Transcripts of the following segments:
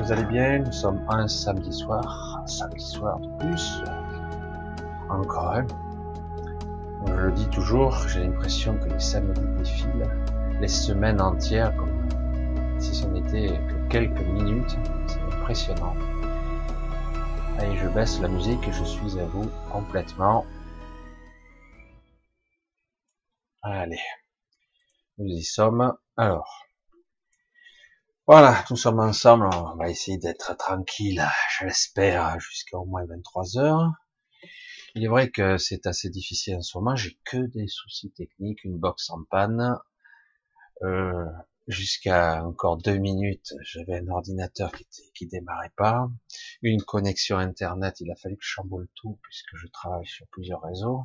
vous allez bien? Nous sommes un samedi soir, un samedi soir de plus. Encore un. Je le dis toujours, j'ai l'impression que les samedis défilent, les semaines entières, comme si ce n'était que quelques minutes. C'est impressionnant. Allez, je baisse la musique et je suis à vous complètement. Allez, nous y sommes. Alors, voilà, nous sommes ensemble. On va essayer d'être tranquille, je l'espère, jusqu'à au moins 23 heures. Il est vrai que c'est assez difficile en ce moment. J'ai que des soucis techniques, une box en panne. Euh, jusqu'à encore deux minutes, j'avais un ordinateur qui, démarrait pas, une connexion internet, il a fallu que je chamboule tout puisque je travaille sur plusieurs réseaux.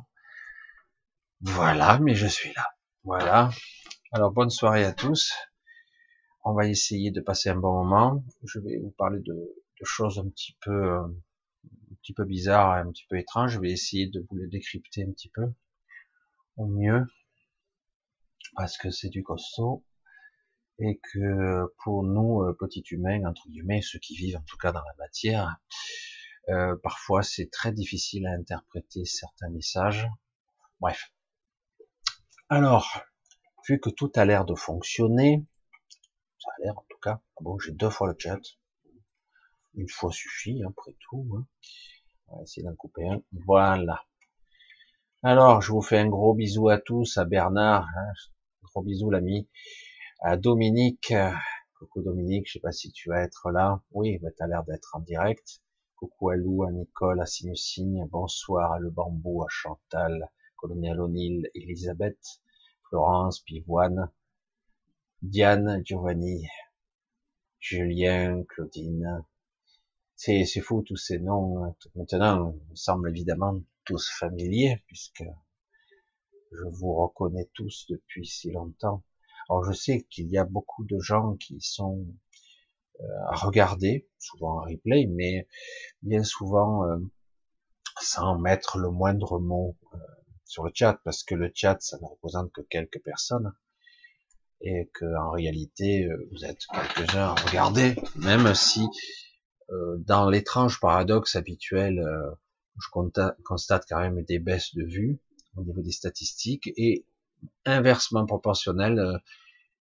Voilà, mais je suis là. Voilà. Alors bonne soirée à tous. On va essayer de passer un bon moment. Je vais vous parler de, choses un petit peu, un petit peu bizarres, un petit peu étranges. Je vais essayer de vous les décrypter un petit peu au mieux parce que c'est du costaud et que pour nous, euh, petits humains, entre guillemets, ceux qui vivent en tout cas dans la matière, euh, parfois c'est très difficile à interpréter certains messages. Bref. Alors, vu que tout a l'air de fonctionner, ça a l'air en tout cas, ah bon, j'ai deux fois le chat, une fois suffit, après tout, hein. on va essayer d'en couper un, voilà. Alors, je vous fais un gros bisou à tous, à Bernard, hein. gros bisou l'ami, à Dominique. Coucou Dominique, je sais pas si tu vas être là. Oui, bah, tu as l'air d'être en direct. Coucou à Lou, à Nicole, à Sinusigne. Bonsoir à Le Bambou, à Chantal, Colonel O'Neill, Elisabeth, Florence, Pivoine, Diane, Giovanni, Julien, Claudine. C'est, c'est fou tous ces noms. Hein. Maintenant, ils semblent évidemment tous familiers puisque je vous reconnais tous depuis si longtemps. Alors je sais qu'il y a beaucoup de gens qui sont euh, à regarder, souvent en replay, mais bien souvent euh, sans mettre le moindre mot euh, sur le chat, parce que le chat, ça ne représente que quelques personnes, et que en réalité, vous êtes quelques-uns à regarder, même si dans l'étrange paradoxe habituel, je constate quand même des baisses de vues au niveau des statistiques, et inversement proportionnel, euh,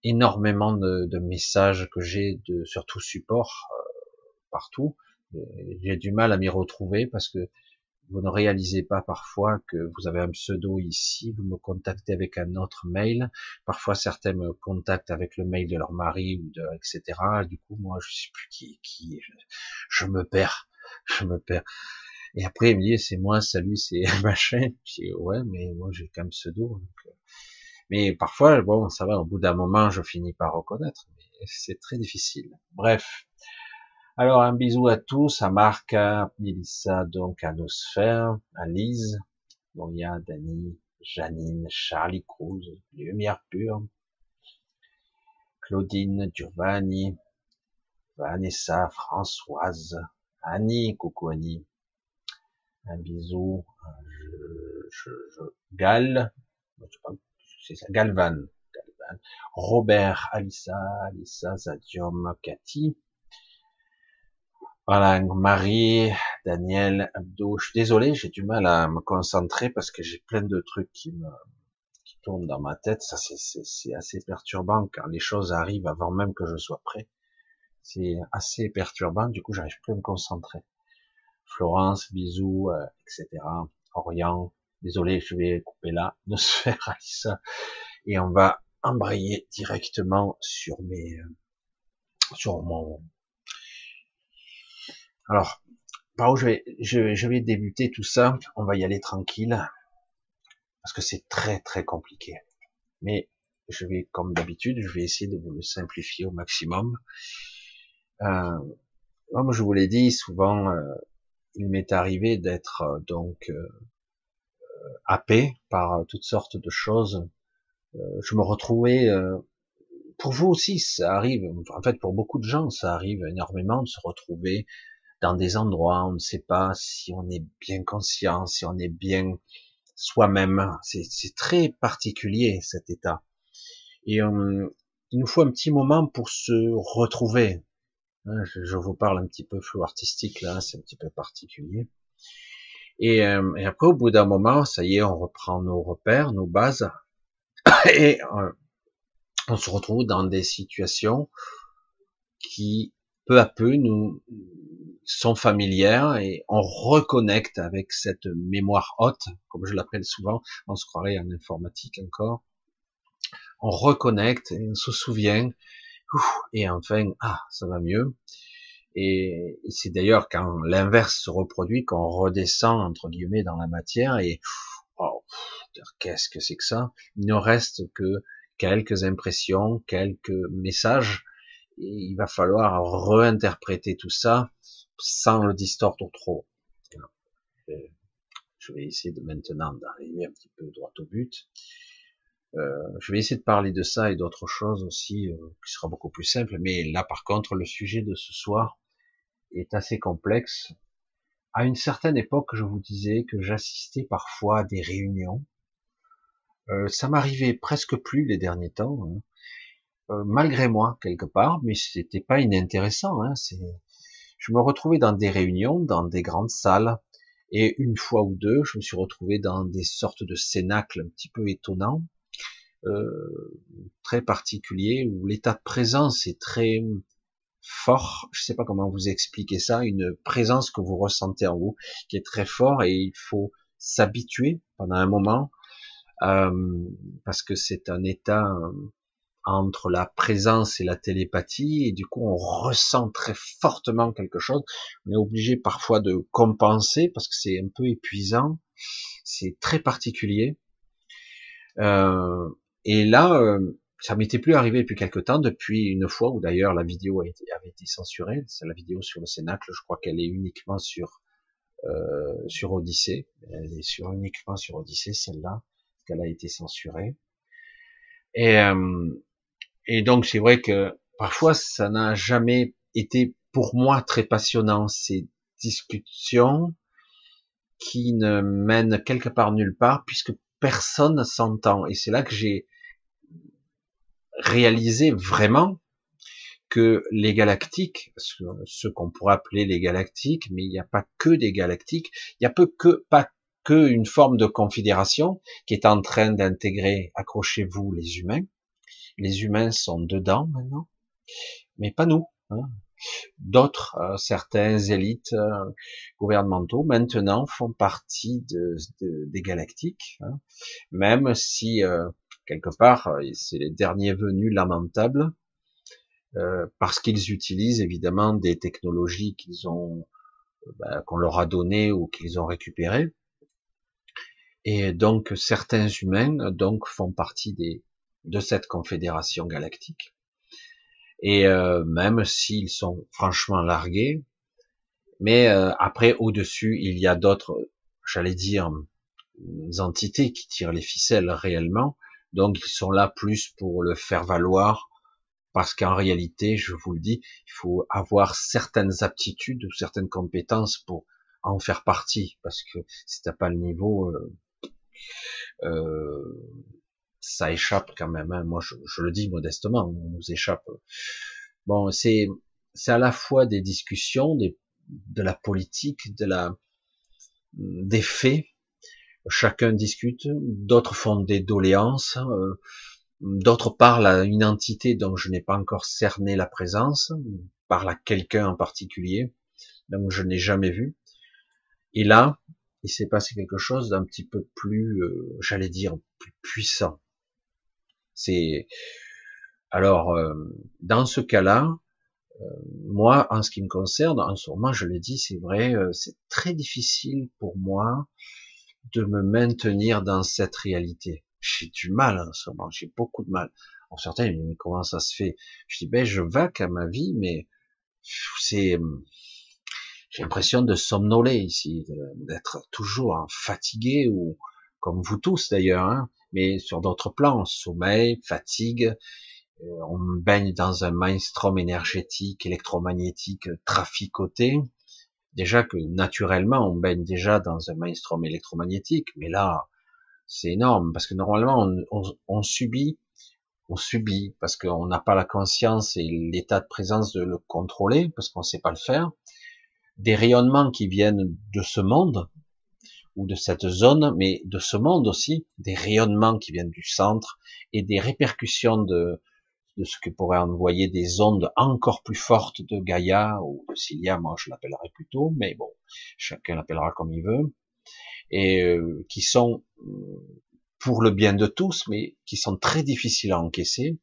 énormément de, de, messages que j'ai de sur tout support euh, partout. J'ai du mal à m'y retrouver parce que vous ne réalisez pas parfois que vous avez un pseudo ici, vous me contactez avec un autre mail. Parfois, certains me contactent avec le mail de leur mari ou de, etc. Du coup, moi, je sais plus qui qui. Je, me perds, je me perds. Et après, il me dit, c'est moi, salut, c'est machin. Je dis, ouais, mais moi, j'ai qu'un pseudo. Euh, mais parfois, bon, ça va, au bout d'un moment, je finis par reconnaître, mais c'est très difficile. Bref. Alors, un bisou à tous, à Marc, à Mélissa, donc à Nosphère, à Lise, Moria, Dani, Janine, Charlie Cruz, Lumière Pure, Claudine, Giovanni, Vanessa, Françoise, Annie, coucou Annie, un bisou, je, je, je, Gal, c'est ça, Galvan, Galvan, Robert, Alissa, Alissa, Zadium, Cathy, voilà, Marie, Daniel, Abdou. Je suis désolé, j'ai du mal à me concentrer parce que j'ai plein de trucs qui me qui tournent dans ma tête. Ça, c'est assez perturbant car les choses arrivent avant même que je sois prêt. C'est assez perturbant. Du coup, j'arrive plus à me concentrer. Florence, bisous, euh, etc. Orient, désolé, je vais couper là, de se faire Alissa, et on va embrayer directement sur mes, euh, sur mon, alors, par où je vais, je, vais débuter tout ça, on va y aller tranquille, parce que c'est très très compliqué. Mais je vais, comme d'habitude, je vais essayer de vous le simplifier au maximum. Euh, comme je vous l'ai dit, souvent, euh, il m'est arrivé d'être euh, donc euh, happé par toutes sortes de choses. Je me retrouvais, pour vous aussi, ça arrive, en fait pour beaucoup de gens, ça arrive énormément de se retrouver dans des endroits, on ne sait pas si on est bien conscient, si on est bien soi-même. C'est très particulier cet état. Et euh, il nous faut un petit moment pour se retrouver. Hein, je, vous parle un petit peu flou artistique là, c'est un petit peu particulier. Et, euh, et après, au bout d'un moment, ça y est, on reprend nos repères, nos bases, et euh, on se retrouve dans des situations qui peu à peu nous sont familières et on reconnecte avec cette mémoire haute, comme je l'appelle souvent, on se croirait en informatique encore. On reconnecte et on se souvient, et enfin, ah, ça va mieux. Et c'est d'ailleurs quand l'inverse se reproduit qu'on redescend entre guillemets dans la matière et oh, qu'est-ce que c'est que ça? Il ne reste que quelques impressions, quelques messages. Et il va falloir réinterpréter tout ça sans le distordre trop. Je vais essayer de maintenant d'arriver un petit peu droit au but. Euh, je vais essayer de parler de ça et d'autres choses aussi, euh, qui sera beaucoup plus simple. Mais là, par contre, le sujet de ce soir est assez complexe. À une certaine époque, je vous disais que j'assistais parfois à des réunions. Euh, ça m'arrivait presque plus les derniers temps, hein. euh, malgré moi quelque part, mais c'était pas inintéressant. Hein, je me retrouvais dans des réunions, dans des grandes salles, et une fois ou deux, je me suis retrouvé dans des sortes de cénacles un petit peu étonnants, euh, très particuliers, où l'état de présence est très fort. Je sais pas comment vous expliquer ça, une présence que vous ressentez en vous, qui est très fort, et il faut s'habituer pendant un moment, euh, parce que c'est un état euh, entre la présence et la télépathie, et du coup on ressent très fortement quelque chose. On est obligé parfois de compenser parce que c'est un peu épuisant, c'est très particulier. Euh, et là, euh, ça m'était plus arrivé depuis quelque temps, depuis une fois où d'ailleurs la vidéo a été, avait été censurée. C'est la vidéo sur le Cénacle, je crois qu'elle est uniquement sur euh, sur Odyssée. Elle est sur uniquement sur Odyssée, celle-là, qu'elle a été censurée. Et euh, et donc c'est vrai que parfois ça n'a jamais été pour moi très passionnant ces discussions qui ne mènent quelque part nulle part puisque personne s'entend. Et c'est là que j'ai réalisé vraiment que les galactiques, ce qu'on pourrait appeler les galactiques, mais il n'y a pas que des galactiques, il n'y a peu que, pas que une forme de confédération qui est en train d'intégrer, accrochez-vous, les humains, les humains sont dedans maintenant, mais pas nous. Hein. D'autres, euh, certains élites euh, gouvernementaux maintenant font partie de, des galactiques, hein. même si euh, quelque part c'est les derniers venus lamentables, parce qu'ils utilisent évidemment des technologies qu'ils ont ben, qu'on leur a données ou qu'ils ont récupérées. Et donc certains humains donc font partie des, de cette confédération galactique. Et euh, même s'ils sont franchement largués, mais euh, après au-dessus il y a d'autres, j'allais dire, entités qui tirent les ficelles réellement. Donc ils sont là plus pour le faire valoir, parce qu'en réalité, je vous le dis, il faut avoir certaines aptitudes ou certaines compétences pour en faire partie, parce que si t'as pas le niveau, euh, euh, ça échappe quand même. Hein. Moi, je, le dis modestement, on nous échappe. Bon, c'est c'est à la fois des discussions, des, de la politique, de la des faits. Chacun discute, d'autres font des doléances, euh, d'autres parlent à une entité dont je n'ai pas encore cerné la présence, parlent à quelqu'un en particulier, donc je n'ai jamais vu. Et là, il s'est passé quelque chose d'un petit peu plus, euh, j'allais dire, plus puissant. C'est alors euh, dans ce cas-là, euh, moi, en ce qui me concerne, en ce moment, je l'ai dit, c'est vrai, euh, c'est très difficile pour moi de me maintenir dans cette réalité. J'ai du mal en ce moment, j'ai beaucoup de mal. En certains, mais comment ça se fait? Je dis, ben, je vaque à ma vie, mais c'est, j'ai l'impression de somnoler ici, d'être toujours fatigué ou comme vous tous d'ailleurs. Hein mais sur d'autres plans, sommeil, fatigue, euh, on baigne dans un mainstream énergétique, électromagnétique traficoté, déjà que naturellement on baigne déjà dans un mainstream électromagnétique, mais là c'est énorme parce que normalement on, subit, on subit parce qu'on n'a pas la conscience et l'état de présence de le contrôler parce qu'on ne sait pas le faire, des rayonnements qui viennent de ce monde ou de cette zone, mais de ce monde aussi, des rayonnements qui viennent du centre et des répercussions de, de ce que pourraient envoyer des ondes encore plus fortes de Gaïa ou de Cilia, moi je l'appellerai plutôt, mais bon, chacun l'appellera comme il veut, et euh, qui sont euh, pour le bien de tous, mais qui sont très difficiles à encaisser,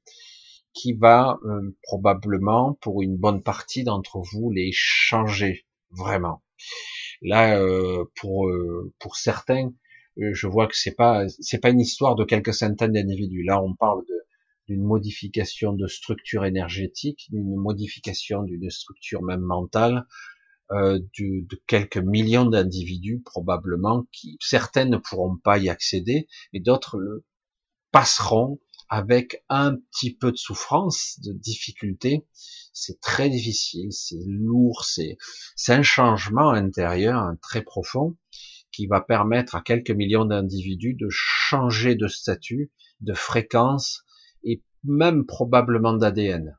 qui va euh, probablement pour une bonne partie d'entre vous les changer vraiment. Là, pour pour certains, je vois que c'est pas c'est pas une histoire de quelques centaines d'individus. Là, on parle d'une modification de structure énergétique, d'une modification d'une structure même mentale, euh, de, de, quelques millions d'individus probablement, qui certaines ne pourront pas y accéder, et d'autres le passeront avec un petit peu de souffrance, de difficulté. C'est très difficile, c'est lourd, c'est c'est un changement intérieur très profond qui va permettre à quelques millions d'individus de changer de statut, de fréquence, et même probablement d'ADN.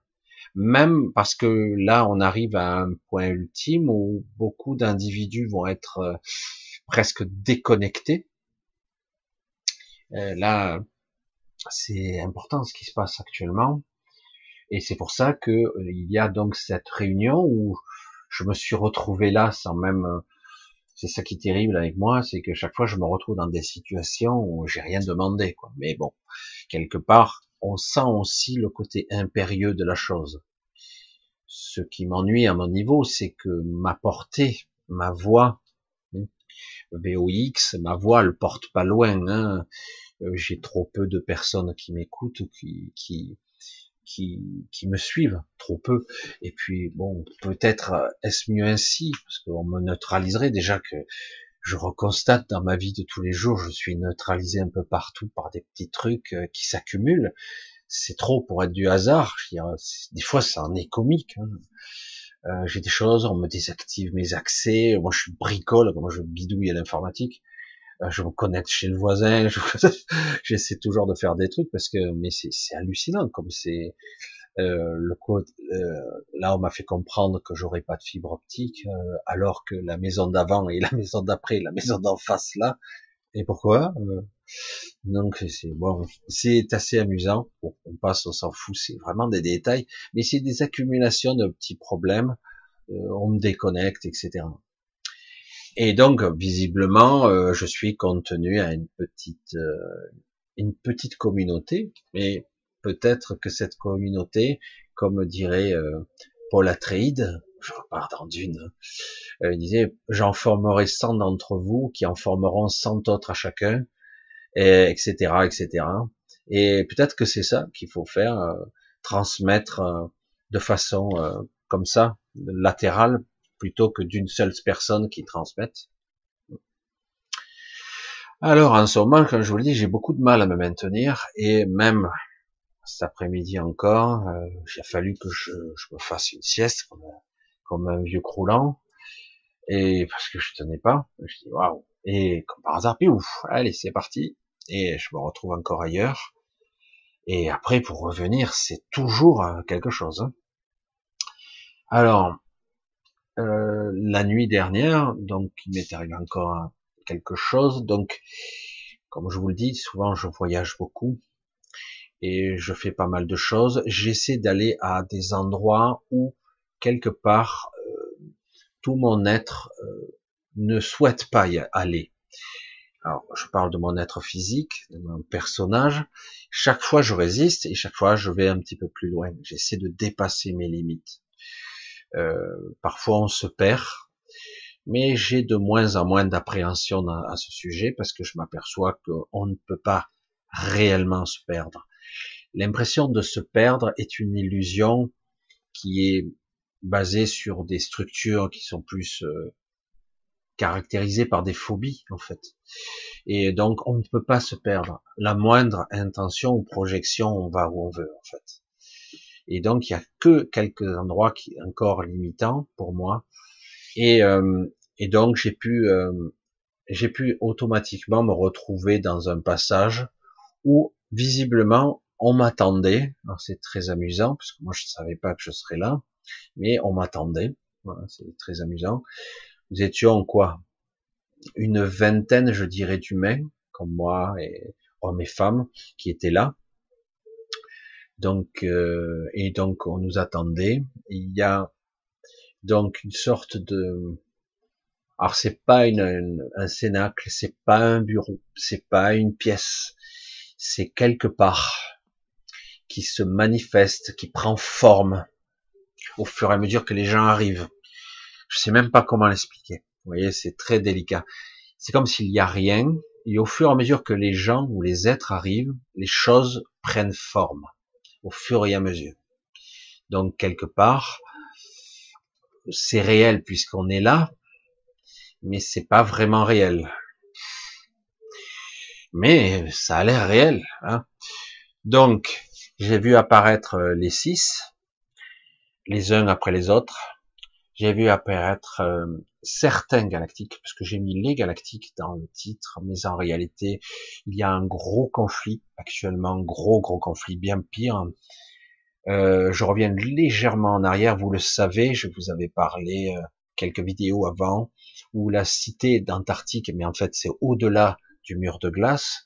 Même parce que là, on arrive à un point ultime où beaucoup d'individus vont être euh, presque déconnectés. Euh, là, c'est important ce qui se passe actuellement. Et c'est pour ça que euh, il y a donc cette réunion où je me suis retrouvé là sans même c'est ça qui est terrible avec moi, c'est que chaque fois je me retrouve dans des situations où j'ai rien demandé, quoi. Mais bon, quelque part, on sent aussi le côté impérieux de la chose. Ce qui m'ennuie à mon niveau, c'est que ma portée, ma voix, hein, VOX, ma voix, elle porte pas loin. Hein. Euh, j'ai trop peu de personnes qui m'écoutent, qui, qui, qui, me suivent, trop peu. Et puis, bon, peut-être euh, est-ce mieux ainsi, parce qu'on me neutraliserait déjà que je reconstate dans ma vie de tous les jours, je suis neutralisé un peu partout par des petits trucs euh, qui s'accumulent. C'est trop pour être du hasard. Des fois, ça en est comique. Hein. J'ai des choses, on me désactive mes accès. Moi, je bricole, moi, je bidouille à l'informatique. Euh, je me connecte chez le voisin. J'essaie toujours de faire des trucs parce que, mais c'est hallucinant comme c'est euh, le code, euh, là, on m'a fait comprendre que j'aurais pas de fibre optique, alors que la maison d'avant et la maison d'après, la maison d'en face là. Et pourquoi Donc c'est bon, c'est assez amusant. on passe, on s'en fout, c'est vraiment des détails, mais c'est des accumulations de petits problèmes. on me déconnecte, etc. Et donc, visiblement, je suis contenu à une petite, une petite communauté, mais peut-être que cette communauté, comme dirait euh, Paul Atreides, je repars dans d'une, euh, il disait, j'en formerai 100 d'entre vous qui en formeront 100 autres à chacun, et, etc., etc. Et peut-être que c'est ça qu'il faut faire, euh, transmettre de façon comme ça, latérale, plutôt que d'une seule personne qui transmette. Alors en ce moment, comme je vous le dis, j'ai beaucoup de mal à me maintenir et même cet après-midi encore, euh, il a fallu que je, je, me fasse une sieste comme, comme, un vieux croulant, et parce que je tenais pas, je dis waouh, et comme par hasard, puis ouf, allez c'est parti, et je me retrouve encore ailleurs, et après pour revenir, c'est toujours euh, quelque chose. Hein. Alors, euh, la nuit dernière, donc il m'est arrivé encore quelque chose, donc comme je vous le dis, souvent je voyage beaucoup, et je fais pas mal de choses. J'essaie d'aller à des endroits où quelque part euh, tout mon être euh, ne souhaite pas y aller. Alors, je parle de mon être physique, de mon personnage. Chaque fois, je résiste et chaque fois, je vais un petit peu plus loin. J'essaie de dépasser mes limites. Euh, parfois, on se perd, mais j'ai de moins en moins d'appréhension à ce sujet parce que je m'aperçois qu'on ne peut pas réellement se perdre. L'impression de se perdre est une illusion qui est basée sur des structures qui sont plus euh, caractérisées par des phobies en fait. Et donc on ne peut pas se perdre. La moindre intention ou projection, on va où on veut en fait. Et donc il y a que quelques endroits qui encore limitants pour moi. Et, euh, et donc j'ai pu, euh, j'ai pu automatiquement me retrouver dans un passage où visiblement on m'attendait. Alors c'est très amusant parce que moi je savais pas que je serais là, mais on m'attendait. Voilà, c'est très amusant. Nous étions quoi? Une vingtaine, je dirais, d'humains comme moi et hommes et femmes qui étaient là. Donc euh, et donc on nous attendait. Il y a donc une sorte de alors c'est pas une, un cénacle, c'est pas un bureau, c'est pas une pièce, c'est quelque part qui se manifeste, qui prend forme au fur et à mesure que les gens arrivent. Je sais même pas comment l'expliquer. Vous voyez, c'est très délicat. C'est comme s'il y a rien, et au fur et à mesure que les gens ou les êtres arrivent, les choses prennent forme au fur et à mesure. Donc quelque part, c'est réel puisqu'on est là, mais c'est pas vraiment réel. Mais ça a l'air réel. Hein Donc j'ai vu apparaître euh, les six, les uns après les autres. J'ai vu apparaître euh, certains galactiques, parce que j'ai mis les galactiques dans le titre, mais en réalité, il y a un gros conflit actuellement, gros gros conflit, bien pire, euh, je reviens légèrement en arrière, vous le savez, je vous avais parlé euh, quelques vidéos avant, où la cité d'Antarctique, mais en fait c'est au-delà du mur de glace,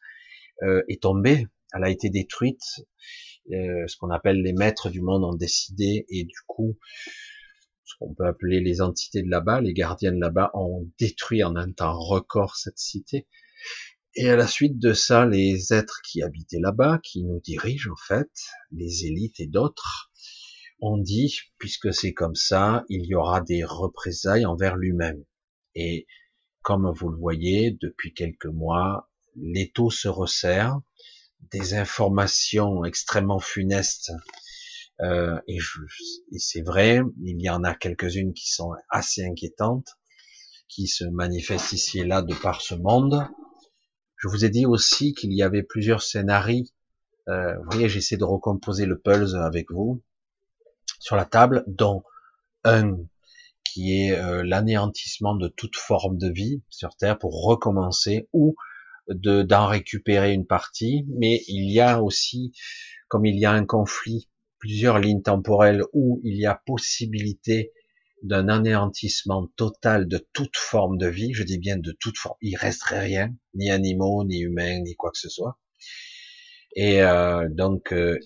euh, est tombée, elle a été détruite, ce qu'on appelle les maîtres du monde ont décidé, et du coup, ce qu'on peut appeler les entités de là-bas, les gardiens de là-bas, ont détruit en un temps record cette cité, et à la suite de ça, les êtres qui habitaient là-bas, qui nous dirigent en fait, les élites et d'autres, ont dit, puisque c'est comme ça, il y aura des représailles envers lui-même. Et comme vous le voyez, depuis quelques mois, l'étau se resserre, des informations extrêmement funestes, euh, et, et c'est vrai, il y en a quelques-unes qui sont assez inquiétantes, qui se manifestent ici et là de par ce monde, je vous ai dit aussi qu'il y avait plusieurs scénarios. Euh, vous voyez, j'essaie de recomposer le puzzle avec vous sur la table, dont un qui est euh, l'anéantissement de toute forme de vie sur Terre pour recommencer ou de d'en récupérer une partie. Mais il y a aussi, comme il y a un conflit, plusieurs lignes temporelles où il y a possibilité d'un anéantissement total de toute forme de vie, je dis bien de toute forme, il resterait rien, ni animaux, ni humains, ni quoi que ce soit. Et euh, donc, euh,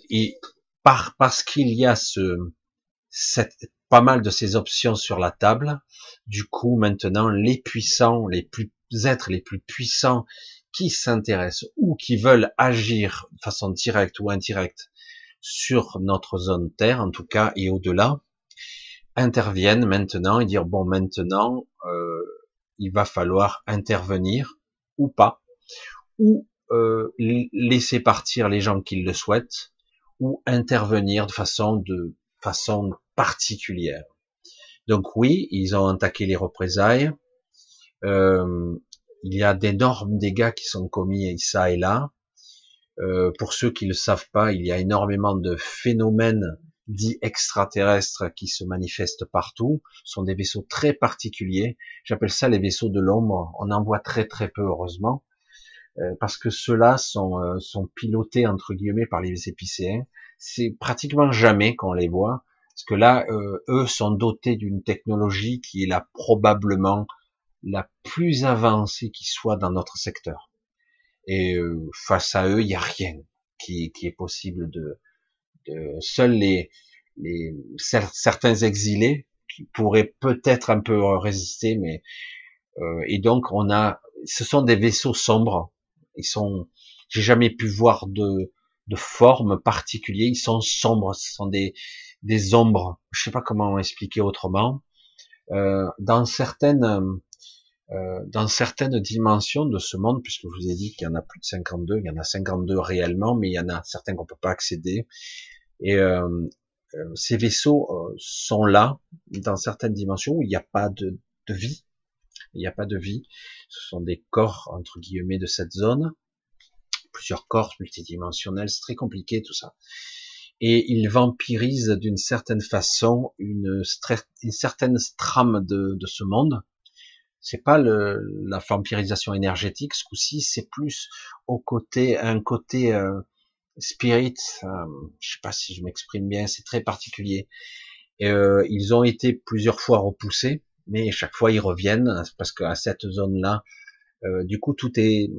par, parce qu'il y a ce, cette, pas mal de ces options sur la table, du coup maintenant les puissants, les plus êtres les plus puissants qui s'intéressent ou qui veulent agir de façon directe ou indirecte sur notre zone Terre, en tout cas, et au-delà, interviennent maintenant et dire bon maintenant euh, il va falloir intervenir ou pas ou euh, laisser partir les gens qui le souhaitent ou intervenir de façon de façon particulière. Donc oui, ils ont attaqué les représailles. Euh, il y a d'énormes dégâts qui sont commis ça et là. Euh, pour ceux qui ne le savent pas, il y a énormément de phénomènes dits extraterrestres qui se manifestent partout, sont des vaisseaux très particuliers. J'appelle ça les vaisseaux de l'ombre. On en voit très très peu heureusement, euh, parce que ceux-là sont, euh, sont pilotés entre guillemets par les épicéens. C'est pratiquement jamais qu'on les voit, parce que là, eux sont dotés d'une technologie qui est là probablement la plus avancée qui soit dans notre secteur. Et face à eux, il n'y a rien qui, qui est possible de, seuls les, les certains exilés qui pourraient peut-être un peu résister, mais euh, et donc on a, ce sont des vaisseaux sombres. Ils sont, j'ai jamais pu voir de de forme particulière. Ils sont sombres, ce sont des des ombres. Je sais pas comment expliquer autrement. Euh, dans certaines euh, dans certaines dimensions de ce monde, puisque je vous ai dit qu'il y en a plus de 52, il y en a 52 réellement, mais il y en a certains qu'on peut pas accéder. Et euh, euh, ces vaisseaux euh, sont là dans certaines dimensions où il n'y a pas de, vie. Il n'y a pas de vie. Ce sont des corps entre guillemets de cette zone. Plusieurs corps multidimensionnels, c'est très compliqué tout ça. et il vampirise d'une certaine façon une, une certaine trame de, de ce monde. C'est pas le, la vampirisation énergétique, ce coup-ci, c'est plus au côté, un côté euh, spirit. Euh, je sais pas si je m'exprime bien, c'est très particulier. Euh, ils ont été plusieurs fois repoussés, mais chaque fois ils reviennent parce qu'à cette zone-là, euh, du coup, tout est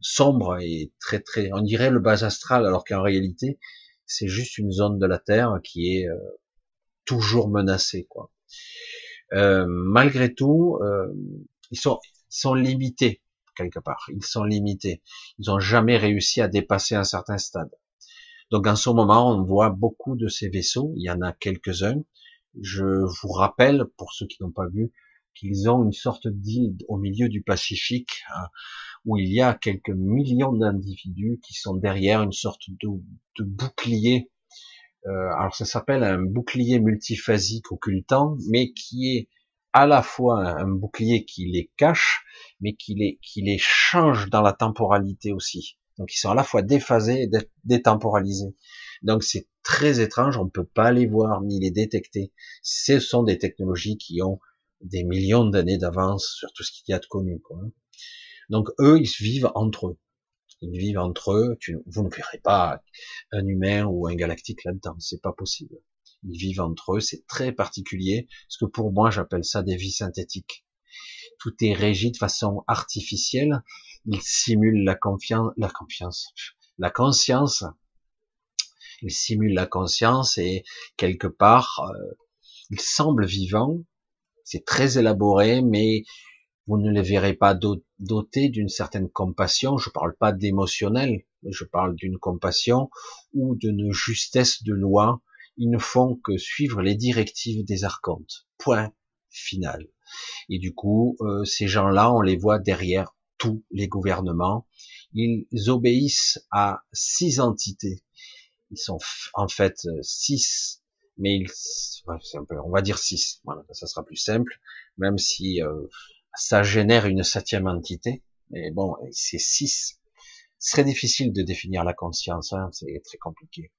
sombre et très très, on dirait le bas astral, alors qu'en réalité, c'est juste une zone de la Terre qui est euh, toujours menacée, quoi. Euh, malgré tout, ils sont, sont limités quelque part. Ils sont limités. Ils n'ont jamais réussi à dépasser un certain stade. Donc en ce moment, on voit beaucoup de ces vaisseaux. Il y en a quelques-uns. Je vous rappelle, pour ceux qui n'ont pas vu, qu'ils ont une sorte d'île au milieu du Pacifique hein, où il y a quelques millions d'individus qui sont derrière une sorte de bouclier. Euh, alors ça s'appelle un bouclier multiphasique occultant, mais qui est à la fois un bouclier qui les cache, mais qui les, qui les change dans la temporalité aussi. Donc ils sont à la fois déphasés et détemporalisés. Donc c'est très étrange, on ne peut pas les voir ni les détecter. Ce sont des technologies qui ont des millions d'années d'avance sur tout ce qu'il y a de connu. Quoi. Donc eux, ils vivent entre eux. Ils vivent entre eux. vous ne verrez pas un humain ou un galactique là-dedans. C'est pas possible. Ils vivent entre eux. C'est très particulier. Parce que pour moi, j'appelle ça des vies synthétiques. Tout est régi de façon artificielle. Ils simulent la confiance, la confiance, la conscience. Ils simulent la conscience et quelque part, euh, ils semblent vivants, c'est très élaboré, mais vous ne les verrez pas dotés d'une certaine compassion. Je parle pas d'émotionnel, je parle d'une compassion ou d'une justesse de loi. Ils ne font que suivre les directives des archontes. Point final. Et du coup, euh, ces gens-là, on les voit derrière tous les gouvernements. Ils obéissent à six entités. Ils sont en fait six mais il, un peu, on va dire 6, voilà, ça sera plus simple, même si euh, ça génère une septième entité, mais bon, c'est 6. Ce serait difficile de définir la conscience, hein, c'est très compliqué.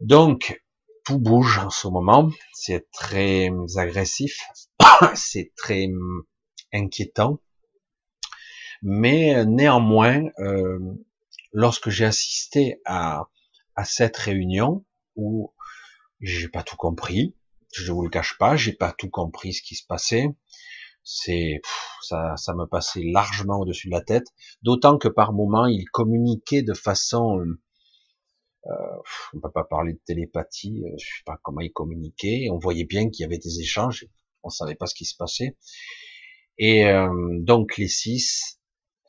Donc, tout bouge en ce moment, c'est très agressif, c'est très inquiétant, mais néanmoins, euh, lorsque j'ai assisté à, à cette réunion, où j'ai pas tout compris. Je vous le cache pas, j'ai pas tout compris ce qui se passait. C'est ça, ça me passait largement au-dessus de la tête. D'autant que par moments, il communiquait de façon, euh, on peut pas parler de télépathie, euh, je sais pas comment il communiquait. On voyait bien qu'il y avait des échanges. On savait pas ce qui se passait. Et euh, donc les six,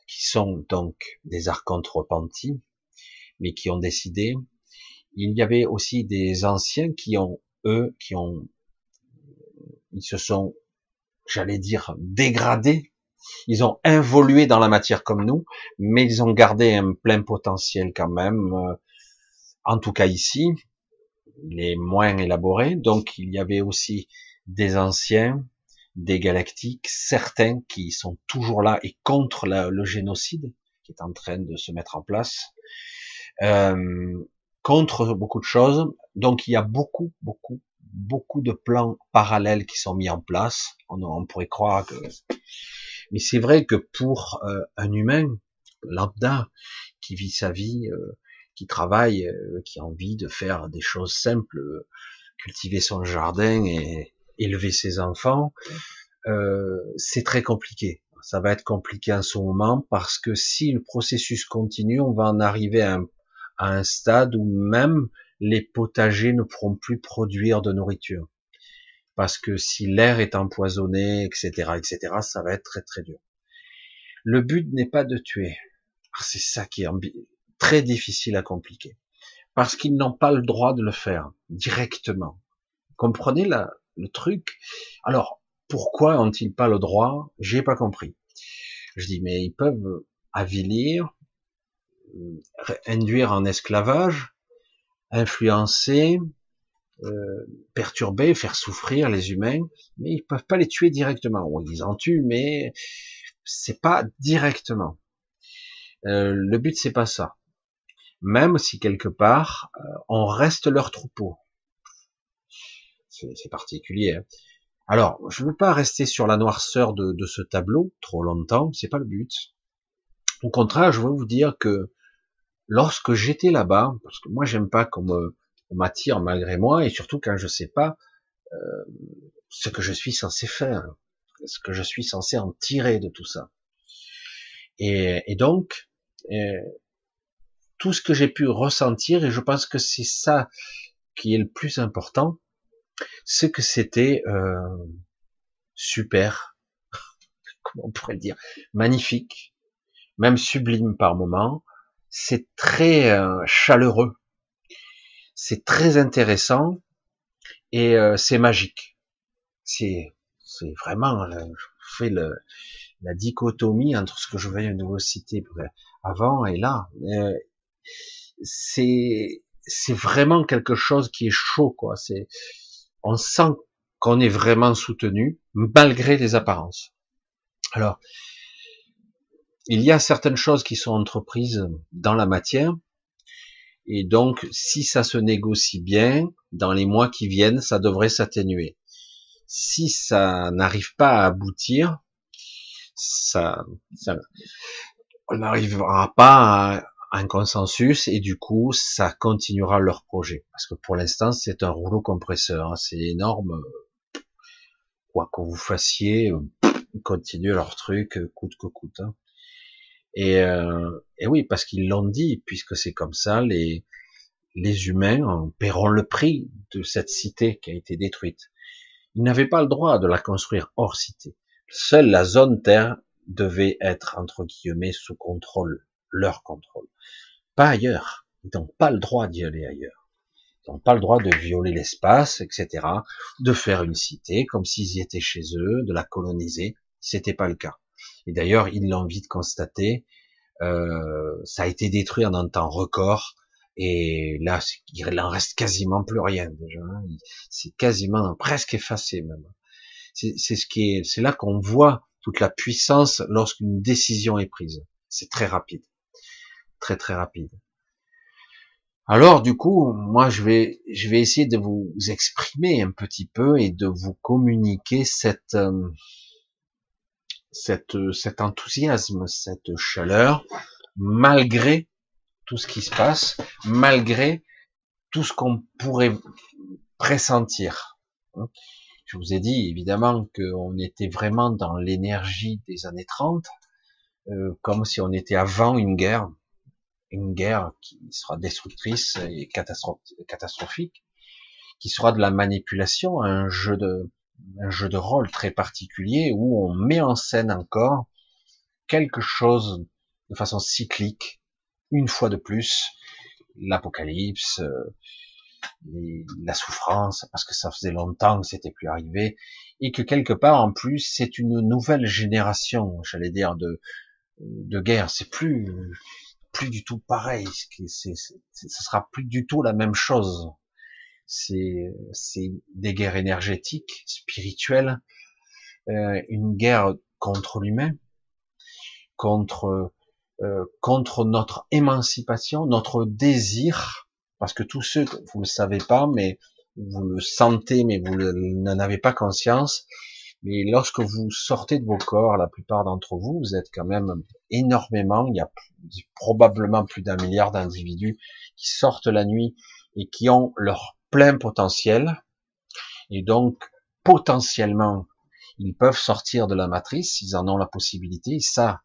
qui sont donc des archontes repentis, mais qui ont décidé il y avait aussi des anciens qui ont, eux, qui ont, ils se sont, j'allais dire, dégradés. Ils ont évolué dans la matière comme nous, mais ils ont gardé un plein potentiel quand même. Euh, en tout cas ici, il est moins élaboré. Donc il y avait aussi des anciens, des galactiques, certains qui sont toujours là et contre le génocide qui est en train de se mettre en place. Euh, contre beaucoup de choses. Donc il y a beaucoup, beaucoup, beaucoup de plans parallèles qui sont mis en place. On, pourrait croire que... Mais c'est vrai que pour euh, un humain lambda qui vit sa vie, euh, qui travaille, euh, qui a envie de faire des choses simples, cultiver son jardin et élever ses enfants, c'est très compliqué. Ça va être compliqué en ce moment parce que si le processus continue, on va en arriver à un à un stade où même les potagers ne pourront plus produire de nourriture. Parce que si l'air est empoisonné, etc., etc., ça va être très très dur. Le but n'est pas de tuer. Ah, c'est ça qui est très difficile à compliquer. Parce qu'ils n'ont pas le droit de le faire directement. Comprenez le truc? Alors, pourquoi ont-ils pas le droit? J'ai pas compris. Je dis, mais ils peuvent avilir, induire en esclavage, influencer, euh, perturber, faire souffrir les humains, mais ils peuvent pas les tuer directement. ils en tuent, mais c'est pas directement. Euh, le but c'est pas ça. même si quelque part euh, on reste leur troupeau. C'est particulier. Hein. Alors, je ne veux pas rester sur la noirceur de, de ce tableau trop longtemps, c'est pas le but. Au contraire, je veux vous dire que lorsque j'étais là-bas, parce que moi j'aime pas qu'on m'attire malgré moi, et surtout quand je sais pas euh, ce que je suis censé faire, ce que je suis censé en tirer de tout ça. Et, et donc, euh, tout ce que j'ai pu ressentir, et je pense que c'est ça qui est le plus important, c'est que c'était euh, super, comment on pourrait dire, magnifique, même sublime par moment. C'est très euh, chaleureux, c'est très intéressant et euh, c'est magique. C'est c'est vraiment, euh, je fais le, la dichotomie entre ce que je viens de vous citer avant et là. c'est c'est vraiment quelque chose qui est chaud, quoi. C'est on sent qu'on est vraiment soutenu malgré les apparences. Alors, il y a certaines choses qui sont entreprises dans la matière, et donc si ça se négocie bien, dans les mois qui viennent, ça devrait s'atténuer. Si ça n'arrive pas à aboutir, ça, ça on n'arrivera pas à un consensus et du coup ça continuera leur projet parce que pour l'instant c'est un rouleau compresseur hein. c'est énorme quoi que vous fassiez ils continuent leur truc coûte que coûte hein. Et, euh, et oui parce qu'ils l'ont dit puisque c'est comme ça les les humains paieront le prix de cette cité qui a été détruite ils n'avaient pas le droit de la construire hors cité seule la zone terre devait être entre guillemets sous contrôle leur contrôle pas ailleurs. Ils n'ont pas le droit d'y aller ailleurs. Ils n'ont pas le droit de violer l'espace, etc., de faire une cité comme s'ils y étaient chez eux, de la coloniser. C'était pas le cas. Et d'ailleurs, ils l'ont vite constaté. Euh, ça a été détruit en un temps record. Et là, il en reste quasiment plus rien déjà. Hein. C'est quasiment presque effacé même. C'est ce qui est, c'est là qu'on voit toute la puissance lorsqu'une décision est prise. C'est très rapide très très rapide. Alors du coup, moi je vais je vais essayer de vous exprimer un petit peu et de vous communiquer cette euh, cette cet enthousiasme, cette chaleur malgré tout ce qui se passe, malgré tout ce qu'on pourrait pressentir. Je vous ai dit évidemment qu'on était vraiment dans l'énergie des années 30, euh, comme si on était avant une guerre, une guerre qui sera destructrice et catastrophique, qui sera de la manipulation, un jeu de, un jeu de rôle très particulier où on met en scène encore quelque chose de façon cyclique, une fois de plus, l'apocalypse, euh, la souffrance, parce que ça faisait longtemps que c'était plus arrivé, et que quelque part en plus c'est une nouvelle génération, j'allais dire de de guerre. C'est plus plus du tout pareil. C'est, ce sera plus du tout la même chose. C'est, c'est des guerres énergétiques, spirituelles, euh, une guerre contre l'humain, contre euh, contre notre émancipation, notre désir, parce que tous ceux, vous le savez pas, mais vous le sentez, mais vous n'en avez pas conscience, mais lorsque vous sortez de vos corps, la plupart d'entre vous, vous êtes quand même énormément, il y a probablement plus d'un milliard d'individus qui sortent la nuit et qui ont leur plein potentiel. Et donc, potentiellement, ils peuvent sortir de la matrice, ils en ont la possibilité, ça,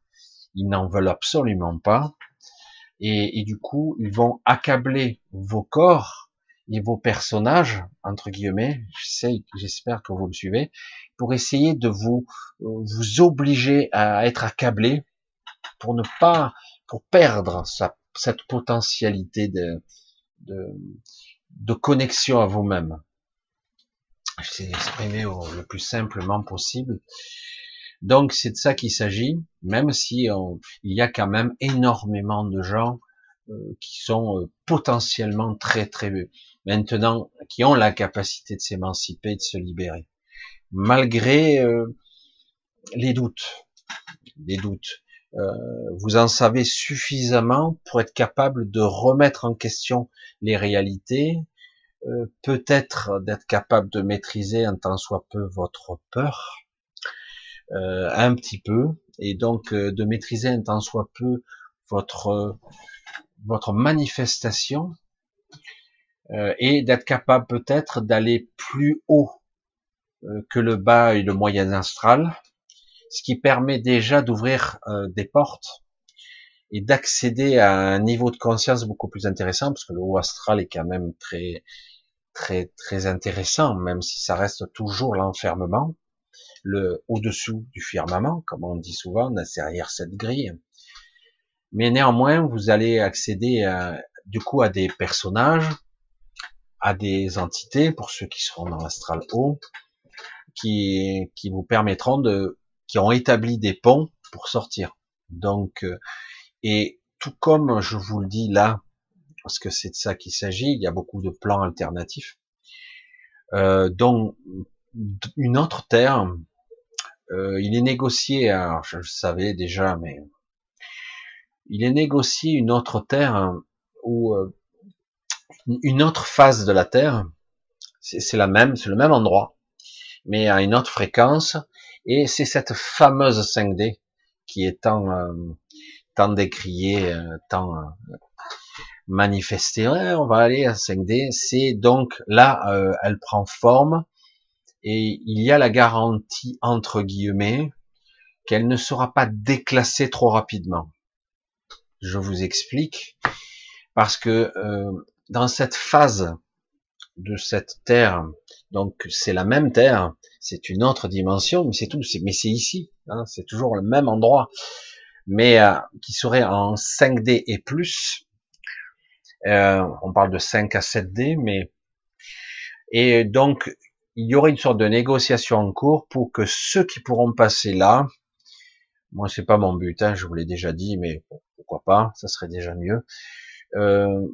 ils n'en veulent absolument pas. Et, du coup, ils vont accabler vos corps et vos personnages, entre guillemets, j'espère que vous le suivez, pour essayer de vous, euh, vous obliger à être accablé pour ne pas, pour perdre sa, cette potentialité de, de connexion à vous-même. Je vais exprimer le plus simplement possible. Donc c'est de ça qu'il s'agit, même si il y a quand même énormément de gens euh, qui sont euh, potentiellement très très maintenant qui ont la capacité de s'émanciper, de se libérer, malgré euh, les doutes, les doutes. euh, vous en savez suffisamment pour être capable de remettre en question les réalités, euh, peut-être d'être capable de maîtriser un tant soit peu votre peur, euh, un petit peu, et donc de maîtriser un tant soit peu votre votre manifestation, et d'être capable peut-être d'aller plus haut que le bas et le moyen astral, ce qui permet déjà d'ouvrir euh, des portes et d'accéder à un niveau de conscience beaucoup plus intéressant, parce que le haut astral est quand même très, très, très intéressant, même si ça reste toujours l'enfermement, le au-dessous du firmament, comme on dit souvent, derrière cette grille. Mais néanmoins, vous allez accéder à, du coup à des personnages, à des entités, pour ceux qui seront dans l'astral haut, qui, qui vous permettront de qui ont établi des ponts pour sortir. Donc, euh, et tout comme je vous le dis là, parce que c'est de ça qu'il s'agit, il y a beaucoup de plans alternatifs, euh, dont une autre terre, euh, il est négocié, alors je le savais déjà, mais il est négocié une autre terre ou euh, une autre phase de la Terre, c'est la même, c'est le même endroit, mais à une autre fréquence, et c'est cette fameuse 5D qui est tant, euh, tant décriée, euh, tant euh, manifestée. on va aller à 5D. C'est donc là, elle prend forme et il y a la garantie entre guillemets qu'elle ne sera pas déclassée trop rapidement. Je vous explique parce que dans cette phase de cette terre, donc c'est la même terre, c'est une autre dimension, mais c'est tout. Mais c'est ici, hein, c'est toujours le même endroit, mais euh, qui serait en 5D et plus. Euh, on parle de 5 à 7D, mais et donc il y aurait une sorte de négociation en cours pour que ceux qui pourront passer là, moi c'est pas mon but, hein, je vous l'ai déjà dit, mais pourquoi pas, ça serait déjà mieux. Euh,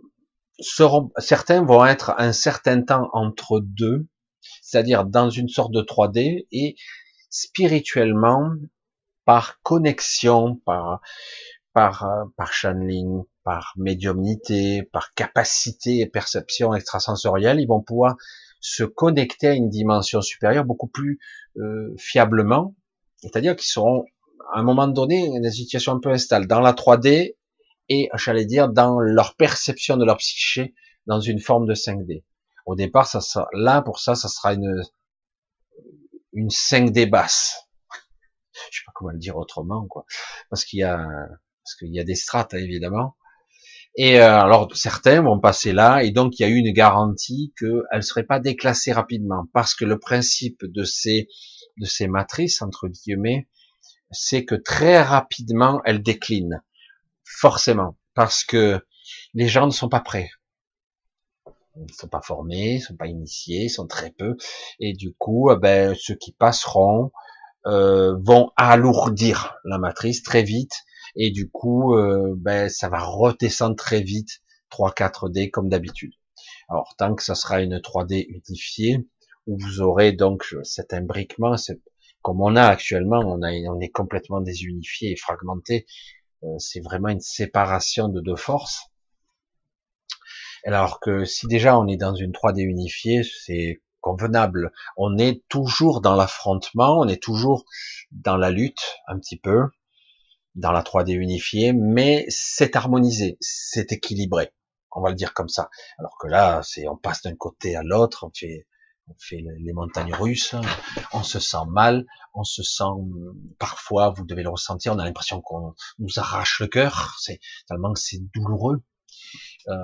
seront, certains vont être un certain temps entre deux, c'est-à-dire dans une sorte de 3D et spirituellement par connexion, par par euh, par channeling, par médiumnité, par capacité et perception extrasensorielle, ils vont pouvoir se connecter à une dimension supérieure beaucoup plus euh, fiablement, c'est-à-dire qu'ils seront à un moment donné dans une situation un peu instable dans la 3D et j'allais dire dans leur perception de leur psyché dans une forme de 5D. Au départ, ça là, pour ça, ça sera une, une 5D basse. Je sais pas comment le dire autrement, quoi. Parce qu'il y a, parce qu'il y a des strates, hein, évidemment. Et euh, alors, certains vont passer là, et donc il y a eu une garantie qu'elle ne serait pas déclassée rapidement, parce que le principe de ces, de ces matrices, entre guillemets, c'est que très rapidement, elles déclinent. Forcément. Parce que les gens ne sont pas prêts ne sont pas formés, sont pas initiés, sont très peu, et du coup, eh ben, ceux qui passeront euh, vont alourdir la matrice très vite, et du coup, euh, ben, ça va redescendre très vite 3-4D comme d'habitude. Alors, tant que ça sera une 3D unifiée, où vous aurez donc cet imbriquement, comme on a actuellement, on, on est complètement désunifié et fragmenté, euh, c'est vraiment une séparation de deux forces. Alors que si déjà on est dans une 3D unifiée, c'est convenable. On est toujours dans l'affrontement, on est toujours dans la lutte, un petit peu, dans la 3D unifiée, mais c'est harmonisé, c'est équilibré. On va le dire comme ça. Alors que là, c'est, on passe d'un côté à l'autre, on fait, on fait les montagnes russes, on se sent mal, on se sent, parfois, vous devez le ressentir, on a l'impression qu'on nous arrache le cœur, c'est tellement que c'est douloureux. Euh,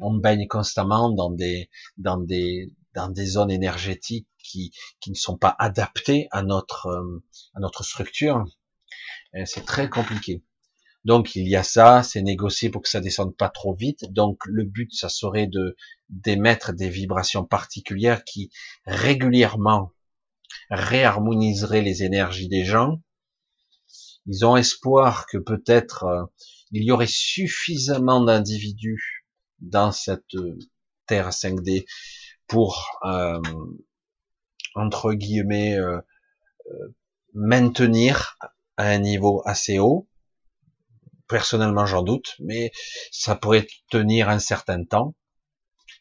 on baigne constamment dans des dans des dans des zones énergétiques qui qui ne sont pas adaptées à notre euh, à notre structure. C'est très compliqué. Donc il y a ça, c'est négocié pour que ça descende pas trop vite. Donc le but, ça serait de d'émettre des vibrations particulières qui régulièrement réharmoniseraient les énergies des gens. Ils ont espoir que peut-être euh, il y aurait suffisamment d'individus dans cette terre 5D pour euh, entre guillemets euh, euh, maintenir à un niveau assez haut Personnellement, j'en doute, mais ça pourrait tenir un certain temps.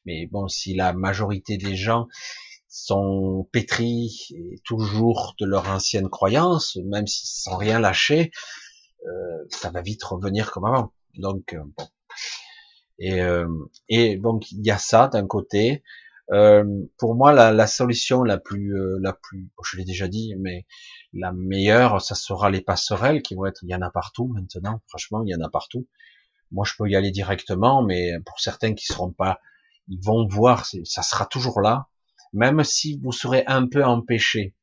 Mais bon, si la majorité des gens sont pétris et toujours de leur ancienne croyance, même si sans rien lâcher, euh, ça va vite revenir comme avant. Donc euh, bon. Et, euh, et donc il y a ça d'un côté. Euh, pour moi, la, la, solution la plus, euh, la plus, je l'ai déjà dit, mais la meilleure, ça sera les passerelles qui vont être. Il y en a partout maintenant. Franchement, il y en a partout. Moi, je peux y aller directement, mais pour certains qui seront pas, ils vont voir, ça sera toujours là, même si vous serez un peu empêché.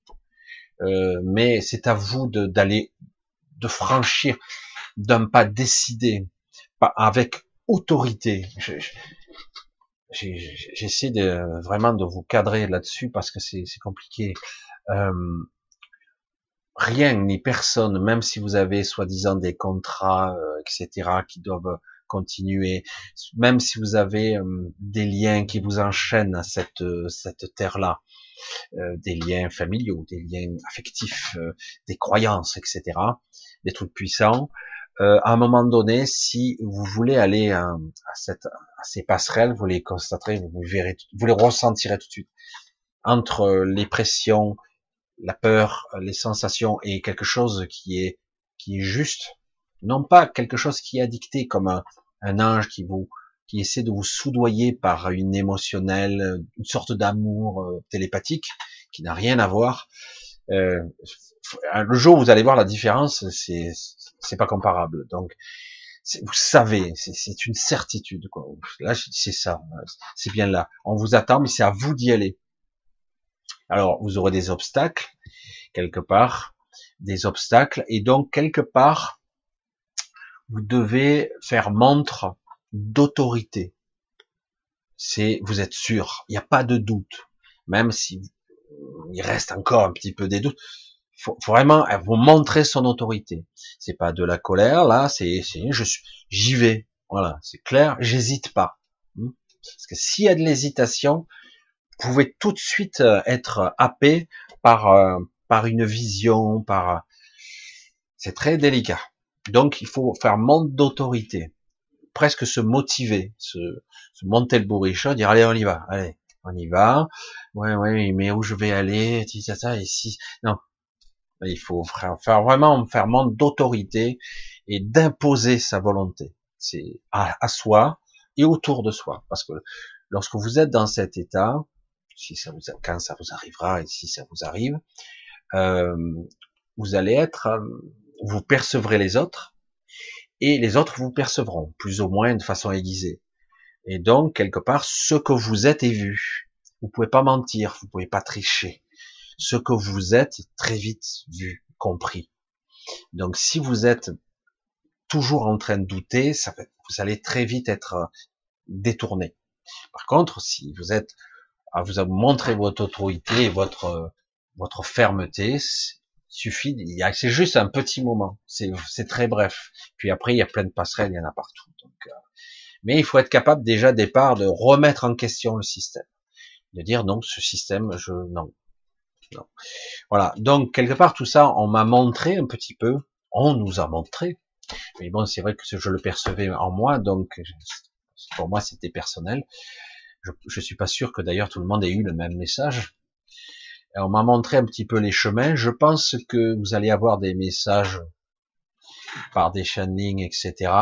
Euh, mais c'est à vous d'aller, de, franchir d'un pas décidé, pas avec autorité. J'essaie de vraiment de vous cadrer là-dessus parce que c'est compliqué. Euh, rien ni personne, même si vous avez soi-disant des contrats, euh, etc., qui doivent continuer, même si vous avez euh, des liens qui vous enchaînent à cette, terre-là, des liens familiaux, des liens affectifs, des croyances, etc., des trucs puissants, à un moment donné, si vous voulez aller à, cette, à ces passerelles, vous les constaterez, vous verrez, vous les ressentirez tout de suite entre les pressions, la peur, les sensations et quelque chose qui est qui est juste, non pas quelque chose qui est addicté comme un, un ange qui vous qui essaie de vous soudoyer par une émotionnelle, une sorte d'amour euh, télépathique qui n'a rien à voir. Euh, le jour où vous allez voir la différence, c'est c'est pas comparable. Donc vous savez, c'est une certitude. Quoi. Là, c'est ça, c'est bien là. On vous attend, mais c'est à vous d'y aller. Alors, vous aurez des obstacles, quelque part, des obstacles, et donc, quelque part, vous devez faire montre d'autorité. C'est, vous êtes sûr, il n'y a pas de doute, même si il reste encore un petit peu des doutes. Faut, vraiment vous montrer son autorité. C'est pas de la colère là, c'est, j'y vais. Voilà, c'est clair, j'hésite pas. Hmm? Parce que s'il y a de l'hésitation, vous pouvez tout de suite euh, être happé par euh, par une vision, par c'est très délicat. Donc il faut faire montre d'autorité, presque se motiver, se, se monter le bourrichon, dire allez on y va, allez on y va. Ouais ouais mais où je vais aller, ça ça ici. Non, il faut faire vraiment faire montre d'autorité et d'imposer sa volonté. C'est à, soi et autour de soi, parce que lorsque vous êtes dans cet état, si ça vous, quand ça vous arrivera et si ça vous arrive, euh, vous allez être, euh, vous percevrez les autres et les autres vous percevront, plus ou moins de façon aiguisée. Et donc, quelque part, ce que vous êtes est vu. Vous pouvez pas mentir, vous pouvez pas tricher. Ce que vous êtes très vite vu, compris. Donc, si vous êtes toujours en train de douter, ça vous allez très vite être euh, détourné. Par contre, si vous êtes à vous montrer votre autorité et votre euh, votre fermeté, suffit, c'est juste un petit moment, c'est très bref. Puis après, il y a plein de passerelles, il y en a partout. Donc, euh, mais il faut être capable déjà départ de remettre en question le système, de dire non, ce système, je non, Voilà. Donc quelque part tout ça, on m'a montré un petit peu, on nous a montré. Mais bon, c'est vrai que je le percevais en moi, donc pour moi c'était personnel. Je, je suis pas sûr que d'ailleurs tout le monde ait eu le même message. on m'a montré un petit peu les chemins. Je pense que vous allez avoir des messages par des channelings, etc.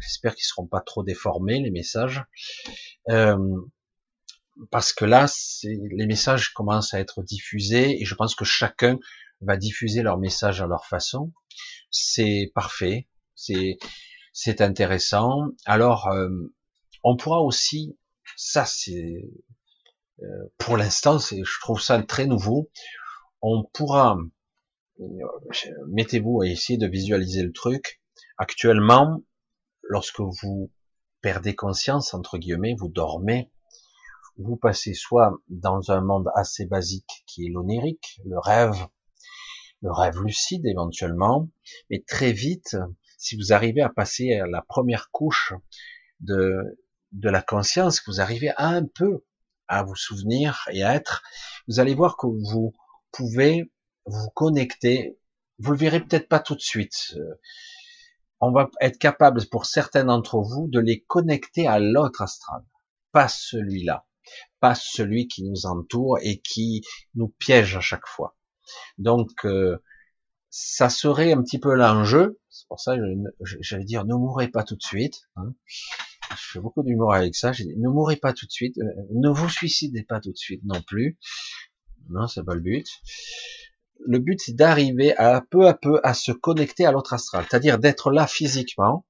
J'espère qu'ils seront pas trop déformés les messages, euh, parce que là, les messages commencent à être diffusés et je pense que chacun va diffuser leur message à leur façon. C'est parfait, c'est c'est intéressant. Alors, euh, on pourra aussi ça c'est euh, pour l'instant, c'est, je trouve ça très nouveau. On pourra, euh, mettez-vous à essayer de visualiser le truc. Actuellement, lorsque vous perdez conscience entre guillemets, vous dormez, vous passez soit dans un monde assez basique qui est l'onirique, le rêve, le rêve lucide éventuellement, mais très vite, si vous arrivez à passer à la première couche de de la conscience, vous arrivez un peu à vous souvenir et à être, vous allez voir que vous pouvez vous connecter. Vous le verrez peut-être pas tout de suite. on va être capable, pour certains d'entre vous, de les connecter à l'autre astral, pas celui-là, celui qui nous entoure et qui nous piège à chaque fois. Donc, euh, ça serait un petit peu l'enjeu. C'est pour ça que j'allais dire, ne mourrez pas tout de suite. Hein. Je fais beaucoup d'humour avec ça. J'ai dit, ne mourrez pas tout de suite. Euh, ne vous suicidez pas tout de suite non plus. Non, c'est pas le but. Le but, c'est d'arriver à peu à peu à se connecter à l'autre astral. C'est-à-dire d'être là physiquement.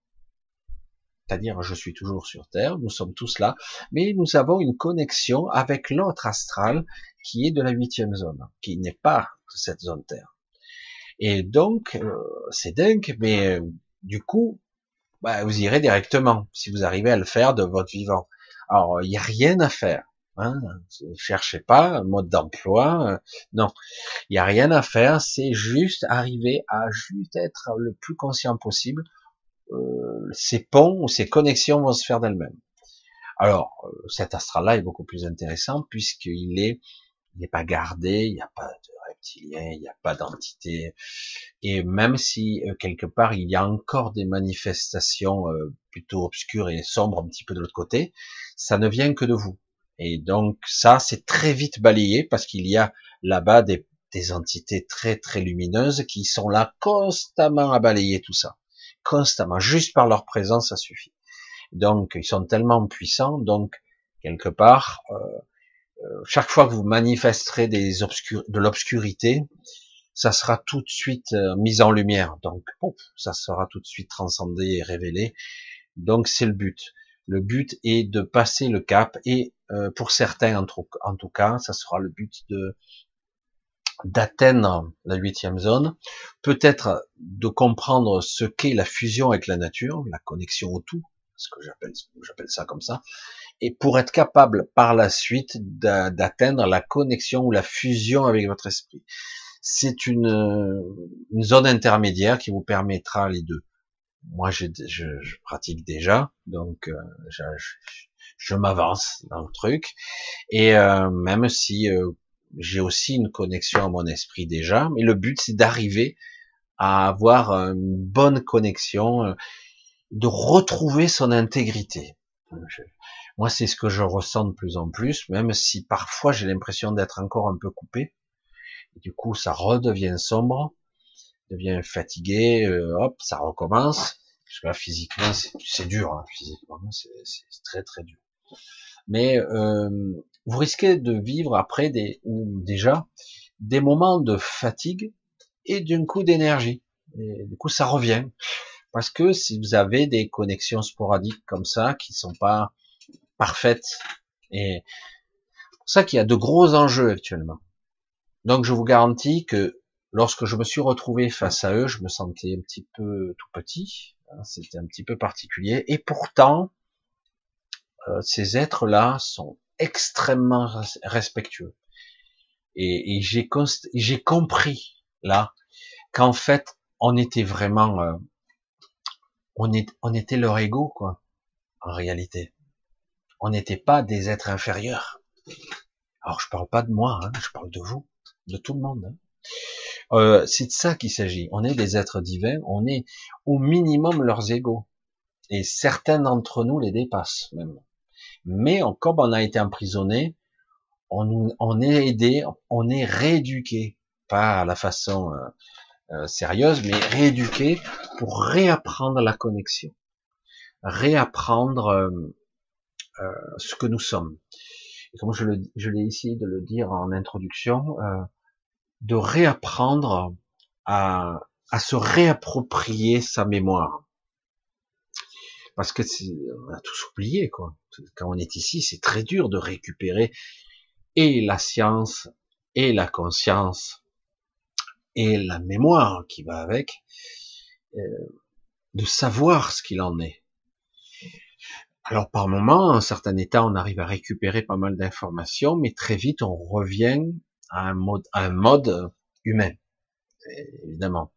C'est-à-dire, je suis toujours sur Terre, nous sommes tous là, mais nous avons une connexion avec l'autre astral qui est de la huitième zone, qui n'est pas cette zone Terre. Et donc, euh, c'est dingue, mais euh, du coup, bah, vous irez directement, si vous arrivez à le faire de votre vivant. Alors, il n'y a rien à faire. Hein, cherchez pas mode d'emploi. Euh, non, il n'y a rien à faire. C'est juste arriver à juste être le plus conscient possible. Euh, ces ponts ou ces connexions vont se faire d'elles-mêmes. Alors, euh, cet astral-là est beaucoup plus intéressant puisqu'il est, il n'est pas gardé, il n'y a pas de il n'y a pas d'entité. Et même si euh, quelque part il y a encore des manifestations plutôt obscures et sombres un petit peu de l'autre côté, ça ne vient que de vous. Et donc ça, c'est très vite balayé parce qu'il y a là-bas des, des entités très très lumineuses qui sont là constamment à balayer tout ça. Constamment. Juste par leur présence, ça suffit. Donc ils sont tellement puissants, donc quelque part, euh, euh, chaque fois que vous manifesterez des de l'obscurité, ça sera tout de suite euh, mis en lumière. Donc, ça sera tout de suite transcendé et révélé. Donc, c'est le but. Le but est de passer le cap et euh, pour certains, en tout, cas, ça sera le but de d'atteindre la huitième zone, peut-être de comprendre ce qu'est la fusion avec la nature, la connexion au tout, ce que j'appelle, j'appelle ça comme ça, et pour être capable par la suite d'atteindre la connexion ou la fusion avec votre esprit. C'est une, zone intermédiaire qui vous permettra les deux. Moi, je, je, pratique déjà, donc euh, je, je m'avance dans le truc, et euh, même si euh, j'ai aussi une connexion à mon esprit déjà, mais le but c'est d'arriver à avoir une bonne connexion, de retrouver son intégrité. Moi, c'est ce que je ressens de plus en plus, même si parfois j'ai l'impression d'être encore un peu coupé. du coup, ça redevient sombre, devient fatigué, euh, hop, ça recommence. Parce que là, physiquement, c'est dur, hein, physiquement, c'est très très dur. Mais euh, vous risquez de vivre après des, ou déjà, des moments de fatigue et d'un coup d'énergie. Et du coup, ça revient. Parce que si vous avez des connexions sporadiques comme ça, qui sont pas parfaite. Et pour ça qu'il y a de gros enjeux actuellement. Donc je vous garantis que lorsque je me suis retrouvé face à eux, je me sentais un petit peu tout petit. Hein, c'était un petit peu particulier. Et pourtant, ces êtres-là sont extrêmement respectueux. Et, et j'ai compris là qu'en fait, on était vraiment, euh, on, est, on était leur ego quoi, en réalité on n'était pas des êtres inférieurs. Alors je parle pas de moi, hein, je parle de vous, de tout le monde. Hein. Euh, c'est de ça qu'il s'agit. On est des êtres divins, on est au minimum leurs égaux. Et certains d'entre nous les dépassent même. Mais comme on a été emprisonné, on, est aidé, on est rééduqué, pas à la façon euh, euh, sérieuse, mais rééduqué pour réapprendre la connexion, réapprendre euh, ce que nous sommes. Et comme je, l'ai essayé de le dire en introduction, de réapprendre à se réapproprier sa mémoire. Parce que on a tous oublié, quoi. Quand on est ici, c'est très dur de récupérer et la science, et la conscience, et la mémoire qui va avec, euh, de savoir ce qu'il en est. Alors par moment, en certain état, on arrive à récupérer pas mal d'informations, mais très vite on revient à un mode, à un mode humain, évidemment.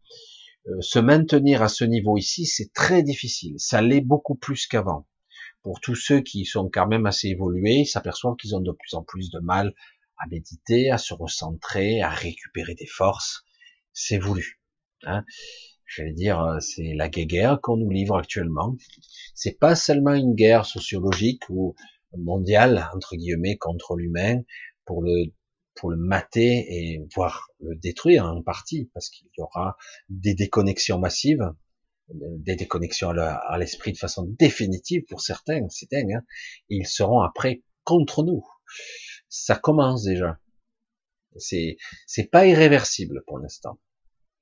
Euh, se maintenir à ce niveau ici, c'est très difficile. Ça l'est beaucoup plus qu'avant. Pour tous ceux qui sont quand même assez évolués, ils s'aperçoivent qu'ils ont de plus en plus de mal à méditer, à se recentrer, à récupérer des forces. C'est voulu. Hein j'allais dire, euh, c'est la guerre qu'on nous livre actuellement. C'est pas seulement une guerre sociologique ou mondiale entre guillemets contre l'humain pour le pour le mater et voire le détruire en partie parce qu'il y aura des déconnexions massives, des déconnexions à l'esprit de façon définitive pour certains, c'est dingue. Hein ils seront après contre nous. Ça commence déjà. C'est c'est pas irréversible pour l'instant.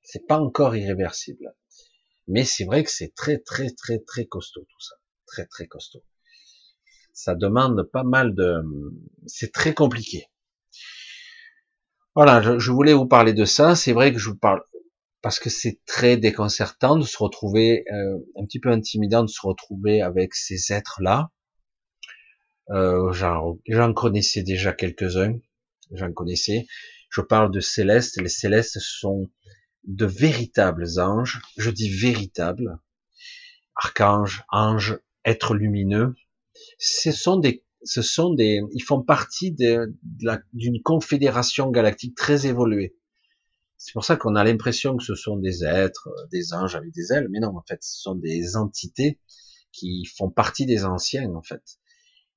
C'est pas encore irréversible. Mais c'est vrai que c'est très très très très costaud tout ça. Très très costaud. Ça demande pas mal de c'est très compliqué. Voilà, je, voulais vous parler de ça. C'est vrai que je vous parle parce que c'est très déconcertant de se retrouver, euh, un petit peu intimidant de se retrouver avec ces êtres-là. Euh, J'en connaissais déjà quelques-uns, j'en connaissais. Je parle de célestes. Les célestes sont de véritables anges. Je dis véritables. Archanges, anges, êtres lumineux. Ce sont des, ce sont des, ils font partie d'une de, confédération galactique très évoluée. C'est pour ça qu'on a l'impression que ce sont des êtres, des anges avec des ailes, mais non, en fait, ce sont des entités qui font partie des anciens, en fait,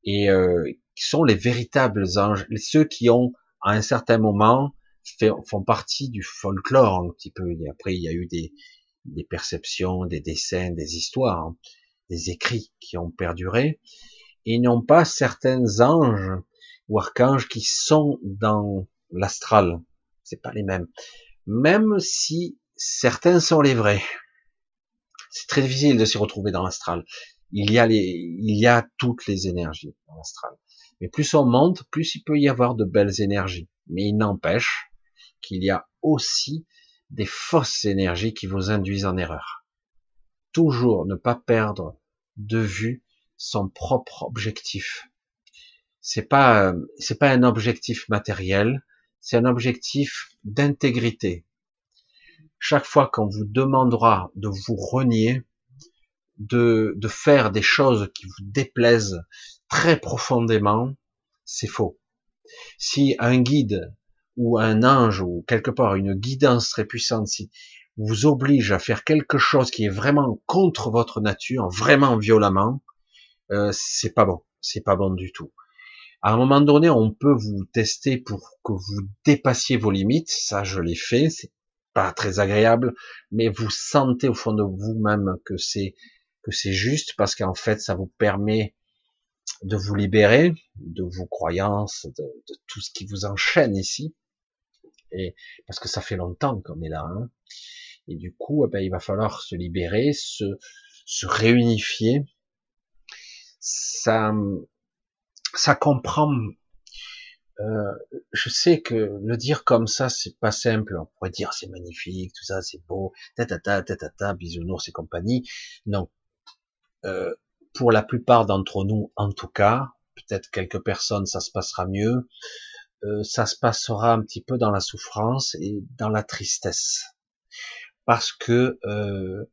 et euh, qui sont les véritables anges, ceux qui ont, à un certain moment, font partie du folklore un petit peu. Et après, il y a eu des, des perceptions, des dessins, des histoires, hein, des écrits qui ont perduré. Et non pas certains anges ou archanges qui sont dans l'astral. C'est pas les mêmes. Même si certains sont les vrais. C'est très difficile de s'y retrouver dans l'astral. Il y a les, il y a toutes les énergies dans l'astral. Mais plus on monte, plus il peut y avoir de belles énergies. Mais il n'empêche qu'il y a aussi des fausses énergies qui vous induisent en erreur. Toujours ne pas perdre de vue son propre objectif. C'est pas, c'est pas un objectif matériel, c'est un objectif d'intégrité. Chaque fois qu'on vous demandera de vous renier, de, de faire des choses qui vous déplaisent très profondément, c'est faux. Si un guide ou un ange ou quelque part une guidance très puissante vous oblige à faire quelque chose qui est vraiment contre votre nature, vraiment violemment, euh, c'est pas bon, c'est pas bon du tout. À un moment donné, on peut vous tester pour que vous dépassiez vos limites, ça je l'ai fait, c'est pas très agréable, mais vous sentez au fond de vous-même que c'est que c'est juste parce qu'en fait ça vous permet de vous libérer de vos croyances, de, tout ce qui vous enchaîne ici, et parce que ça fait longtemps qu'on est là. Hein. Et du coup, eh ben, il va falloir se libérer, se, se réunifier. Ça, ça comprend. Euh, je sais que le dire comme ça, c'est pas simple. On pourrait dire c'est magnifique, tout ça, c'est beau, ta ta ta ta ta, ta bisounours et compagnie. Non. Euh, pour la plupart d'entre nous, en tout cas, peut-être quelques personnes, ça se passera mieux. Euh, ça se passera un petit peu dans la souffrance et dans la tristesse, parce que euh,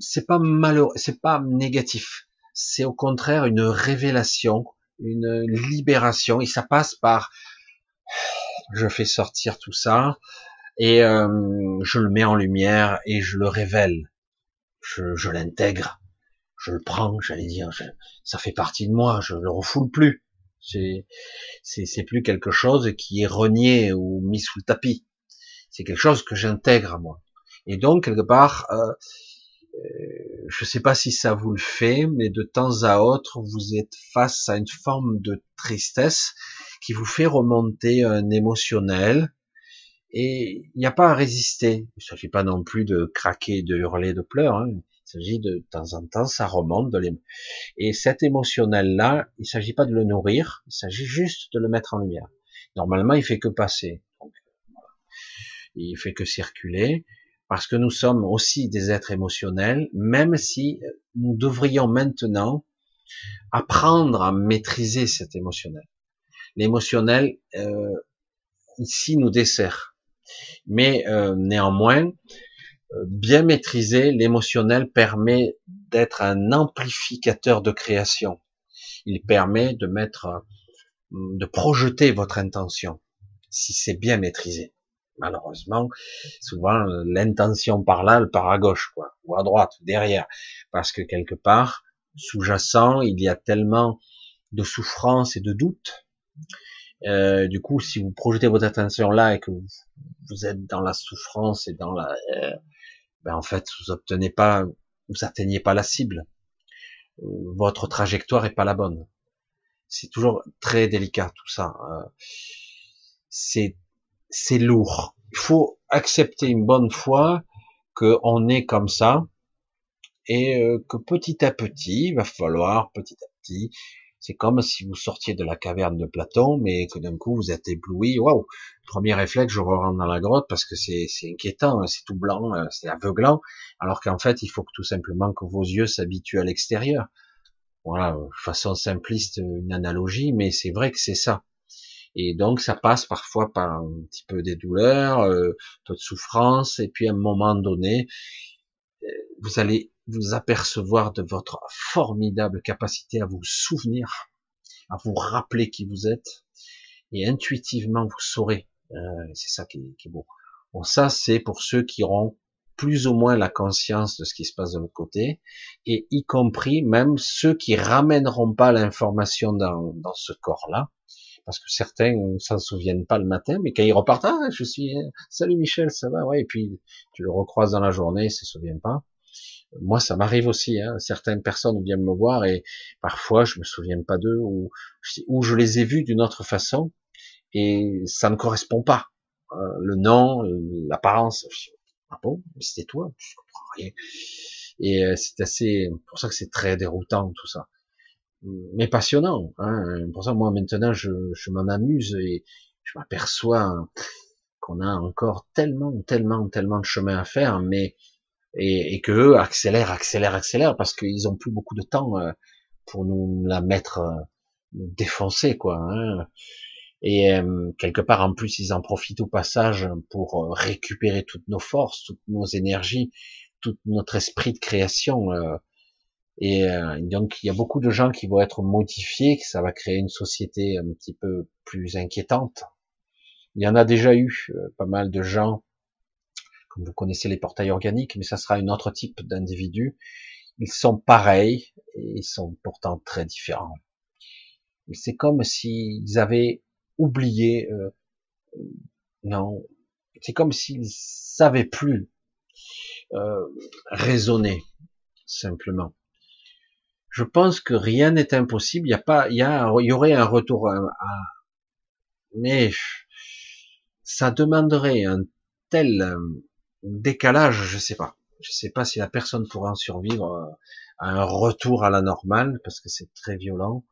c'est pas malheureux, c'est pas négatif, c'est au contraire une révélation, une libération, et ça passe par je fais sortir tout ça et euh, je le mets en lumière et je le révèle, je, je l'intègre, je le prends, j'allais dire, ça fait partie de moi, je le refoule plus. C'est, c'est, plus quelque chose qui est renié ou mis sous le tapis. C'est quelque chose que j'intègre à moi. Et donc, quelque part, euh, je ne sais pas si ça vous le fait, mais de temps à autre, vous êtes face à une forme de tristesse qui vous fait remonter un émotionnel. Et il n'y a pas à résister. Il ne s'agit pas non plus de craquer, de hurler, de pleurer. Hein. Il s'agit de, de temps en temps, ça remonte. De. Et cet émotionnel-là, il s'agit pas de le nourrir, il s'agit juste de le mettre en lumière. Normalement, il fait que passer. Donc, voilà. Il fait que circuler, parce que nous sommes aussi des êtres émotionnels, même si nous devrions maintenant apprendre à maîtriser cet émotionnel. L'émotionnel, euh, ici, nous dessert. Mais euh, néanmoins, bien maîtrisé, l'émotionnel permet d'être un amplificateur de création. Il permet de mettre, de projeter votre intention, si c'est bien maîtrisé. Malheureusement, souvent l'intention par là, elle part à gauche, quoi, ou à droite, ou derrière, parce que quelque part, sous-jacent, il y a tellement de souffrance et de doute. Euh, du coup, si vous projetez votre attention là et que vous, êtes dans la souffrance et dans la, euh, ben en fait, vous obtenez pas, vous atteignez pas la cible. Euh, votre trajectoire est pas la bonne. C'est toujours très délicat tout ça. C'est c'est lourd. Il faut accepter une bonne fois qu'on est comme ça et euh, que petit à petit, il va falloir petit à petit, c'est comme si vous sortiez de la caverne de Platon, mais que d'un coup vous êtes ébloui. Waouh Premier réflexe, je rentre dans la grotte parce que c'est inquiétant, hein, c'est tout blanc, euh, c'est aveuglant. Alors qu'en fait, il faut que tout simplement que vos yeux s'habituent à l'extérieur. Voilà, façon simpliste, une analogie, mais c'est vrai que c'est ça. Et donc ça passe parfois par un petit peu des douleurs, euh, de souffrance, et puis à un moment donné, euh, vous allez vous apercevoir de votre formidable capacité à vous souvenir, à vous rappeler qui vous êtes, et intuitivement vous saurez. Euh, c'est ça qui est, beau. Bon, ça c'est pour ceux qui auront plus ou moins la conscience de ce qui se passe de l'autre côté, et y compris même ceux qui ramèneront pas l'information dans, dans ce corps-là, parce que certains s'en souviennent pas le matin, mais quand ils repartent, ah, je suis, salut Michel, ça va, ouais, et puis tu le recroises dans la journée, ils se souviennent pas. Moi, ça m'arrive aussi. Hein. Certaines personnes viennent me voir et parfois je me souviens pas d'eux ou, ou je les ai vus d'une autre façon et ça ne correspond pas. Euh, le nom, l'apparence. Ah bon, c'était toi, je comprends rien. Et euh, c'est assez, pour ça que c'est très déroutant tout ça, mais passionnant. Hein. Pour ça, moi maintenant, je, je m'en amuse et je m'aperçois qu'on a encore tellement, tellement, tellement de chemin à faire, mais et, et que eux accélèrent, accélèrent, accélèrent parce qu'ils ont plus beaucoup de temps euh, pour nous la mettre euh, défoncer quoi. Hein. Et euh, quelque part en plus ils en profitent au passage pour récupérer toutes nos forces, toutes nos énergies, tout notre esprit de création. Et donc il y a beaucoup de gens qui vont être modifiés, que ça va créer une société un petit peu plus inquiétante. Il y en a déjà eu pas mal de gens vous connaissez les portails organiques, mais ça sera un autre type d'individu. Ils sont pareils et ils sont pourtant très différents. C'est comme s'ils avaient oublié, euh, non, c'est comme s'ils savaient plus euh, raisonner simplement. Je pense que rien n'est impossible. Il y a pas, il y aurait un retour à, mais ça demanderait un tel euh, décalage, je sais pas. Je sais pas si la personne pourra en survivre euh, à un retour à la normale, parce que c'est très violent.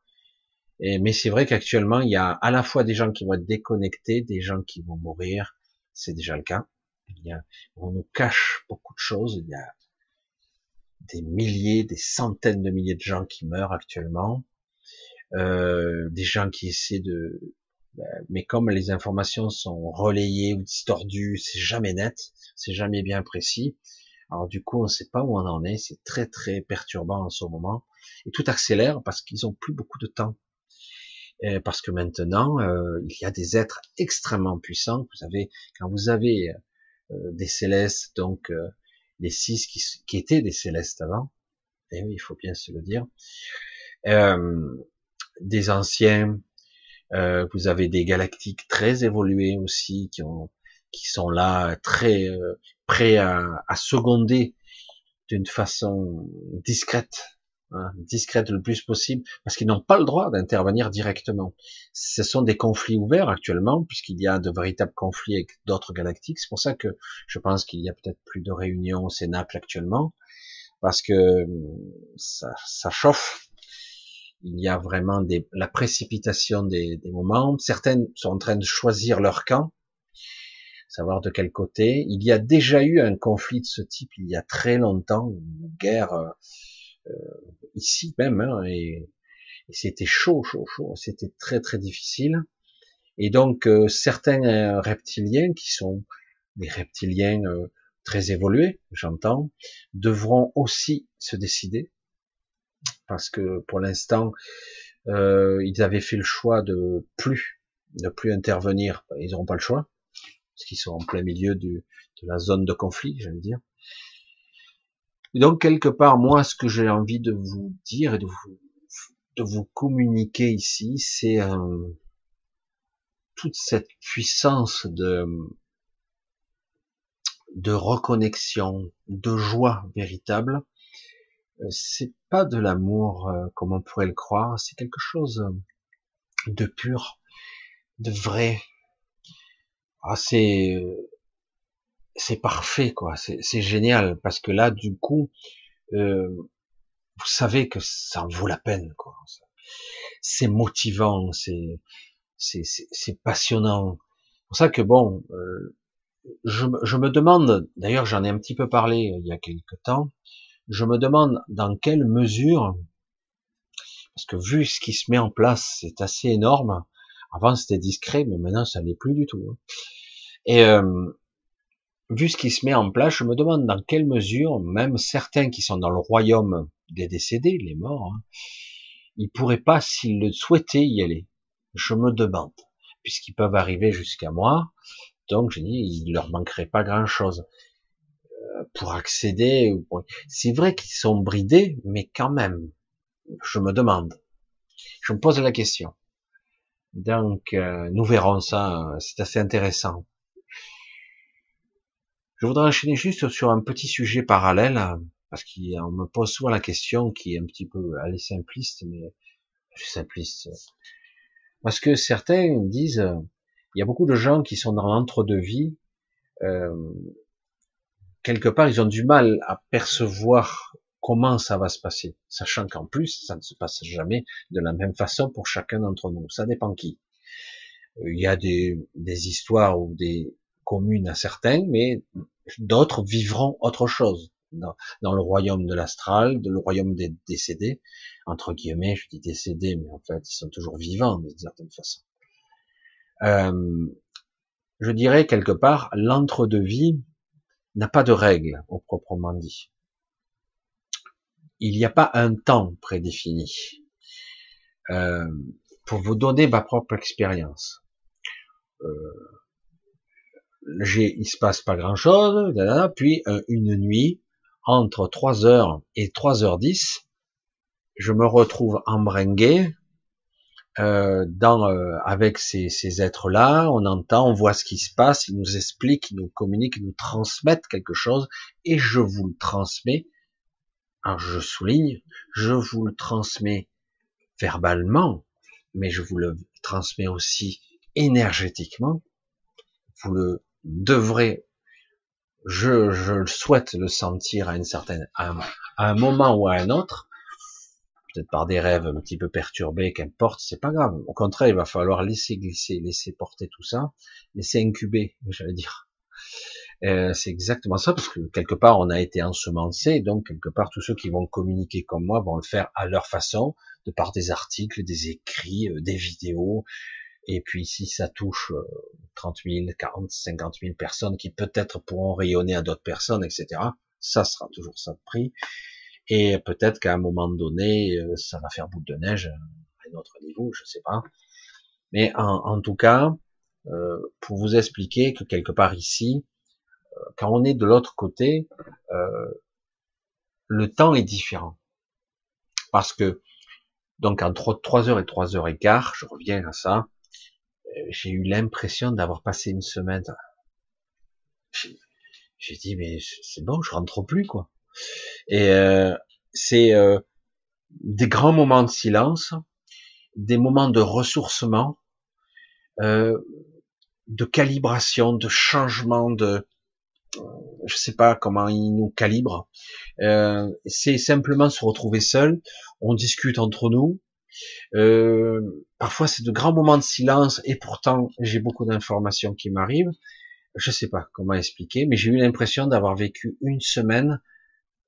Mais c'est vrai qu'actuellement, il y a à la fois des gens qui vont être déconnectés, des gens qui vont mourir. C'est déjà le cas. On nous cache beaucoup de choses. Des milliers, des centaines de milliers de gens qui meurent actuellement. Euh, des gens qui essaient de ben, mais comme les informations sont relayées ou distordues, c'est jamais net, c'est jamais bien précis. Alors du coup, on ne sait pas où on en est, c'est très très perturbant en ce moment. Et tout accélère parce qu'ils ont plus beaucoup de temps. parce que maintenant, euh, il y a des êtres extrêmement puissants. Vous avez, quand vous avez euh, des célestes, donc euh, les six qui, qui, étaient des célestes avant, et oui, il faut bien se le dire, des anciens, euh, vous avez des galactiques très évolués aussi qui ont qui sont là très euh, prêts à, à, seconder d'une façon discrète, hein, discrète le plus possible, parce qu'ils n'ont pas le droit d'intervenir directement. Ce sont des conflits ouverts actuellement, puisqu'il y a de véritables conflits avec d'autres galactiques. C'est pour ça que je pense qu'il y a peut-être plus de réunions au Cénacle actuellement, parce que ça, ça chauffe il y a vraiment des, la précipitation des, des, moments. Certaines sont en train de choisir leur camp, savoir de quel côté. Il y a déjà eu un conflit de ce type il y a très longtemps, une guerre euh ici même, hein, et, c'était chaud, chaud, chaud. C'était très, très difficile. Et donc euh, certains euh, reptiliens qui sont des reptiliens très évolués, j'entends, devront aussi se décider parce que pour l'instant, euh, ils avaient fait le choix de plus, de plus intervenir. Ils n'auront pas le choix. parce qu'ils sont en plein milieu de la zone de conflit, j'allais dire. Donc quelque part, moi, ce que j'ai envie de vous dire et de vous, de vous communiquer ici, c'est euh, toute cette puissance de de reconnexion, de joie véritable. Euh, c'est pas de l'amour euh, comme on pourrait le croire, c'est quelque chose de pur, de vrai. Ah, c'est c'est parfait quoi, c'est génial parce que là du coup euh, vous savez que ça en vaut la peine quoi. C'est motivant, c'est c'est passionnant. C'est pour ça que bon, euh, je, je me demande, d'ailleurs j'en ai un petit peu parlé il y a quelque temps, je me demande dans quelle mesure, parce que vu ce qui se met en place, c'est assez énorme. Avant c'était discret, mais maintenant ça n'est plus du tout. Hein. Et euh, vu ce qui se met en place, je me demande dans quelle mesure, même certains qui sont dans le royaume des décédés, les morts, hein, ils pourraient pas, s'ils le souhaitaient, y aller. Je me demande, puisqu'ils peuvent arriver jusqu'à moi, donc je dis, il leur manquerait pas grand chose euh, pour accéder. C'est vrai qu'ils sont bridés, mais quand même, je me demande. Je me pose la question. Donc, euh, nous verrons ça. C'est assez intéressant. Je voudrais enchaîner juste sur un petit sujet parallèle, parce qu'on me pose souvent la question qui est un petit peu, elle est simpliste, mais simpliste. Parce que certains disent, il y a beaucoup de gens qui sont dans l'entre-deux-vie, euh, quelque part ils ont du mal à percevoir comment ça va se passer, sachant qu'en plus ça ne se passe jamais de la même façon pour chacun d'entre nous, ça dépend qui. Il y a des, des histoires ou des communes à certains, mais d'autres vivront autre chose dans, le royaume de l'astral, de le royaume des décédés, entre guillemets, je dis décédés, mais en fait ils sont toujours vivants d'une certaine façon. Euh, je dirais quelque part, l'entre-deux-vie n'a pas de règle au proprement dit. Il n'y a pas un temps prédéfini. Euh, pour vous donner ma propre expérience, euh, il se passe pas grand chose, puis euh, une nuit, entre 3h et 3h10, je me retrouve embringué euh, dans, euh, avec ces, ces êtres-là, on entend, on voit ce qui se passe, ils nous expliquent, ils nous communiquent, ils nous transmettent quelque chose, et je vous le transmets. Alors je souligne, je vous le transmets verbalement, mais je vous le transmets aussi énergétiquement. Vous le devrait, je, je le souhaite le sentir à une certaine, à un, moment ou à un autre, peut-être par des rêves un petit peu perturbés, qu'importe, c'est pas grave. Au contraire, il va falloir laisser glisser, laisser porter tout ça, laisser incuber, j'allais dire. Euh, c'est exactement ça, parce que quelque part on a été ensemencé, donc quelque part tous ceux qui vont communiquer comme moi vont le faire à leur façon, de par des articles, des écrits, euh, des vidéos, et puis si ça touche 30 000, 40, 50 000 personnes qui peut-être pourront rayonner à d'autres personnes, etc., ça sera toujours ça de prix. Et peut-être qu'à un moment donné, euh, ça va faire boule de neige à un autre niveau, je sais pas. Mais en, tout cas, euh, pour vous expliquer que quelque part ici, euh, quand on est de l'autre côté, le temps est différent. Parce que, donc entre 3 heures et 3 heures et quart, je reviens à ça, j'ai eu l'impression d'avoir passé une semaine. J'ai dit mais c'est bon, je rentre plus quoi. Et euh, c'est euh, des grands moments de silence, des moments de ressourcement, euh, de calibration, de changement, de je sais pas comment ils nous calibrent. c'est simplement se retrouver seul. On discute entre nous. Euh, parfois, c'est de grands moments de silence et pourtant, j'ai beaucoup d'informations qui m'arrivent. Je sais pas comment expliquer, mais j'ai eu l'impression d'avoir vécu une semaine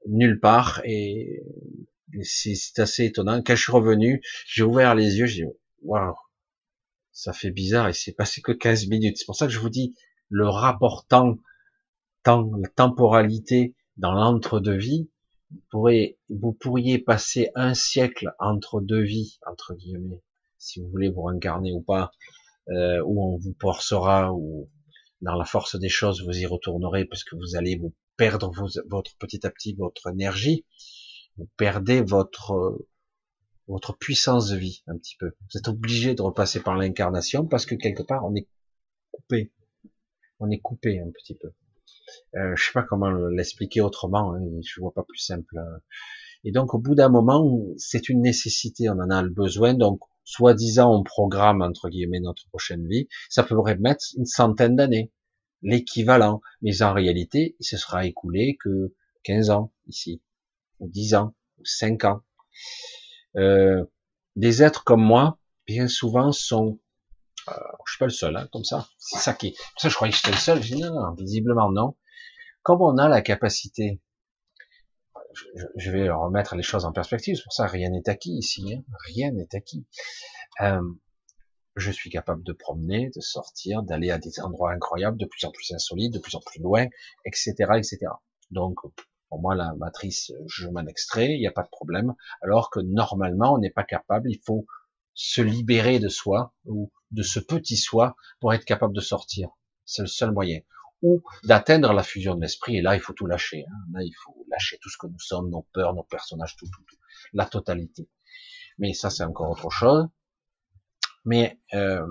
nulle part et c'est assez étonnant. Quand je suis revenu, j'ai ouvert les yeux, j'ai dit, waouh, ça fait bizarre et c'est passé que 15 minutes. C'est pour ça que je vous dis, le rapport temps, temps, la temporalité dans l'entre-deux-vie, vous pourriez passer un siècle entre deux vies, entre guillemets, si vous voulez vous incarner ou pas, euh, où on vous forcera ou dans la force des choses, vous y retournerez parce que vous allez vous perdre votre petit à petit votre énergie, vous perdez votre votre puissance de vie un petit peu. Vous êtes obligé de repasser par l'incarnation parce que quelque part on est coupé, on est coupé un petit peu. Euh, je sais pas comment l'expliquer autrement, hein, je vois pas plus simple. Hein. Et donc au bout d'un moment, c'est une nécessité, on en a le besoin. Donc soi-disant on programme entre guillemets notre prochaine vie, ça pourrait mettre une centaine d'années, l'équivalent. Mais en réalité, il se sera écoulé que 15 ans ici, ou 10 ans, ou 5 ans. Euh, des êtres comme moi, bien souvent, sont euh, je suis pas le seul, hein, comme ça. C'est ça qui. Ça, je croyais que j'étais le seul. Je dis non, non, visiblement non. Comme on a la capacité, je, je, vais remettre les choses en perspective. C'est pour ça, rien n'est acquis ici. Hein. Rien n'est acquis. Euh, je suis capable de promener, de sortir, d'aller à des endroits incroyables, de plus en plus insolites, de plus en plus loin, etc., etc. Donc, pour moi, la matrice, je m'en extrais, il n'y a pas de problème. Alors que normalement, on n'est pas capable. Il faut se libérer de soi ou de ce petit soi pour être capable de sortir. C'est le seul moyen. Ou d'atteindre la fusion de l'esprit. Et là, il faut tout lâcher. Hein. Là, il faut lâcher tout ce que nous sommes, nos peurs, nos personnages, tout, tout, tout. La totalité. Mais ça, c'est encore autre chose. Mais euh,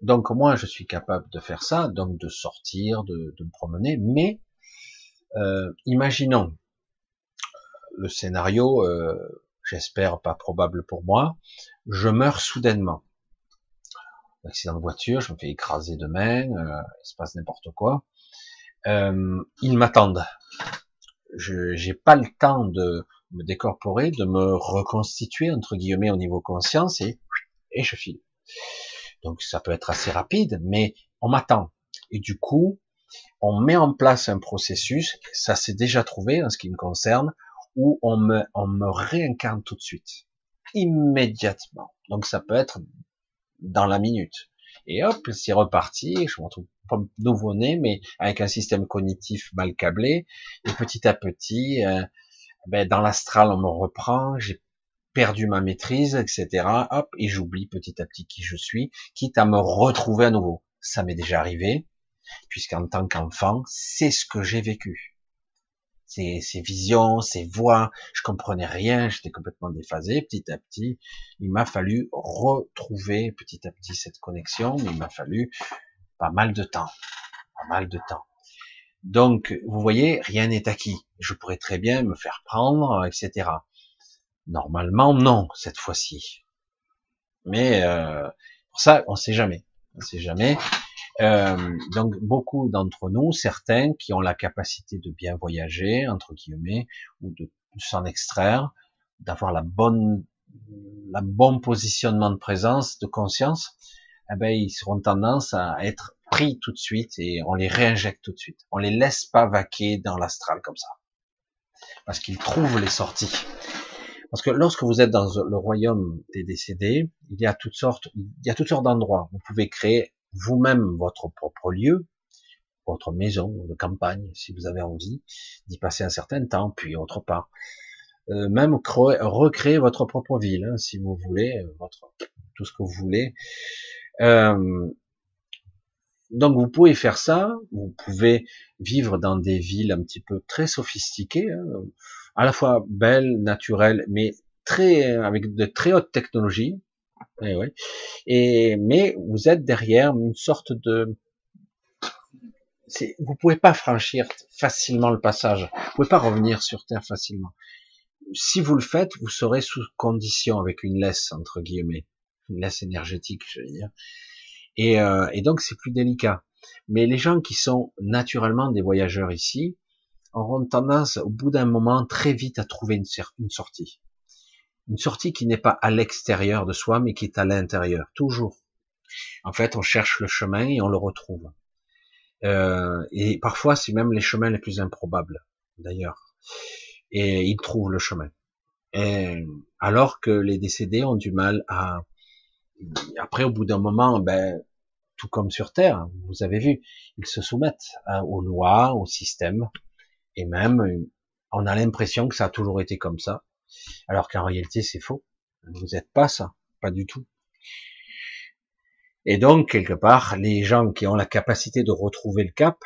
donc moi, je suis capable de faire ça, donc de sortir, de, me promener. Mais euh, imaginons le scénario. Euh, j'espère pas probable pour moi, je meurs soudainement. Accident de voiture, je me fais écraser demain, euh, il se passe n'importe quoi. Euh, ils m'attendent. Je j'ai pas le temps de me décorporer, de me reconstituer entre guillemets au niveau conscience et et je file. Donc ça peut être assez rapide, mais on m'attend. Et du coup, on met en place un processus, ça s'est déjà trouvé en ce qui me concerne, où on me, on me réincarne tout de suite, immédiatement. Donc ça peut être dans la minute. Et hop, c'est reparti, je me retrouve nouveau-né, mais avec un système cognitif mal câblé, et petit à petit, euh, ben, dans l'astral, on me reprend, j'ai perdu ma maîtrise, etc. Hop, et j'oublie petit à petit qui je suis, quitte à me retrouver à nouveau. Ça m'est déjà arrivé, puisqu'en tant qu'enfant, c'est ce que j'ai vécu ces, visions, ces voix, je comprenais rien, j'étais complètement déphasé. Petit à petit, il m'a fallu retrouver petit à petit cette connexion, il m'a fallu pas mal de temps, pas mal de temps. Donc, vous voyez, rien n'est acquis. Je pourrais très bien me faire prendre, etc. Normalement, non, cette fois-ci. Mais euh, pour ça, on sait jamais. On sait jamais. Euh, donc beaucoup d'entre nous, certains qui ont la capacité de bien voyager, entre guillemets, ou de s'en extraire, d'avoir la bonne, la bon positionnement de présence, de conscience, eh ben, ils seront tendance à être pris tout de suite et on les réinjecte tout de suite. On les laisse pas vaquer dans l'astral comme ça. Parce qu'ils trouvent les sorties. Parce que lorsque vous êtes dans le royaume des décédés, il y a toutes sortes, il y a toutes sortes d'endroits. Vous pouvez créer vous-même votre propre lieu, votre maison de campagne, si vous avez envie d'y passer un certain temps, puis autre part. Euh, même recréer votre propre ville, hein, si vous voulez, euh, votre tout ce que vous voulez. Euh, donc vous pouvez faire ça, vous pouvez vivre dans des villes un petit peu très sophistiquées, hein, à la fois belles, naturelles, mais très avec de très hautes technologies, et, eh et mais vous êtes derrière une sorte de vous pouvez pas franchir facilement le passage. Vous pouvez pas revenir sur Terre facilement. Si vous le faites, vous serez sous condition avec une laisse entre guillemets, une laisse énergétique, je veux dire. Et, euh, et donc c'est plus délicat. Mais les gens qui sont naturellement des voyageurs ici auront tendance, au bout d'un moment, très vite à trouver une sortie. Une sortie qui n'est pas à l'extérieur de soi, mais qui est à l'intérieur, toujours. En fait, on cherche le chemin et on le retrouve. Euh, et parfois, c'est même les chemins les plus improbables, d'ailleurs. Et ils trouvent le chemin. Et, alors que les décédés ont du mal à... Après, au bout d'un moment, ben, tout comme sur Terre, vous avez vu, ils se soumettent hein, aux lois, au système, et même, on a l'impression que ça a toujours été comme ça. Alors qu'en réalité, c'est faux. Vous n'êtes pas ça, pas du tout. Et donc, quelque part, les gens qui ont la capacité de retrouver le cap,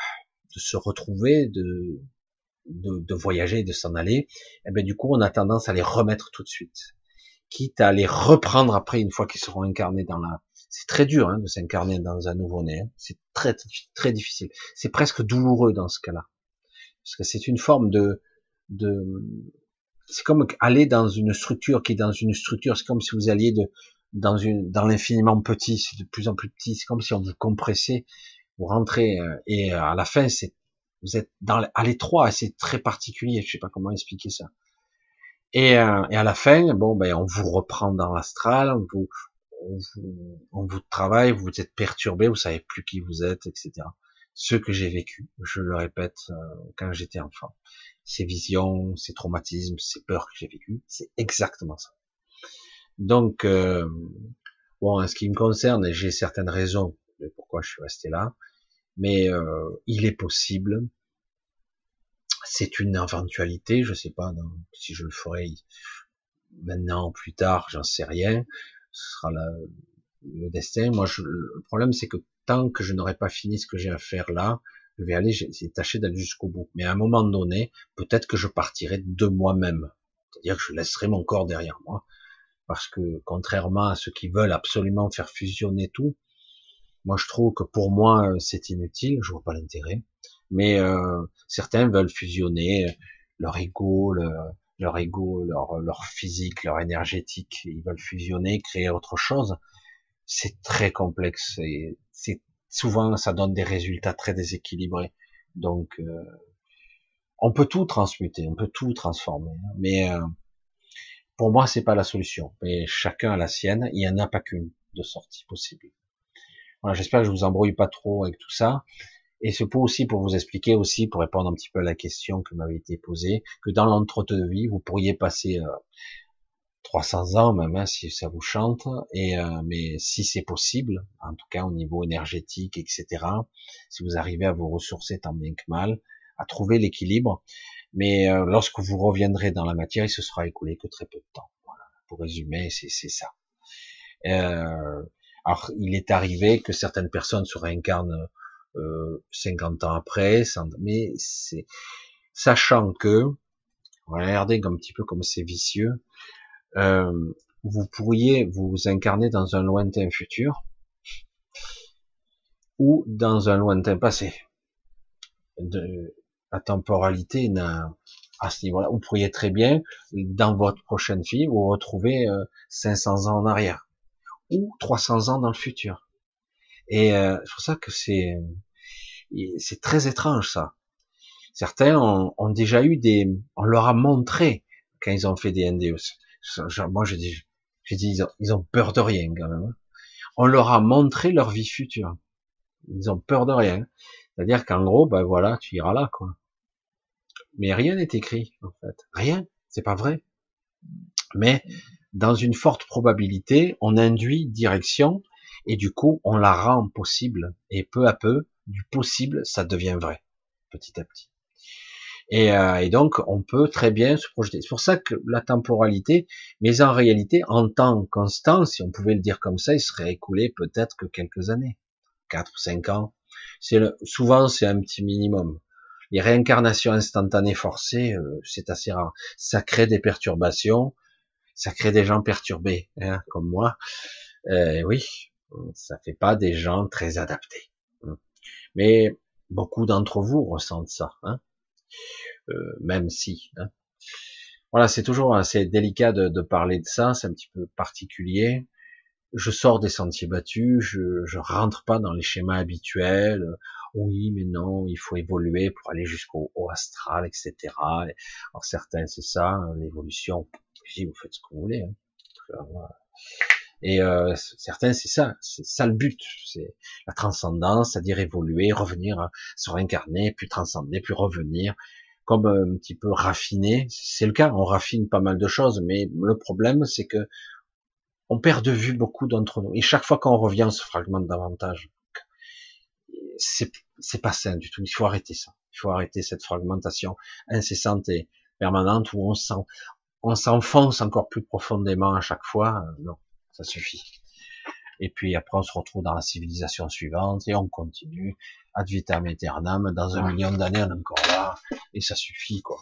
de se retrouver, de, de, voyager, de s'en aller, eh ben, du coup, on a tendance à les remettre tout de suite. Quitte à les reprendre après, une fois qu'ils seront incarnés dans la... C'est très dur hein, de s'incarner dans un nouveau-né. Hein. C'est très, très difficile. C'est presque douloureux dans ce cas-là. Parce que c'est une forme de... de c'est comme aller dans une structure qui est dans une structure. C'est comme si vous alliez de, dans une dans l'infiniment petit, c'est de plus en plus petit, c'est comme si on vous compressait, vous rentrez euh, et euh, à la fin c'est vous êtes dans à l'étroit, c'est très particulier, je sais pas comment expliquer ça. Et, euh, et à la fin, bon ben on vous reprend dans l'astral, on vous, on vous on vous travaille, vous êtes perturbé, vous savez plus qui vous êtes, etc. Ce que j'ai vécu, je le répète, quand j'étais enfant, ces visions, ces traumatismes, ces peurs que j'ai vécues, c'est exactement ça. Donc, euh, bon, en ce qui me concerne, j'ai certaines raisons de pourquoi je suis resté là, mais euh, il est possible. C'est une éventualité, je sais pas si je le ferai maintenant plus tard, j'en sais rien. Ce sera le destin. Moi, le problème, c'est que tant que je n'aurai pas fini ce que j'ai à faire là, je vais aller, j'ai tâché d'aller jusqu'au bout. Mais à un moment donné, peut-être que je partirai de moi-même. C'est-à-dire que je laisserai mon corps derrière moi parce que contrairement à ceux qui veulent absolument faire fusionner tout, moi je trouve que pour moi c'est inutile, je vois pas l'intérêt. Mais euh, certains veulent fusionner leur ego, leur, ego, leur, leur physique, leur énergétique, ils veulent fusionner, créer autre chose. C'est très complexe et c'est souvent ça donne des résultats très déséquilibrés. Donc euh, on peut tout transmuter, on peut tout transformer, hein. mais euh, pour moi, c'est pas la solution. Mais chacun a la sienne. Il n'y en a pas qu'une de sortie possible. Voilà, j'espère que je vous embrouille pas trop avec tout ça. Et c'est pour aussi pour vous expliquer aussi, pour répondre un petit peu à la question que m'avait été posée, que dans l'entre-deux vie, vous pourriez passer euh, 300 ans même, hein, si ça vous chante. Et euh, mais si c'est possible, en tout cas au niveau énergétique, etc. Si vous arrivez à vous ressourcer tant bien que mal, à trouver l'équilibre, mais euh, lorsque vous reviendrez dans la matière, il se sera écoulé que très peu de temps. Voilà. Pour résumer, c'est ça. Euh, alors, il est arrivé que certaines personnes se réincarnent euh, 50 ans après, mais c'est sachant que, regardez un petit peu comme c'est vicieux, euh, vous pourriez vous incarner dans un lointain futur ou dans un lointain passé. De, la temporalité à ce niveau-là. Vous pourriez très bien, dans votre prochaine vie, vous retrouver 500 euh, ans en arrière ou 300 ans dans le futur. Et euh, c'est pour ça que c'est c'est très étrange ça. Certains ont, ont, déjà eu des, on leur a montré quand ils ont fait des NDE. Moi, j'ai dit, ils ont, ils ont peur de rien quand même. Hein. On leur a montré leur vie future. Ils ont peur de rien. C'est-à-dire qu'en gros, ben voilà, tu iras là, quoi. Mais rien n'est écrit, en fait. Rien. C'est pas vrai. Mais, dans une forte probabilité, on induit direction, et du coup, on la rend possible. Et peu à peu, du possible, ça devient vrai. Petit à petit. Et, euh, et, donc, on peut très bien se projeter. C'est pour ça que la temporalité, mais en réalité, en temps constant, si on pouvait le dire comme ça, il serait écoulé peut-être que quelques années, quatre ou cinq ans. C'est souvent c'est un petit minimum. Les réincarnations instantanées forcées, euh, c'est assez rare. Ça crée des perturbations, ça crée des gens perturbés, hein, comme moi. Euh, oui, ça fait pas des gens très adaptés. Mais beaucoup d'entre vous ressentent ça, hein, même si. Hein. Voilà, c'est toujours assez délicat de, de parler de ça, c'est un petit peu particulier je sors des sentiers battus, je, je rentre pas dans les schémas habituels. Oui, mais non, il faut évoluer pour aller jusqu'au astral, etc. Alors certains, c'est ça, hein, l'évolution. vous faites ce que vous voulez. Hein. Et euh, certains, c'est ça, c'est ça le but, c'est la transcendance, c'est-à-dire évoluer, revenir, hein, se réincarner, puis transcender, puis revenir, comme un petit peu raffiner. C'est le cas, on raffine pas mal de choses, mais le problème, c'est que on perd de vue beaucoup d'entre nous. Et chaque fois qu'on revient, on se fragmente davantage. C'est, pas sain du tout. Il faut arrêter ça. Il faut arrêter cette fragmentation incessante et permanente où on on s'enfonce encore plus profondément à chaque fois. Euh, non, ça suffit. et puis après on se retrouve dans la civilisation suivante et on continue ad vitam aeternam. Dans un million d'années, on est encore là et ça suffit quoi.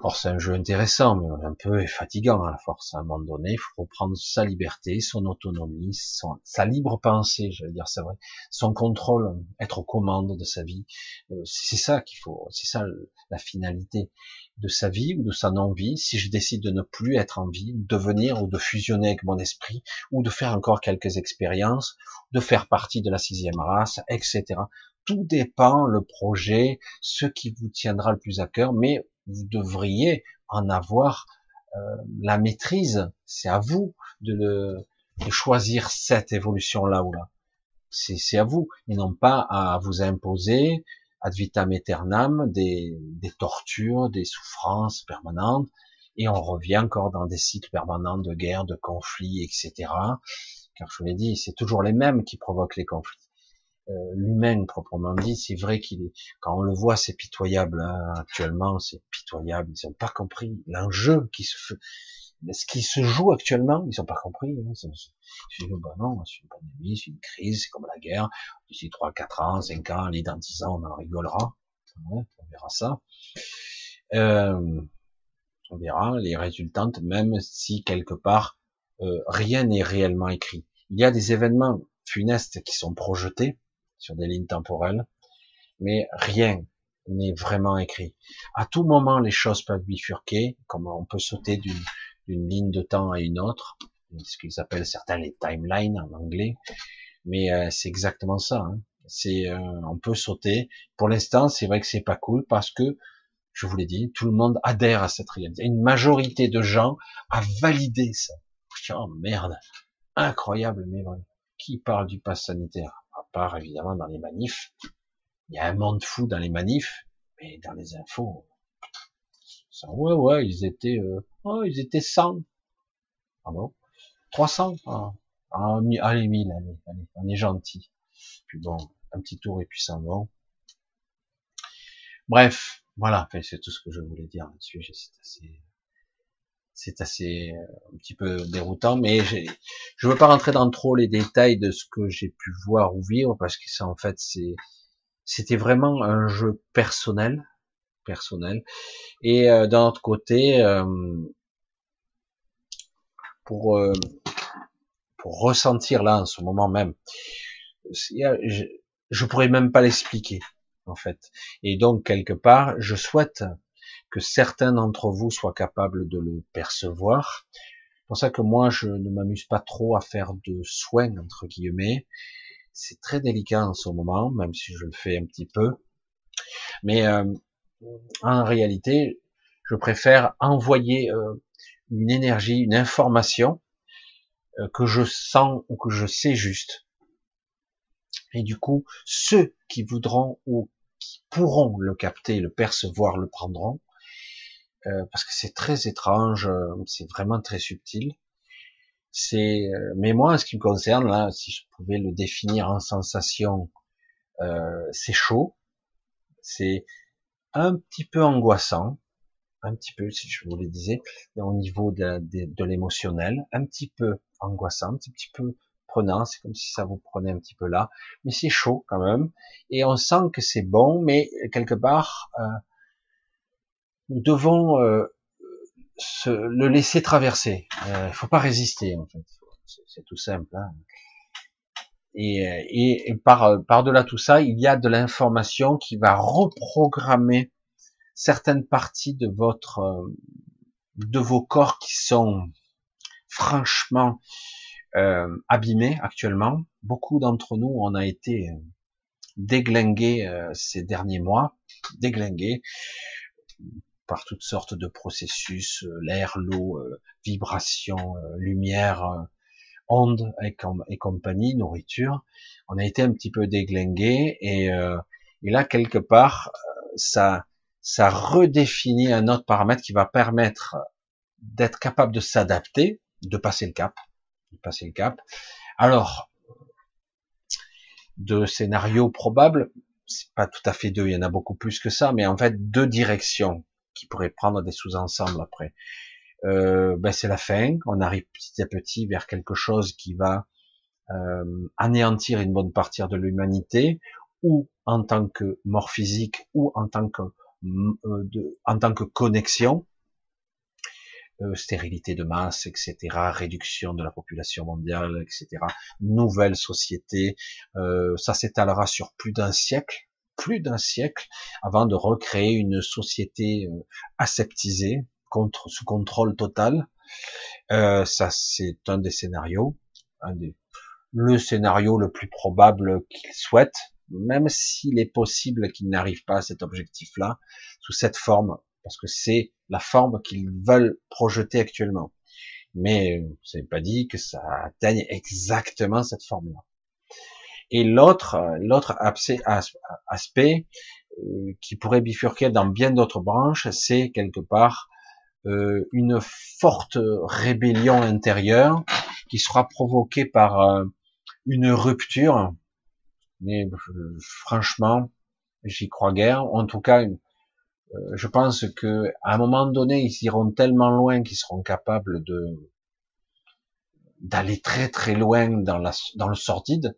Or, c'est un jeu intéressant, mais un peu fatigant à la force. À un moment donné, il faut reprendre sa liberté, son autonomie, sa libre pensée, je veux dire, c'est vrai, son contrôle, être aux commandes de sa vie. Euh, c'est ça qu'il faut, c'est ça la finalité de sa vie ou de sa non-vie. Si je décide de ne plus être en vie, de venir ou de fusionner avec mon esprit, ou de faire encore quelques expériences, de faire partie de la sixième race, etc. Tout dépend le projet, ce qui vous tiendra le plus à cœur, mais vous devriez en avoir euh, la maîtrise. C'est à vous de, de choisir cette évolution-là ou là. C'est à vous, et non pas à vous imposer ad vitam aeternam des, des tortures, des souffrances permanentes, et on revient encore dans des cycles permanents de guerre, de conflits, etc. Car je vous l'ai dit, c'est toujours les mêmes qui provoquent les conflits. Euh, l'humain proprement dit, c'est vrai qu'il est, quand on le voit, c'est pitoyable. Hein, actuellement, c'est pitoyable. Ils n'ont pas compris l'enjeu qui se fait, ce qui se joue actuellement. Ils n'ont pas compris. Hein, c'est, bah non, c'est une pandémie, c'est une crise, c'est comme la guerre. D'ici 3, 4 ans, 5 ans, allez, dans 10 ans, on en rigolera. on verra ça. Euh, on verra les résultantes, même si quelque part euh, rien n'est réellement écrit. Il y a des événements funestes qui sont projetés, sur des lignes temporelles, mais rien n'est vraiment écrit. À tout moment, les choses peuvent bifurquer, comme on peut sauter d'une ligne de temps à une autre, ce qu'ils appellent certains les timelines en anglais, mais euh, c'est exactement ça. Hein. C'est, euh, on peut sauter. Pour l'instant, c'est vrai que c'est pas cool parce que, je vous l'ai dit, tout le monde adhère à cette réalité. Une majorité de gens a validé ça. Oh merde, incroyable, mais vrai. Qui parle du pass sanitaire? Évidemment dans les manifs. Il y a un monde fou dans les manifs, mais dans les infos, ça, ouais, ouais, ils étaient, euh, ils étaient 100. Ah bon? 300 ah, ah, Allez, 1000, allez, allez, on est gentil. Puis bon, un petit tour et puis ça va. Bref, voilà, c'est tout ce que je voulais dire là-dessus. C'est assez, c'est assez euh, un petit peu déroutant, mais je veux pas rentrer dans trop les détails de ce que j'ai pu voir ou vivre parce que ça en fait c'est c'était vraiment un jeu personnel, personnel. Et euh, d'un autre côté, euh, pour euh, pour ressentir là en ce moment même, je, je pourrais même pas l'expliquer en fait. Et donc quelque part, je souhaite que certains d'entre vous soient capables de le percevoir. C'est pour ça que moi, je ne m'amuse pas trop à faire de soins, entre guillemets. C'est très délicat en ce moment, même si je le fais un petit peu. Mais euh, en réalité, je préfère envoyer euh, une énergie, une information euh, que je sens ou que je sais juste. Et du coup, ceux qui voudront ou qui pourront le capter, le percevoir, le prendront. Euh, parce que c'est très étrange, euh, c'est vraiment très subtil. C'est, euh, mais moi, en ce qui me concerne, là, si je pouvais le définir en sensation, c'est chaud, c'est un petit peu angoissant, un petit peu, si je vous le disais, au niveau de, de, l'émotionnel, un petit peu angoissant, un petit peu prenant, c'est comme si ça vous prenait un petit peu là, mais c'est chaud quand même, et on sent que c'est bon, mais quelque part, euh, nous devons euh, se, le laisser traverser. Il euh, faut pas résister en fait. C'est tout simple. Hein. Et, et, et, par, par delà tout ça, il y a de l'information qui va reprogrammer certaines parties de votre euh, de vos corps qui sont franchement euh, abîmés actuellement. Beaucoup d'entre nous, on a été déglingués ces derniers mois, déglingués par toutes sortes de processus, euh, l'air, l'eau, euh, vibration, euh, lumière, ondes et, compagnie, nourriture. On a été un petit peu déglingué et, et là quelque part ça ça redéfinit un autre paramètre qui va permettre d'être capable de s'adapter, de passer le cap, passer le cap. Alors de scénarios probables, c'est pas tout à fait deux, il y en a beaucoup plus que ça, mais en fait deux directions qui pourrait prendre des sous-ensembles après. euh, ben c'est la fin. On arrive petit à petit vers quelque chose qui va euh, anéantir une bonne partie de l'humanité, ou en tant que mort physique, ou en tant que euh, de, en tant que connexion, euh, stérilité de masse, etc., réduction de la population mondiale, etc., nouvelle société, euh, ça s'étalera sur plus d'un siècle, plus d'un siècle, avant de recréer une société euh, aseptisée, contre, sous contrôle total. Euh, ça, c'est un des scénarios, un des, le scénario le plus probable qu'il souhaite, même s'il est possible qu'il n'arrive pas à cet objectif-là, sous cette forme, parce que c'est la forme qu'ils veulent projeter actuellement. Mais c'est pas dit que ça atteigne exactement cette forme-là. Et l'autre, l'autre aspect euh, qui pourrait bifurquer dans bien d'autres branches, c'est quelque part euh, une forte rébellion intérieure qui sera provoquée par euh, une rupture. Mais franchement, j'y crois guère. En tout cas, je pense que à un moment donné, ils iront tellement loin qu'ils seront capables de d'aller très très loin dans, la, dans le sordide,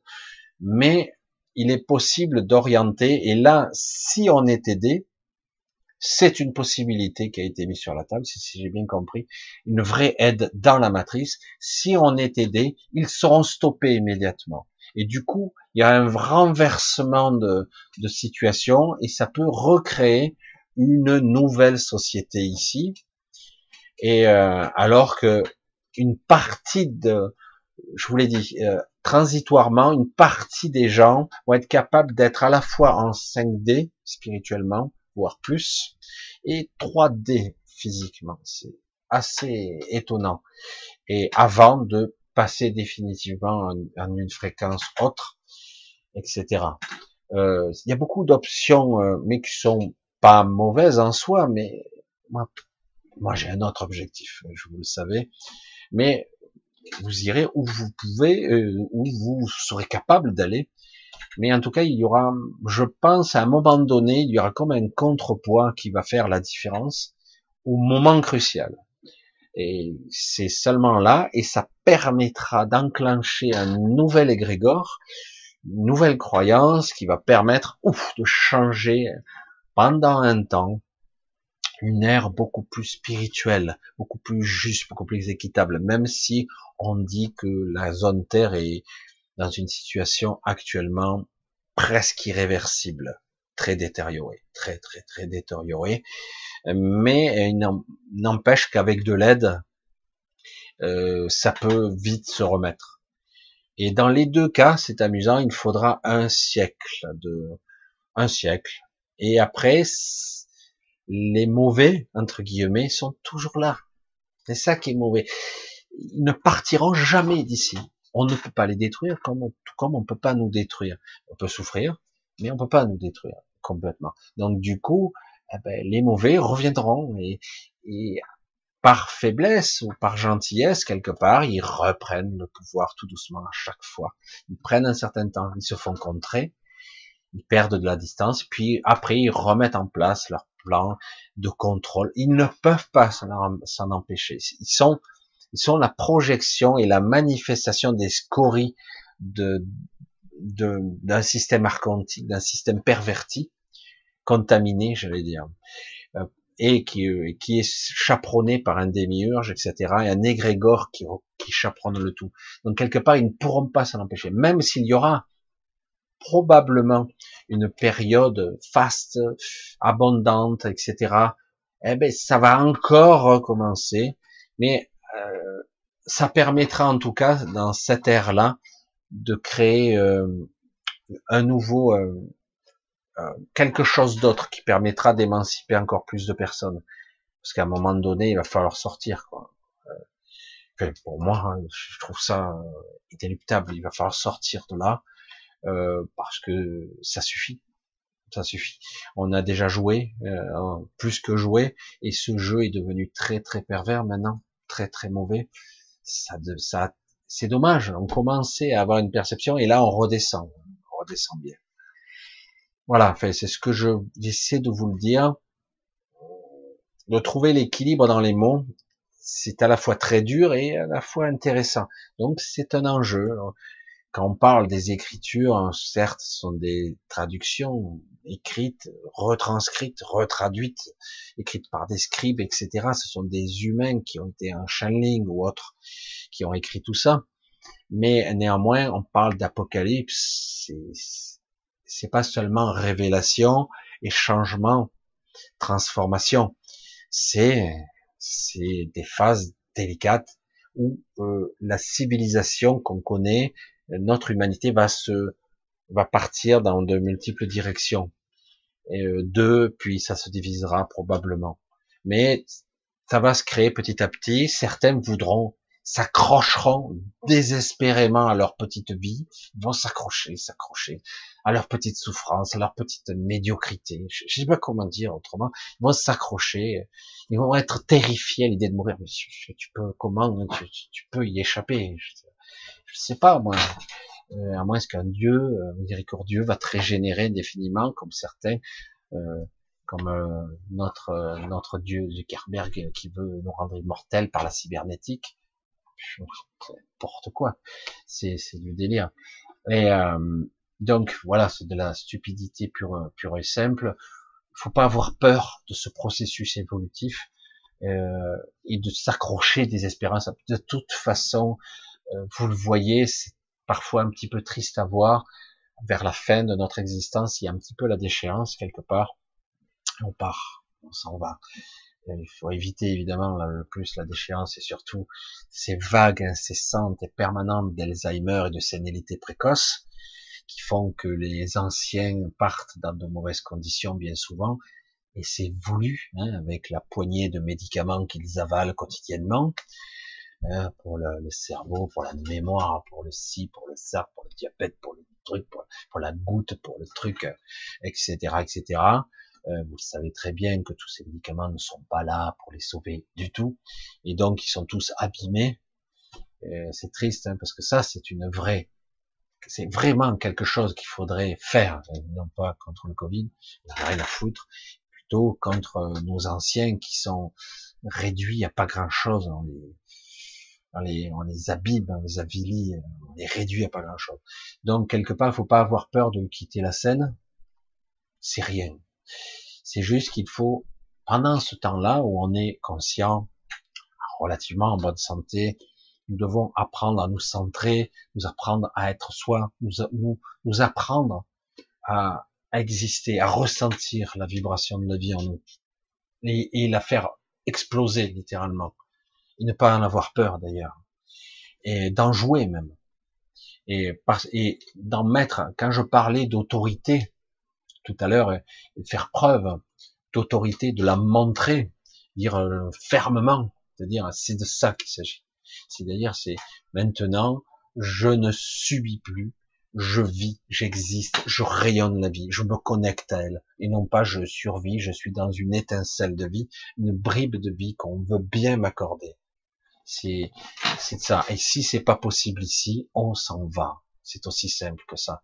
mais il est possible d'orienter, et là, si on est aidé, c'est une possibilité qui a été mise sur la table, si, j'ai bien compris, une vraie aide dans la matrice. Si on est aidé, ils seront stoppés immédiatement. Et du coup, il y a un renversement de, de situation et ça peut recréer une nouvelle société ici. Et euh, alors que une partie de, je vous l'ai dit, euh, transitoirement, une partie des gens vont être capables d'être à la fois en 5D spirituellement, voire plus, et 3D physiquement. C'est assez étonnant. Et avant de passer définitivement en, une fréquence autre, etc. Euh, il y a beaucoup d'options, mais qui sont pas mauvaise en soi, mais moi, moi j'ai un autre objectif, je vous le savez. Mais vous irez où vous pouvez, euh, où vous serez capable d'aller. Mais en tout cas, il y aura, je pense, à un moment donné, il y aura comme un contrepoids qui va faire la différence au moment crucial. Et c'est seulement là, et ça permettra d'enclencher un nouvel égrégore, une nouvelle croyance qui va permettre ouf, de changer pendant un temps une ère beaucoup plus spirituelle, beaucoup plus juste, beaucoup plus équitable, même si on dit que la zone Terre est dans une situation actuellement presque irréversible, très détériorée, très très très détériorée, mais n'empêche qu'avec de l'aide, euh, ça peut vite se remettre. Et dans les deux cas, c'est amusant, il faudra un siècle de un siècle, et après, les mauvais, entre guillemets, sont toujours là. C'est ça qui est mauvais. Ils ne partiront jamais d'ici. On ne peut pas les détruire comme, comme on ne peut pas nous détruire. On peut souffrir, mais on ne peut pas nous détruire complètement. Donc du coup, eh ben, les mauvais reviendront et, et par faiblesse ou par gentillesse quelque part, ils reprennent le pouvoir tout doucement à chaque fois. Ils prennent un certain temps, ils se font contrer, ils perdent de la distance, puis après ils remettent en place leur plan de contrôle. Ils ne peuvent pas s'en empêcher. Ils sont, ils sont la projection et la manifestation des scories de d'un système archontique, d'un système perverti, contaminé, j'allais dire, euh, et qui, qui est chaperonné par un démiurge, etc., et un égrégore qui, qui chaperonne le tout. Donc quelque part, ils ne pourront pas s'en empêcher, même s'il y aura probablement une période faste, abondante, etc. Eh ben, ça va encore recommencer, mais euh, ça permettra en tout cas dans cette ère-là de créer euh, un nouveau euh, quelque chose d'autre qui permettra d'émanciper encore plus de personnes. Parce qu'à un moment donné, il va falloir sortir. Quoi. pour moi, je trouve ça inéluctable. Il va falloir sortir de là euh, parce que ça suffit. Ça suffit. On a déjà joué, euh, plus que joué, et ce jeu est devenu très très pervers maintenant, très très mauvais. Ça, ça, c'est dommage. On commençait à avoir une perception, et là on redescend, on redescend bien. Voilà, enfin, c'est ce que je j'essaie de vous le dire, de trouver l'équilibre dans les mots. c'est à la fois très dur et à la fois intéressant. Donc c'est un enjeu. Quand on parle des écritures, certes, ce sont des traductions écrites, retranscrites, retraduites, écrites par des scribes, etc. Ce sont des humains qui ont été en channeling ou autres, qui ont écrit tout ça. Mais néanmoins, on parle d'apocalypse. C'est pas seulement révélation et changement, transformation. C'est c'est des phases délicates où euh, la civilisation qu'on connaît, notre humanité va se va partir dans de multiples directions. Et euh, deux, puis ça se divisera probablement. Mais ça va se créer petit à petit. Certains voudront s'accrocheront désespérément à leur petite vie, vont s'accrocher, s'accrocher à leur petite souffrance, à leur petite médiocrité. Je, sais pas comment dire autrement. Ils vont s'accrocher, ils vont être terrifiés à l'idée de mourir. Mais tu, peux comment tu, peux y échapper je, pas moi. Euh, à moins qu'un Dieu euh, miséricordieux va te régénérer indéfiniment, comme certains, euh, comme euh, notre notre Dieu Zuckerberg qui veut nous rendre immortels par la cybernétique n'importe quoi. C'est, du délire. Et euh, donc voilà, c'est de la stupidité pure, pure et simple. Faut pas avoir peur de ce processus évolutif euh, et de s'accrocher des espérances. De toute façon, euh, vous le voyez, c'est parfois un petit peu triste à voir. Vers la fin de notre existence, il y a un petit peu la déchéance quelque part. On part, on s'en va. Il faut éviter évidemment le plus la déchéance et surtout ces vagues incessantes et permanentes d'Alzheimer et de sénilité précoce qui font que les anciens partent dans de mauvaises conditions bien souvent et c'est voulu hein, avec la poignée de médicaments qu'ils avalent quotidiennement pour le, cerveau, pour la mémoire, pour le ci, pour le ça, pour le diabète, pour le truc, pour, la goutte, pour le truc, etc., etc. Euh, vous savez très bien que tous ces médicaments ne sont pas là pour les sauver du tout, et donc ils sont tous abîmés. Euh, c'est triste hein, parce que ça, c'est une vraie, c'est vraiment quelque chose qu'il faudrait faire, non pas contre le Covid, rien à foutre, plutôt contre euh, nos anciens qui sont réduits à pas grand chose. On les, on les, on abîme, on les avilit, on les réduit à pas grand chose. Donc quelque part, il faut pas avoir peur de quitter la scène. C'est rien. C'est juste qu'il faut, pendant ce temps-là où on est conscient, relativement en bonne santé, nous devons apprendre à nous centrer, nous apprendre à être soi, nous, nous, nous apprendre à, exister, à ressentir la vibration de la vie en nous et, et la faire exploser littéralement et ne pas en avoir peur d'ailleurs et d'en jouer même et, d'en mettre quand je parlais d'autorité tout à l'heure, faire preuve d'autorité, de la montrer, dire euh, fermement, c'est-à-dire c'est de ça qu'il s'agit. C'est-à-dire c'est maintenant je ne subis plus, je vis, j'existe, je rayonne la vie, je me connecte à elle, et non pas je survis, je suis dans une étincelle de vie, une bribe de vie qu'on veut bien m'accorder. C'est, ça. Et si c'est pas possible ici, on s'en va. C'est aussi simple que ça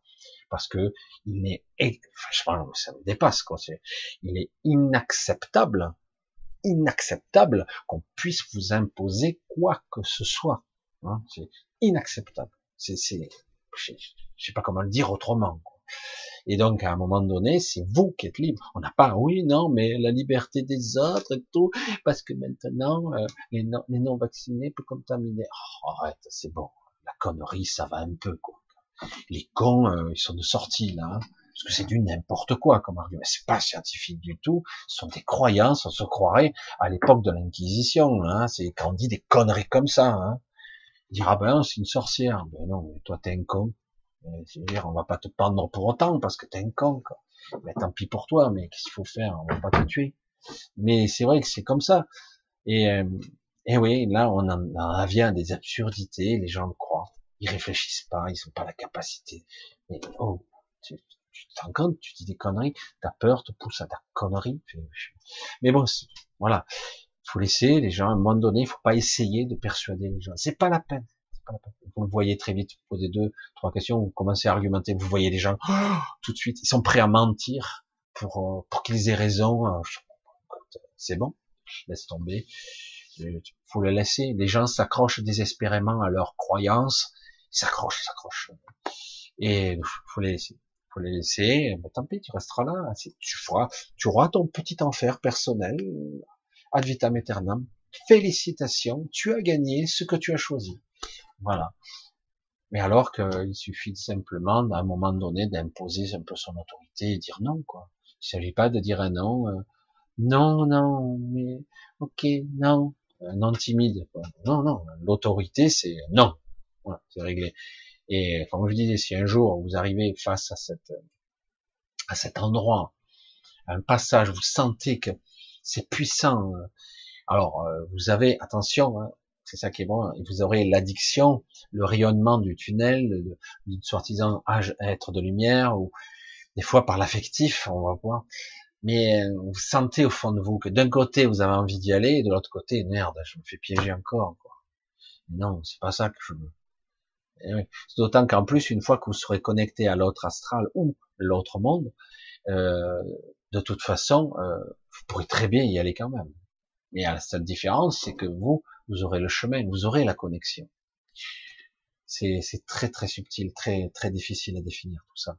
parce que il est, enfin, ça me dépasse quoi. Il est inacceptable, inacceptable qu'on puisse vous imposer quoi que ce soit. Hein. C'est inacceptable. C'est, c'est, je, sais pas comment le dire autrement. Et donc, à un moment donné, c'est vous qui êtes libre. On n'a pas, oui, non, mais la liberté des autres et tout, parce que maintenant, euh, les, non, les non vaccinés peuvent contaminer. Oh, arrête, c'est bon. La connerie, ça va un peu, quoi les cons, euh, ils sont de sortie là, hein. parce que c'est du n'importe quoi comme argument. C'est pas scientifique du tout. Ce sont des croyances. On se croirait à l'époque de l'Inquisition. Hein, c'est quand on dit des conneries comme ça. Hein. Dire ah ben c'est une sorcière. Ben non, toi t'es un con. On va pas te pendre pour autant parce que t'es un con. Quoi. Mais tant pis pour toi. Mais qu'est-ce qu'il faut faire? On va pas te tuer. Mais c'est vrai que c'est comme ça. Et, euh, et oui, là on en, on vient des absurdités. Les gens le croient ils réfléchissent pas, ils ont pas la capacité. Mais oh, tu, tu te rends compte, tu dis des conneries, ta peur te pousse à ta connerie. Mais bon, voilà, faut laisser les gens à un moment donné, il faut pas essayer de persuader les gens. C'est pas la peine. Vous le voyez très vite, vous posez deux, trois questions, vous commencez à argumenter, vous voyez les gens tout de suite, ils sont prêts à mentir pour euh, pour qu'ils aient raison. Euh, c'est bon, laisse tomber. faut le laisser. Les gens s'accrochent désespérément à leurs croyances, ils s'accrochent, ils s'accrochent. Et faut les laisser. Faut les laisser. Mais tant pis, tu resteras là. Tu feras, tu auras ton petit enfer personnel. Ad vitam aeternam. Félicitations, tu as gagné ce que tu as choisi. Voilà. Mais alors qu'il suffit simplement, à un moment donné, d'imposer un peu son autorité et dire non, quoi. Il s'agit pas de dire un non, euh, non, non, mais, ok, non, un non timide, quoi. Non, non, l'autorité, c'est non. Voilà, c'est réglé. Et, comme je disais, si un jour vous arrivez face à cette, à cet endroit, un passage, vous sentez que c'est puissant, alors euh, vous avez, attention, hein, c'est ça qui est bon, vous aurez l'addiction, le rayonnement du tunnel, du soi-disant être de lumière, ou des fois par l'affectif, on va voir. Mais euh, vous sentez au fond de vous que d'un côté vous avez envie d'y aller, et de l'autre côté, merde, je me fais piéger encore. Quoi. Non, c'est pas ça que je veux. Eh D'autant qu'en plus, une fois que vous serez connecté à l'autre astral ou l'autre monde, euh, de toute façon, euh, vous pourrez très bien y aller quand même. Mais la seule différence, c'est que vous, vous aurez le chemin, vous aurez la connexion. C'est très très subtil, très très difficile à définir tout ça.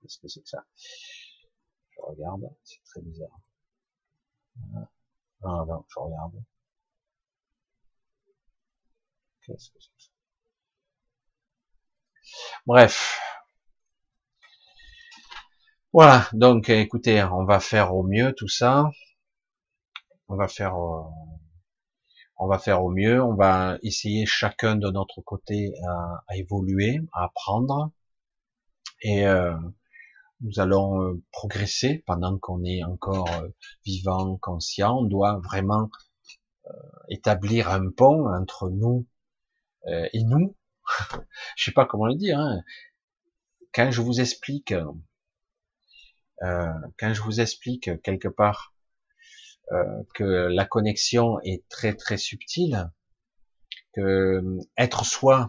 Qu'est-ce que c'est que ça? Je regarde, c'est très bizarre. Ah non, je regarde. Qu'est-ce que c'est que ça? Bref. Voilà, donc écoutez, on va faire au mieux tout ça. On va faire euh, on va faire au mieux, on va essayer chacun de notre côté à, évoluer, à apprendre, et euh, nous allons euh, progresser pendant qu'on est encore euh, vivant, conscient. On doit vraiment établir un pont entre nous et nous. je sais pas comment le dire. Hein. Quand je vous explique, quand je vous explique quelque part euh, que la connexion est très très subtile, que euh, être soi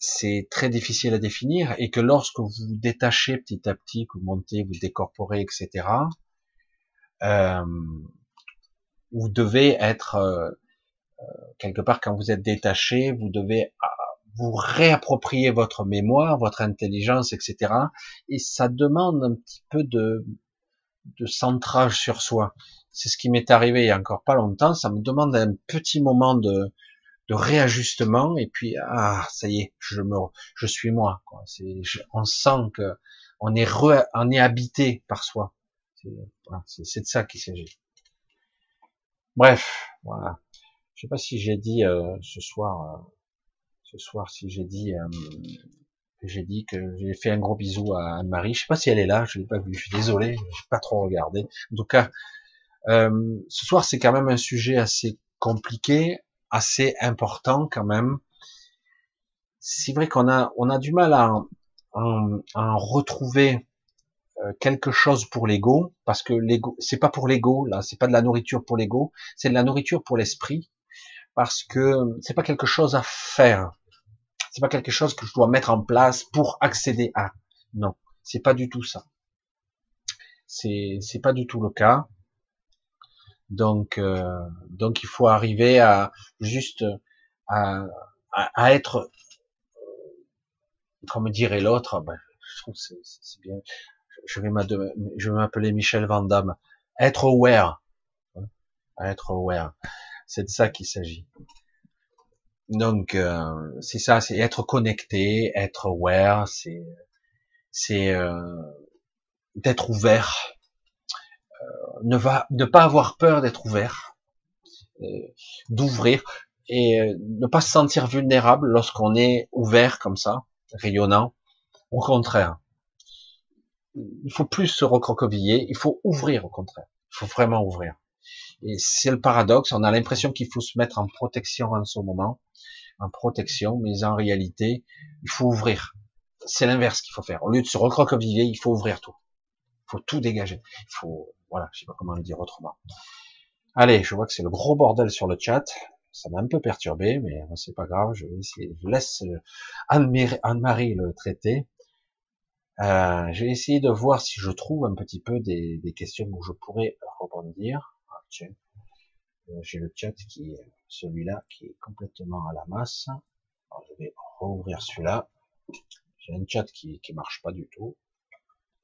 c'est très difficile à définir et que lorsque vous vous détachez petit à petit, que vous montez, vous décorporez, etc., euh, vous devez être euh, quelque part quand vous êtes détaché, vous devez vous réapproprier votre mémoire, votre intelligence, etc. Et ça demande un petit peu de, de centrage sur soi. C'est ce qui m'est arrivé il y a encore pas longtemps. Ça me demande un petit moment de, de réajustement et puis ah ça y est, je me, je suis moi. Quoi. C'est, on sent que on est re, on est habité par soi. C'est, de ça qu'il s'agit. Bref, voilà. Je sais pas si j'ai dit euh, ce soir, euh, ce soir si j'ai dit, euh, j'ai dit que j'ai fait un gros bisou à Anne-Marie. Je sais pas si elle est là, je l'ai pas vue. Je suis désolé, j'ai pas trop regardé. En tout cas, euh, ce soir, c'est quand même un sujet assez compliqué, assez important quand même. C'est vrai qu'on a, on a du mal à, à, retrouver euh, quelque chose pour l'ego, parce que l'ego, c'est pas pour l'ego, là, c'est pas de la nourriture pour l'ego, c'est de la nourriture pour l'esprit, parce que c'est pas quelque chose à faire, c'est pas quelque chose que je dois mettre en place pour accéder à. Non, c'est pas du tout ça. C'est, c'est pas du tout le cas. Donc, euh, donc il faut arriver à juste à, à, être, comme dirait l'autre, ben, je trouve c'est, c'est bien. Je vais m'appeler Michel Van Être aware, hein, être aware, c'est de ça qu'il s'agit. Donc euh, c'est ça, c'est être connecté, être aware, c'est c'est euh, d'être ouvert ne va ne pas avoir peur d'être ouvert, euh, d'ouvrir et euh, ne pas se sentir vulnérable lorsqu'on est ouvert comme ça, rayonnant. Au contraire, il faut plus se recroqueviller, il faut ouvrir au contraire. Il faut vraiment ouvrir. Et c'est le paradoxe, on a l'impression qu'il faut se mettre en protection en ce moment, en protection, mais en réalité, il faut ouvrir. C'est l'inverse qu'il faut faire. Au lieu de se recroqueviller, il faut ouvrir tout. Il faut tout dégager. Il faut voilà, je sais pas comment le dire autrement. Allez, je vois que c'est le gros bordel sur le chat. Ça m'a un peu perturbé, mais c'est pas grave. Je vais essayer. Je laisse euh, Anne-Marie le traiter. Euh, je vais essayer de voir si je trouve un petit peu des, questions où je pourrais rebondir. Ah. Euh, j'ai le chat qui est celui-là qui est complètement à la masse. Alors, je vais rouvrir celui-là. J'ai un chat qui qui marche pas du tout.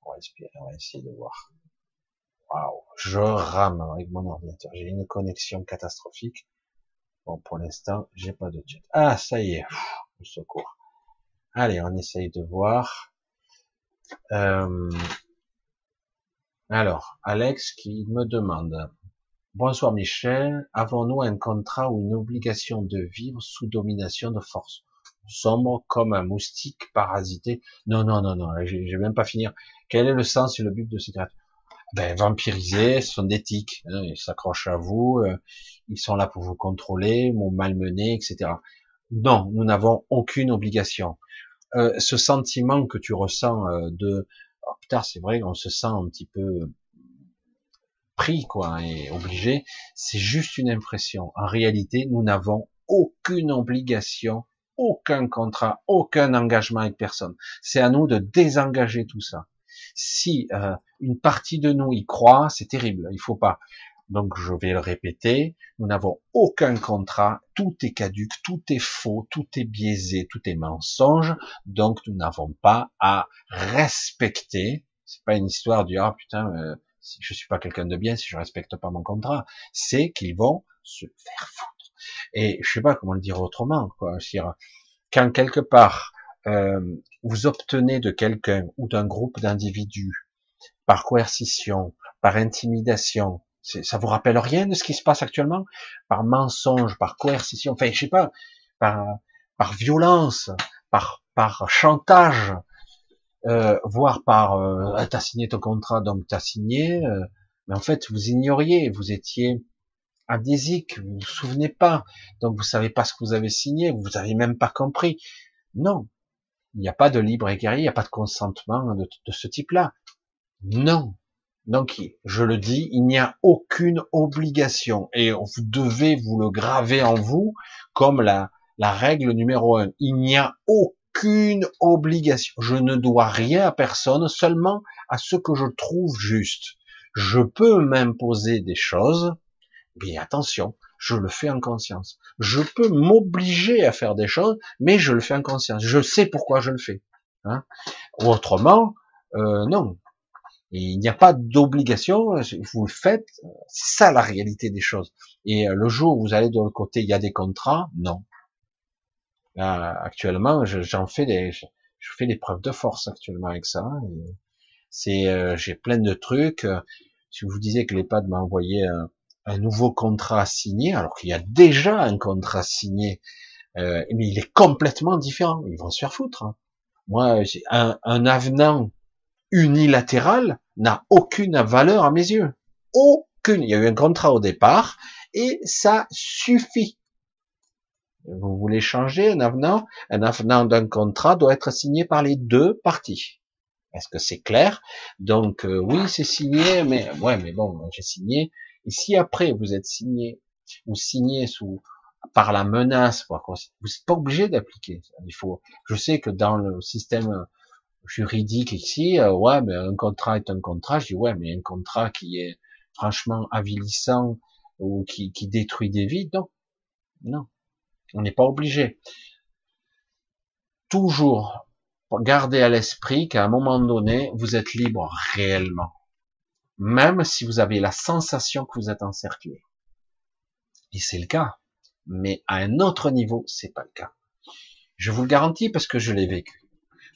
On va, on va essayer de voir. Waouh, je rame avec mon ordinateur. J'ai une connexion catastrophique. Bon, pour l'instant, j'ai pas de chat. Ah, ça y est, au secours. Allez, on essaye de voir. Euh, alors, Alex qui me demande Bonsoir Michel, avons-nous un contrat ou une obligation de vivre sous domination de force? Sombre comme un moustique parasité Non, non, non, non, je vais même pas finir. Quel est le sens et le but de ces créatures? Ben, Vampiriser, ce sont des hein, ils s'accrochent à vous, euh, ils sont là pour vous contrôler, vous malmener, etc. Non, nous n'avons aucune obligation. Euh, ce sentiment que tu ressens euh, de oh, putain, c'est vrai, on se sent un petit peu pris, quoi, et obligé, c'est juste une impression. En réalité, nous n'avons aucune obligation, aucun contrat, aucun engagement avec personne. C'est à nous de désengager tout ça. Si euh, une partie de nous y croit, c'est terrible. Il faut pas. Donc je vais le répéter, nous n'avons aucun contrat, tout est caduque, tout est faux, tout est biaisé, tout est mensonge, donc nous n'avons pas à respecter. C'est pas une histoire du ah putain, euh, si je suis pas quelqu'un de bien si je respecte pas mon contrat, c'est qu'ils vont se faire foutre. Et je sais pas comment le dire autrement, quoi. Quand quelque part euh, vous obtenez de quelqu'un ou d'un groupe d'individus par coercition, par intimidation, ça vous rappelle rien de ce qui se passe actuellement? Par mensonge, par coercition, enfin je sais pas, par, par violence, par, par chantage, euh, voire par euh, ah, t'as signé ton contrat donc t'as signé, euh, mais en fait vous ignoriez, vous étiez amnésique, vous vous souvenez pas, donc vous savez pas ce que vous avez signé, vous avez même pas compris. Non, il n'y a pas de libre égaré, il n'y a pas de consentement de, ce type-là. Non. Donc, je le dis, il n'y a aucune obligation et vous devez vous le graver en vous comme la, la règle numéro un. Il n'y a aucune obligation. Je ne dois rien à personne, seulement à ce que je trouve juste. Je peux m'imposer des choses, mais attention, je le fais en conscience. Je peux m'obliger à faire des choses, mais je le fais en conscience. Je sais pourquoi je le fais. Hein autrement, euh, non. il n'y a pas d'obligation, vous le faites, c'est ça la réalité des choses. Et euh, le jour où vous allez de l'autre côté, il y a des contrats, non. Actuellement, j'en fais des, je, fais des preuves de force actuellement avec ça. C'est, euh, j'ai plein de trucs. Si vous disiez que l'EHPAD m'a envoyé un, nouveau contrat signé, alors qu'il y a déjà un contrat signé, euh, mais il est complètement différent. Ils vont se faire foutre. Hein. Moi, un, un avenant unilatéral n'a aucune valeur à mes yeux. Aucune. Il y a eu un contrat au départ et ça suffit. Vous voulez changer un avenant? Un avenant d'un contrat doit être signé par les deux parties. Est-ce que c'est clair? Donc euh, oui, c'est signé, mais ouais, mais bon, j'ai signé. Et si après vous êtes signé ou signé sous par la menace, vous n'êtes pas obligé d'appliquer. Il faut. Je sais que dans le système juridique ici, euh, ouais, mais un contrat est un contrat. Je dis ouais, mais un contrat qui est franchement avilissant ou qui, qui détruit des vies, non, non. On n'est pas obligé. Toujours garder à l'esprit qu'à un moment donné, vous êtes libre réellement. Même si vous avez la sensation que vous êtes encerclé. Et c'est le cas. Mais à un autre niveau, c'est pas le cas. Je vous le garantis parce que je l'ai vécu.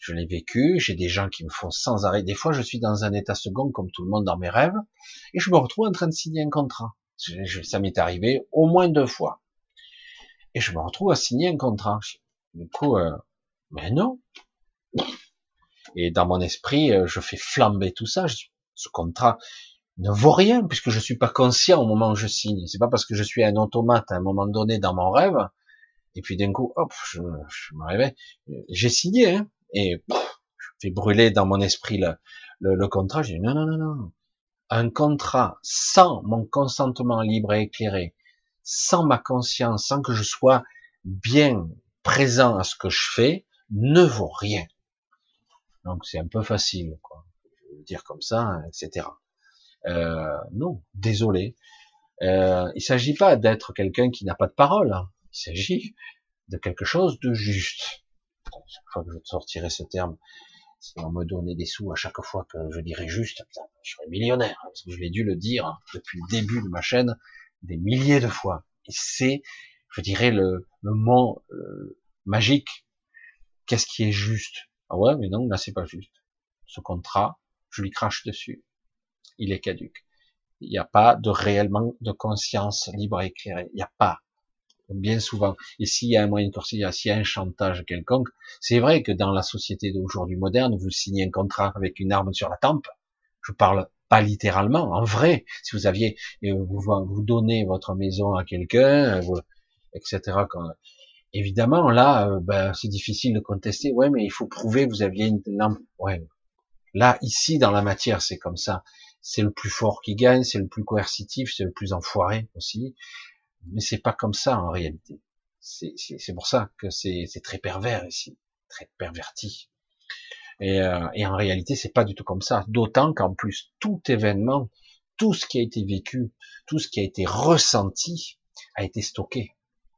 Je l'ai vécu, j'ai des gens qui me font sans arrêt. Des fois, je suis dans un état second comme tout le monde dans mes rêves et je me retrouve en train de signer un contrat. Ça m'est arrivé au moins deux fois et je me retrouve à signer un contrat. Du coup, euh, mais non. Et dans mon esprit, euh, je fais flamber tout ça. Ce contrat ne vaut rien puisque je suis pas conscient au moment où je signe. C'est pas parce que je suis un automate à un moment donné dans mon rêve et puis d'un coup, hop, je, me réveille. J'ai signé hein, et je fais brûler dans mon esprit le, contrat. Je dis non, non, non, non. Un contrat sans mon consentement libre et éclairé, sans ma conscience, sans que je sois bien présent à ce que je fais, ne vaut rien. Donc c'est un peu facile, dire comme ça, etc. Euh, non, désolé. Euh, il s'agit pas d'être quelqu'un qui n'a pas de parole. Hein. Il s'agit de quelque chose de juste. Chaque fois que je sortirai ce terme, si on me donnait des sous à chaque fois que je dirais juste, je serais millionnaire, hein, parce que je l'ai dû le dire depuis le début de ma chaîne des milliers de fois. Et c'est, je dirais, le, le mot euh, magique. Qu'est-ce qui est juste? Ah ouais, mais non, là c'est pas juste. Ce contrat, je lui crache dessus. Il est caduque. Il n'y a pas de réellement de conscience libre et éclairée. Il n'y a pas. Bien souvent. Et s'il y a un moyen de corsier, s'il y a un chantage quelconque, c'est vrai que dans la société d'aujourd'hui moderne, vous signez un contrat avec une arme sur la tempe. Je parle pas littéralement, en vrai. Si vous aviez, euh, vous, donnez votre maison à quelqu'un, euh, etc. évidemment, là, euh, ben, c'est difficile de contester. Ouais, mais il faut prouver que vous aviez une lampe. Ouais. Là, ici, dans la matière, c'est comme ça. C'est le plus fort qui gagne, c'est le plus coercitif, c'est le plus enfoiré aussi. Mais c'est pas comme ça en réalité. C'est pour ça que c'est très pervers ici, très perverti. Et, euh, et en réalité, c'est pas du tout comme ça. D'autant qu'en plus, tout événement, tout ce qui a été vécu, tout ce qui a été ressenti, a été stocké.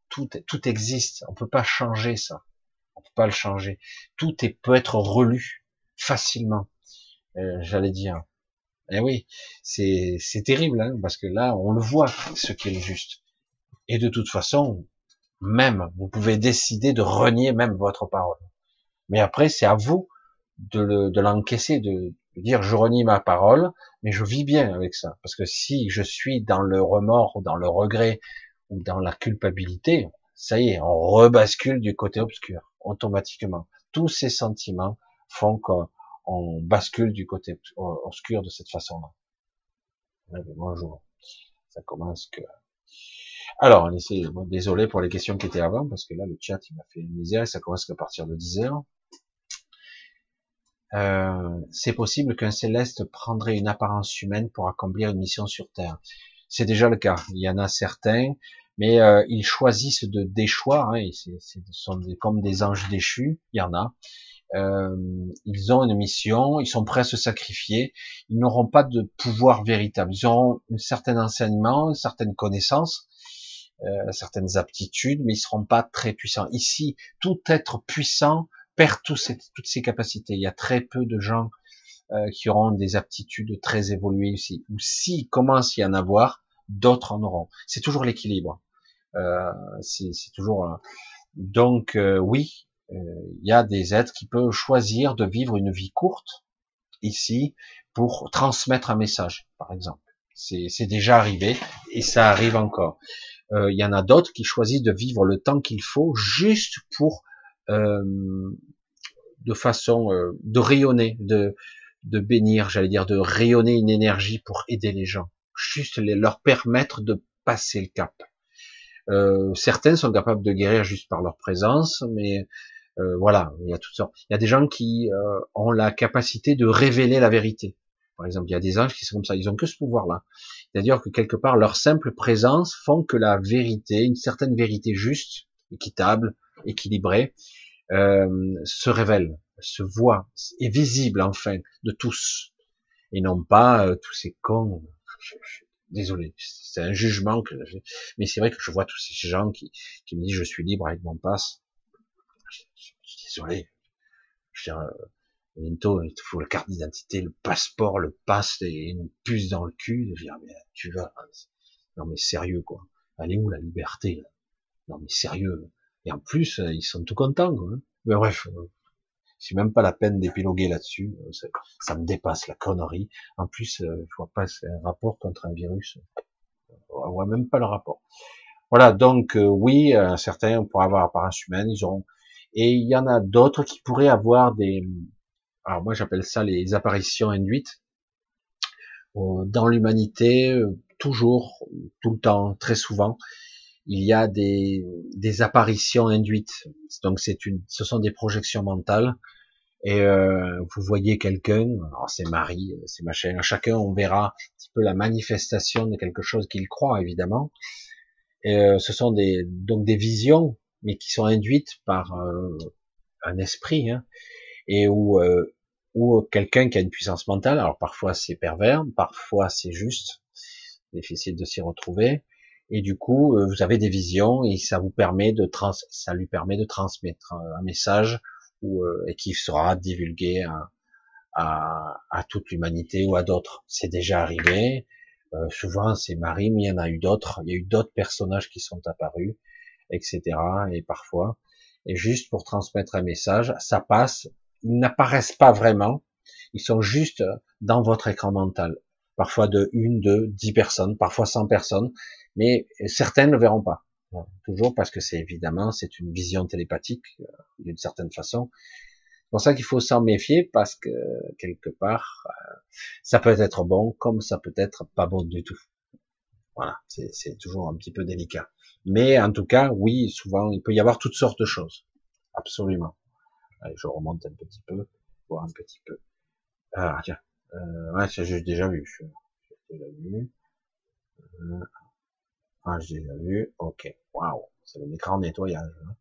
Tout, tout existe. On peut pas changer ça. On peut pas le changer. Tout est, peut être relu facilement. Euh, J'allais dire. Eh oui, c'est terrible, hein, parce que là, on le voit, ce qui est le juste. Et de toute façon, même, vous pouvez décider de renier même votre parole. Mais après, c'est à vous de l'encaisser, de, de, dire je renie ma parole, mais je vis bien avec ça. Parce que si je suis dans le remords ou dans le regret ou dans la culpabilité, ça y est, on rebascule du côté obscur automatiquement. Tous ces sentiments font qu'on bascule du côté obscur de cette façon-là. Bonjour. Ça commence que. Alors, désolé pour les questions qui étaient avant, parce que là, le chat, il m'a fait une misère, et ça commence qu'à partir de 10 heures. Euh, c'est possible qu'un céleste prendrait une apparence humaine pour accomplir une mission sur Terre. C'est déjà le cas. Il y en a certains, mais euh, ils choisissent de déchoir. Hein, sont comme des anges déchus. Il y en a. Euh, ils ont une mission, ils sont prêts à se sacrifier. Ils n'auront pas de pouvoir véritable. Ils auront un certain enseignement, une certaine connaissance, euh, certaines aptitudes, mais ils seront pas très puissants. Ici, tout être puissant perd toutes ses capacités. Il y a très peu de gens euh, qui auront des aptitudes très évoluées ici. Ou s'il commence à y en avoir, d'autres en auront. C'est toujours l'équilibre. Euh, c'est toujours. Euh, donc euh, oui, il y a des êtres qui peuvent choisir de vivre une vie courte ici pour transmettre un message, par exemple. C'est déjà arrivé et ça arrive encore. Il y en a d'autres qui choisissent de vivre le temps qu'il faut juste pour euh, de façon euh, de rayonner, de, de bénir, j'allais dire, de rayonner une énergie pour aider les gens, juste leur permettre de passer le cap. Euh, certains sont capables de guérir juste par leur présence, mais euh, voilà, il y a tout ça. Il y a des gens qui euh, ont la capacité de révéler la vérité. Par exemple, il y a des anges qui sont comme ça, ils ont que ce pouvoir-là. C'est-à-dire que quelque part, leur simple présence font que la vérité, une certaine vérité juste, équitable, équilibrée, euh, se révèle, se voit, est visible enfin de tous, et non pas euh, tous ces cons. désolé, c'est un jugement que mais c'est vrai que je vois tous ces gens qui, qui me disent je suis libre avec mon passe. Je, suis désolé. Je euh, bientôt, il te faut la carte d'identité, le passeport, le passe et une puce dans le cul. Je veux mais tu vas, non mais sérieux quoi. Allez où la liberté là? Non mais sérieux. Et en plus, euh, ils sont tout contents. Quoi. Hein. Mais bref, euh, c'est même pas la peine d'épiloguer là-dessus. Euh, ça, me dépasse la connerie. En plus, je vois pas un rapport contre un virus. On voit même pas le rapport. Voilà, donc oui, certains pourraient avoir apparence humaine, ils ont, et il y en a d'autres qui pourraient avoir des, alors moi j'appelle ça les apparitions induites dans l'humanité, toujours, tout le temps, très souvent il y a des, des apparitions induites. Donc c'est une, ce sont des projections mentales. Et euh, vous voyez quelqu'un, alors c'est Marie, c'est machin. Chacun on verra un petit peu la manifestation de quelque chose qu'il croit évidemment. Et, euh, ce sont des donc des visions, mais qui sont induites par euh, un esprit, hein, et où euh, ou quelqu'un qui a une puissance mentale. Alors parfois c'est pervers, parfois c'est juste, difficile de s'y retrouver. Et du coup, euh, vous avez des visions et ça vous permet de trans, ça lui permet de transmettre un message ou euh, et qui sera divulgué à, à, à toute l'humanité ou à d'autres. C'est déjà arrivé. Euh, souvent, c'est Marie, mais il y en a eu d'autres. Il y a eu d'autres personnages qui sont apparus, etc. Et parfois, et juste pour transmettre un message, ça passe. Ils n'apparaissent pas vraiment. Ils sont juste dans votre écran mental. Parfois de une, deux, dix personnes, parfois cent personnes, mais certaines ne le verront pas. Toujours parce que c'est évidemment, c'est une vision télépathique euh, d'une certaine façon. C'est pour ça qu'il faut s'en méfier parce que quelque part, euh, ça peut être bon comme ça peut être pas bon du tout. Voilà, c'est toujours un petit peu délicat. Mais en tout cas, oui, souvent, il peut y avoir toutes sortes de choses. Absolument. Allez, je remonte un petit peu, voir un petit peu. Ah, tiens. Euh, ouais, j'ai déjà vu. J'ai déjà vu. Euh, ah, j'ai déjà vu. Ok. Waouh. C'est le écran nettoyage. Hein.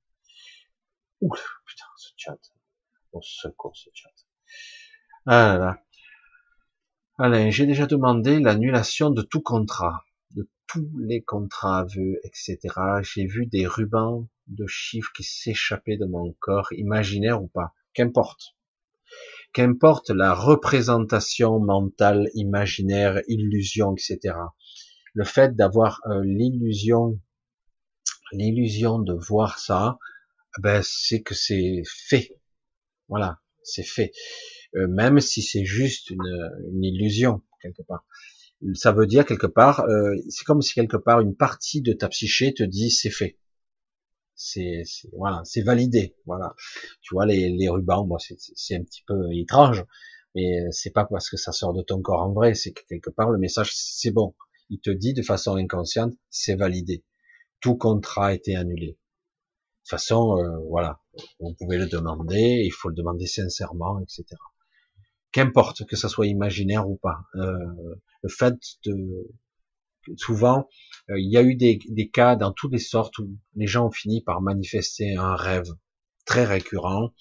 Putain, ce chat. Au secours, ce chat. Ah là. Allez, j'ai déjà demandé l'annulation de tout contrat tous les contrats, vœux, etc. J'ai vu des rubans de chiffres qui s'échappaient de mon corps, imaginaire ou pas, qu'importe. Qu'importe la représentation mentale, imaginaire, illusion, etc. Le fait d'avoir euh, l'illusion, l'illusion de voir ça, ben c'est que c'est fait. Voilà, c'est fait. Euh, même si c'est juste une illusion quelque part ça veut dire quelque part, euh, c'est comme si quelque part une partie de ta psyché te dit c'est fait, c'est voilà, c'est validé, voilà. Tu vois les, les rubans, moi c'est un petit peu étrange, mais c'est pas parce que ça sort de ton corps en vrai, c'est que quelque part le message c'est bon, il te dit de façon inconsciente c'est validé, tout contrat a été annulé. De toute façon, euh, voilà, vous pouvez le demander, il faut le demander sincèrement, etc qu'importe que ça soit imaginaire ou pas. Euh, le fait de souvent euh, il y a eu des, cas dans toutes les sortes où les gens ont fini par manifester un rêve très récurrent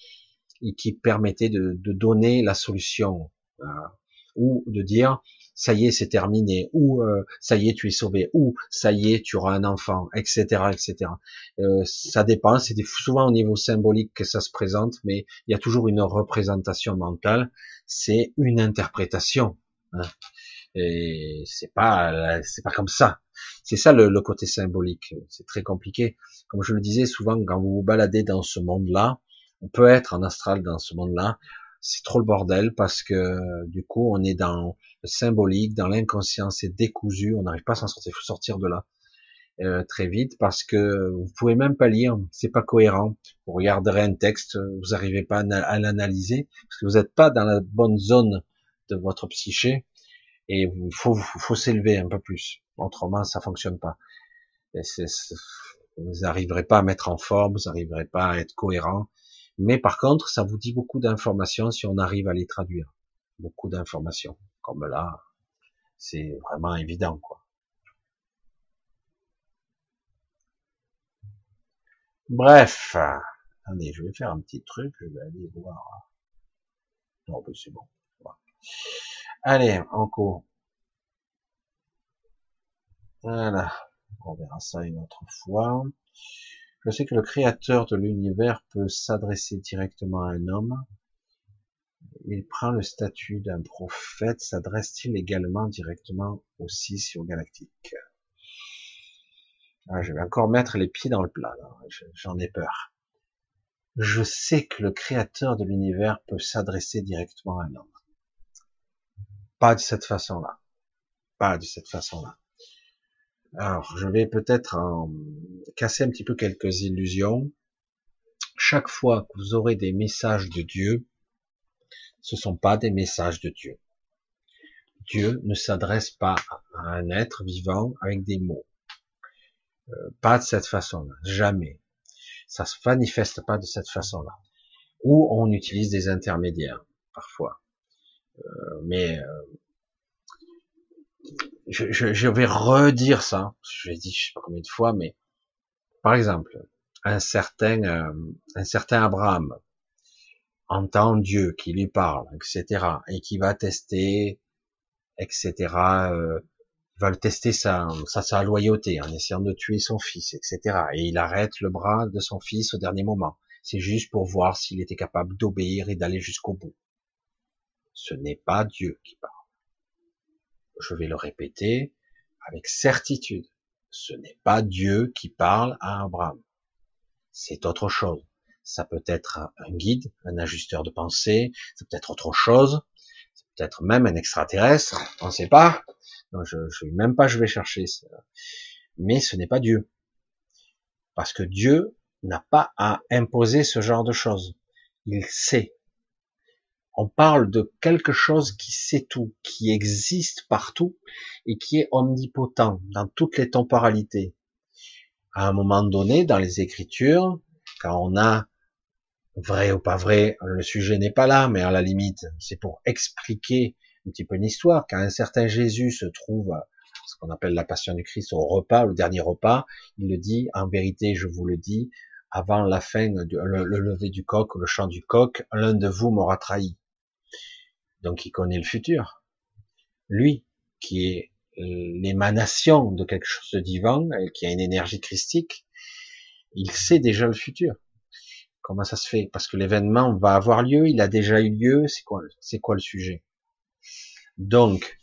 et qui permettait de, de donner la solution euh, ou de dire ça y est c'est terminé ou euh, ça y est tu es sauvé ou ça y est tu auras un enfant etc etc euh, ça dépend c'est souvent au niveau symbolique que ça se présente mais il y a toujours une représentation mentale c'est une interprétation hein. et c'est pas c'est pas comme ça. C'est ça le, le, côté symbolique c'est très compliqué. Comme je le disais souvent quand vous vous baladez dans ce monde là on peut être en astral dans ce monde là c'est trop le bordel parce que du coup on est dans le symbolique, dans l'inconscient, c'est décousu, on n'arrive pas à s'en sortir, faut sortir de là euh, très vite parce que vous pouvez même pas lire, c'est pas cohérent. Vous regarderez un texte, vous n'arrivez pas à l'analyser parce que vous n'êtes pas dans la bonne zone de votre psyché et il faut, faut s'élever un peu plus. Autrement, ça fonctionne pas. Et vous n'arriverez pas à mettre en forme, vous n'arriverez pas à être cohérent. Mais par contre, ça vous dit beaucoup d'informations si on arrive à les traduire. Beaucoup d'informations. Comme là, c'est vraiment évident, quoi. Bref. Attendez, je vais faire un petit truc, je vais aller voir. Non, mais c'est bon. Allez, encore. Voilà. On verra ça une autre fois. Je sais que le créateur de l'univers peut s'adresser directement à un homme. Il prend le statut d'un prophète, s'adresse-t-il également directement aussi sur galactique ah, Je vais encore mettre les pieds dans le plat, j'en ai peur. Je sais que le créateur de l'univers peut s'adresser directement à un homme. Pas de cette façon-là. Pas de cette façon-là. Alors, je vais peut-être casser un petit peu quelques illusions. Chaque fois que vous aurez des messages de Dieu, ce ne sont pas des messages de Dieu. Dieu ne s'adresse pas à un être vivant avec des mots. Euh, pas de cette façon-là, jamais. Ça se manifeste pas de cette façon-là. Ou on utilise des intermédiaires, parfois. Euh, mais euh, je, vais redire ça, je l'ai dit je sais pas combien de fois, mais par exemple, un certain, euh, un certain Abraham entend Dieu qui lui parle, etc., et qui va tester, etc., va le tester sa, sa, sa loyauté en essayant de tuer son fils, etc. Et il arrête le bras de son fils au dernier moment. C'est juste pour voir s'il était capable d'obéir et d'aller jusqu'au bout. Ce n'est pas Dieu qui parle. Je vais le répéter avec certitude. Ce n'est pas Dieu qui parle à Abraham. C'est autre chose. Ça peut être un guide, un ajusteur de pensée, c'est peut-être autre chose, c'est peut-être même un extraterrestre, on ne sait pas. je, je même pas, je vais chercher. Ça. Mais ce n'est pas Dieu. Parce que Dieu n'a pas à imposer ce genre de choses. Il sait. On parle de quelque chose qui sait tout, qui existe partout et qui est omnipotent dans toutes les temporalités. À un moment donné, dans les Écritures, quand on a vrai ou pas vrai, le sujet n'est pas là, mais à la limite, c'est pour expliquer un petit peu une histoire. Quand un certain Jésus se trouve, ce qu'on appelle la passion du Christ, au repas, le dernier repas, il le dit, en vérité, je vous le dis, avant la fin, le, le lever du coq, le chant du coq, l'un de vous m'aura trahi. Donc il connaît le futur. Lui, qui est l'émanation de quelque chose de divin, qui a une énergie christique, il sait déjà le futur. Comment ça se fait? Parce que l'événement va avoir lieu, il a déjà eu lieu, c'est quoi, c'est quoi le sujet? Donc,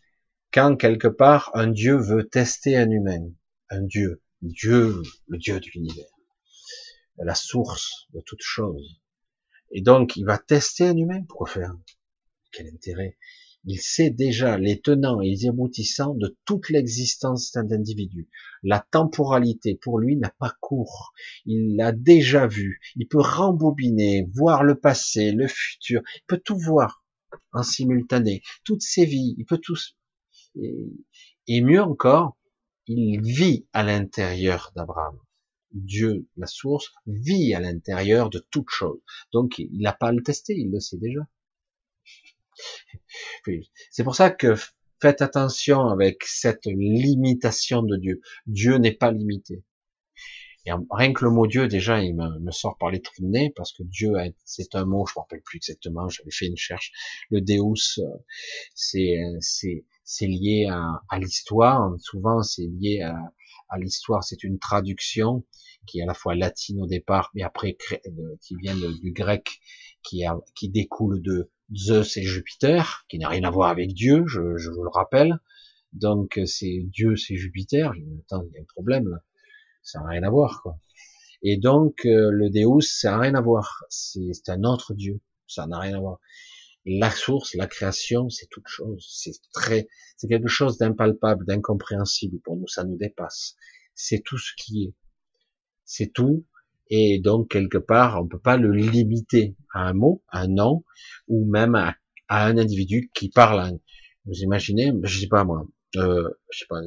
quand quelque part un Dieu veut tester un humain, un Dieu, Dieu, le Dieu de l'univers, la source de toute chose, et donc il va tester un humain, pourquoi faire Quel intérêt il sait déjà les tenants et les aboutissants de toute l'existence d'un individu. La temporalité, pour lui, n'a pas cours. Il l'a déjà vu. Il peut rembobiner, voir le passé, le futur. Il peut tout voir en simultané. Toutes ses vies. Il peut tout. Et, mieux encore, il vit à l'intérieur d'Abraham. Dieu, la source, vit à l'intérieur de toute chose. Donc, il n'a pas à le tester, il le sait déjà. C'est pour ça que faites attention avec cette limitation de Dieu. Dieu n'est pas limité. Rien que le mot Dieu, déjà, il me, sort par les trous de nez, parce que Dieu, c'est un mot, je me rappelle plus exactement, j'avais fait une recherche. Le Deus, c'est, c'est, lié à, l'histoire. Souvent, c'est lié à, l'histoire. C'est une traduction qui est à la fois latine au départ, mais après, qui vient du grec, qui, qui découle de Zeus et Jupiter, qui n'a rien à voir avec Dieu, je, vous le rappelle. Donc c'est Dieu, c'est Jupiter. Il y a un problème là. Ça n'a rien à voir quoi. Et donc euh, le Deus, ça n'a rien à voir. C'est un autre Dieu. Ça n'a rien à voir. La source, la création, c'est toute chose. C'est très, c'est quelque chose d'impalpable, d'incompréhensible pour nous. Ça nous dépasse. C'est tout ce qui est. C'est tout et donc quelque part on peut pas le limiter à un mot, à un nom, ou même à, un individu qui parle. Vous imaginez, je sais pas moi, euh, je sais pas,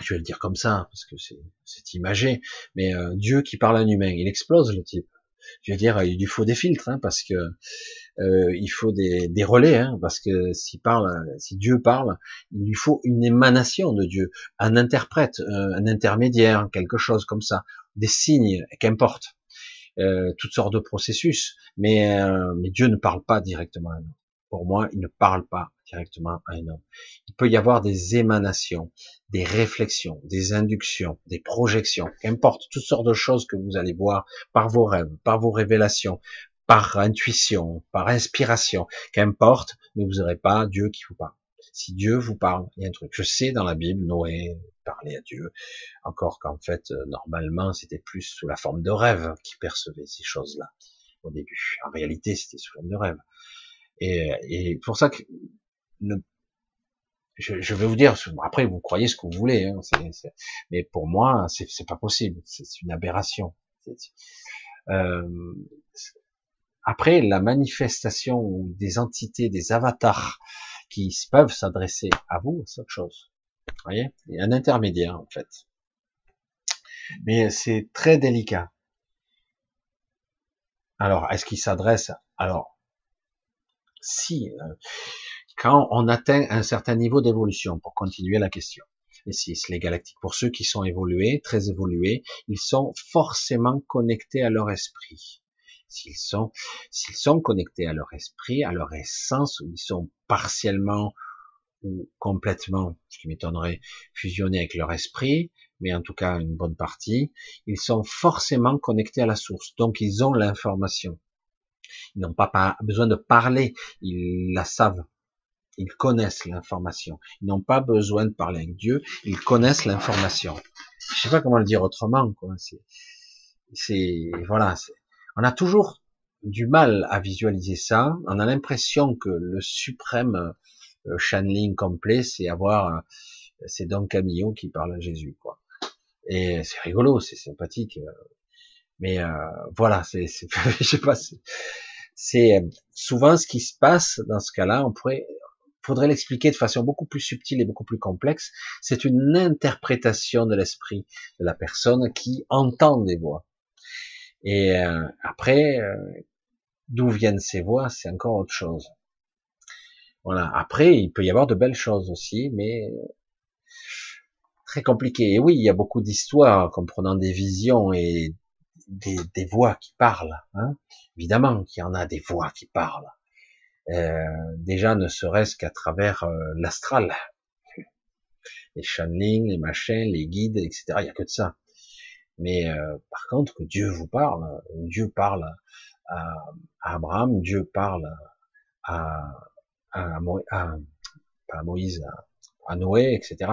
je vais le dire comme ça parce que c'est imagé, mais euh, Dieu qui parle à un humain, il explose le type. Je veux dire, il lui faut des filtres, hein, parce que euh, il faut des, des relais, hein, parce que si Dieu parle, il lui faut une émanation de Dieu, un interprète, euh, un intermédiaire, quelque chose comme ça, des signes, qu'importe, euh, toutes sortes de processus. Mais, mais Dieu ne parle pas directement à homme. Pour moi, il ne parle pas directement à un homme. Il peut y avoir des émanations, des réflexions, des inductions, des projections, qu'importe, toutes sortes de choses que vous allez voir par vos rêves, par vos révélations, par intuition, par inspiration, qu'importe, mais vous n'aurez pas Dieu qui vous parle. Si Dieu vous parle, il y a un truc. Je sais dans la Bible, Noé parlait à Dieu, encore qu'en fait, euh, normalement, c'était plus sous la forme de rêve qu'il percevait ces choses-là au début. En réalité, c'était sous forme de rêve. Et, et pour ça que je, je, vais vous dire, après vous croyez ce que vous voulez, hein, mais pour moi, c'est pas possible. C'est une aberration. Euh, après, la manifestation des entités, des avatars qui peuvent s'adresser à vous, c'est autre chose. Vous voyez? Il y a un intermédiaire, en fait. Mais c'est très délicat. Alors, est-ce qu'il s'adresse Alors, si, euh, quand on atteint un certain niveau d'évolution, pour continuer la question, et si les galactiques, pour ceux qui sont évolués, très évolués, ils sont forcément connectés à leur esprit s'ils sont, s'ils sont connectés à leur esprit, à leur essence, ou ils sont partiellement ou complètement, ce qui m'étonnerait, fusionnés avec leur esprit, mais en tout cas une bonne partie, ils sont forcément connectés à la source. Donc ils ont l'information. Ils n'ont pas besoin de parler, ils la savent. Ils connaissent l'information. Ils n'ont pas besoin de parler avec Dieu, ils connaissent l'information. Je sais pas comment le dire autrement, quoi. C'est, voilà. On a toujours du mal à visualiser ça. On a l'impression que le suprême euh, channeling complet, c'est avoir, euh, c'est Don Camillo qui parle à Jésus, quoi. Et c'est rigolo, c'est sympathique. Euh, mais euh, voilà, c'est, je sais pas, c'est souvent ce qui se passe dans ce cas-là. On pourrait, faudrait l'expliquer de façon beaucoup plus subtile et beaucoup plus complexe. C'est une interprétation de l'esprit de la personne qui entend des voix. Et euh, après, euh, d'où viennent ces voix, c'est encore autre chose. Voilà. Après, il peut y avoir de belles choses aussi, mais très compliqué. Et oui, il y a beaucoup d'histoires comprenant des visions et des, des voix qui parlent. Hein. Évidemment qu'il y en a des voix qui parlent. Euh, déjà, ne serait-ce qu'à travers euh, l'astral, les channelings, les machins, les guides, etc. Il y a que de ça. Mais euh, par contre, que Dieu vous parle, Dieu parle à, Abraham, Dieu parle à, Moïse, à, Noé, etc.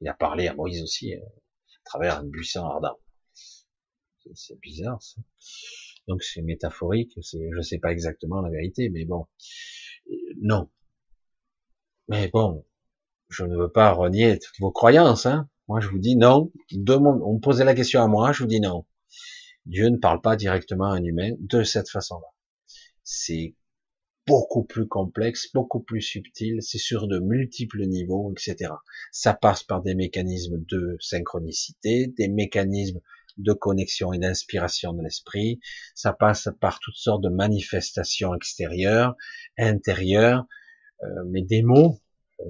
il a parlé à Moïse aussi à travers un buisson ardent. C'est bizarre ça. Donc c'est métaphorique, c'est, je sais pas exactement la vérité, mais bon, non. Mais bon, je ne veux pas renier toutes vos croyances. Hein. Moi, je vous dis non. on me posait la question à moi, je vous dis non. Dieu ne parle pas directement à un humain de cette façon-là. C'est beaucoup plus complexe, beaucoup plus subtil, c'est sur de multiples niveaux, etc. Ça passe par des mécanismes de synchronicité, des mécanismes de connexion et d'inspiration de l'esprit. Ça passe par toutes sortes de manifestations extérieures, intérieures, euh, mais des mots. Euh,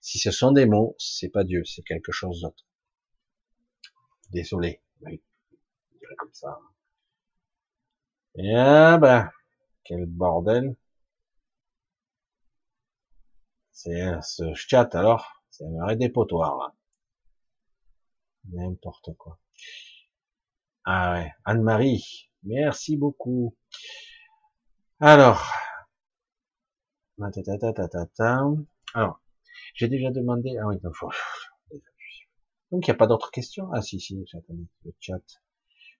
si ce sont des mots, c'est pas Dieu, c'est quelque chose d'autre. Désolé, comme ça. Et ah ben, quel bordel. C'est ce chat alors, c'est un vrai dépotoir là. N'importe quoi. Ah ouais, Anne-Marie, merci beaucoup. Alors, j'ai déjà demandé. Ah oui, donc, il n'y a pas d'autres questions? Ah si, si, j'attendais le chat.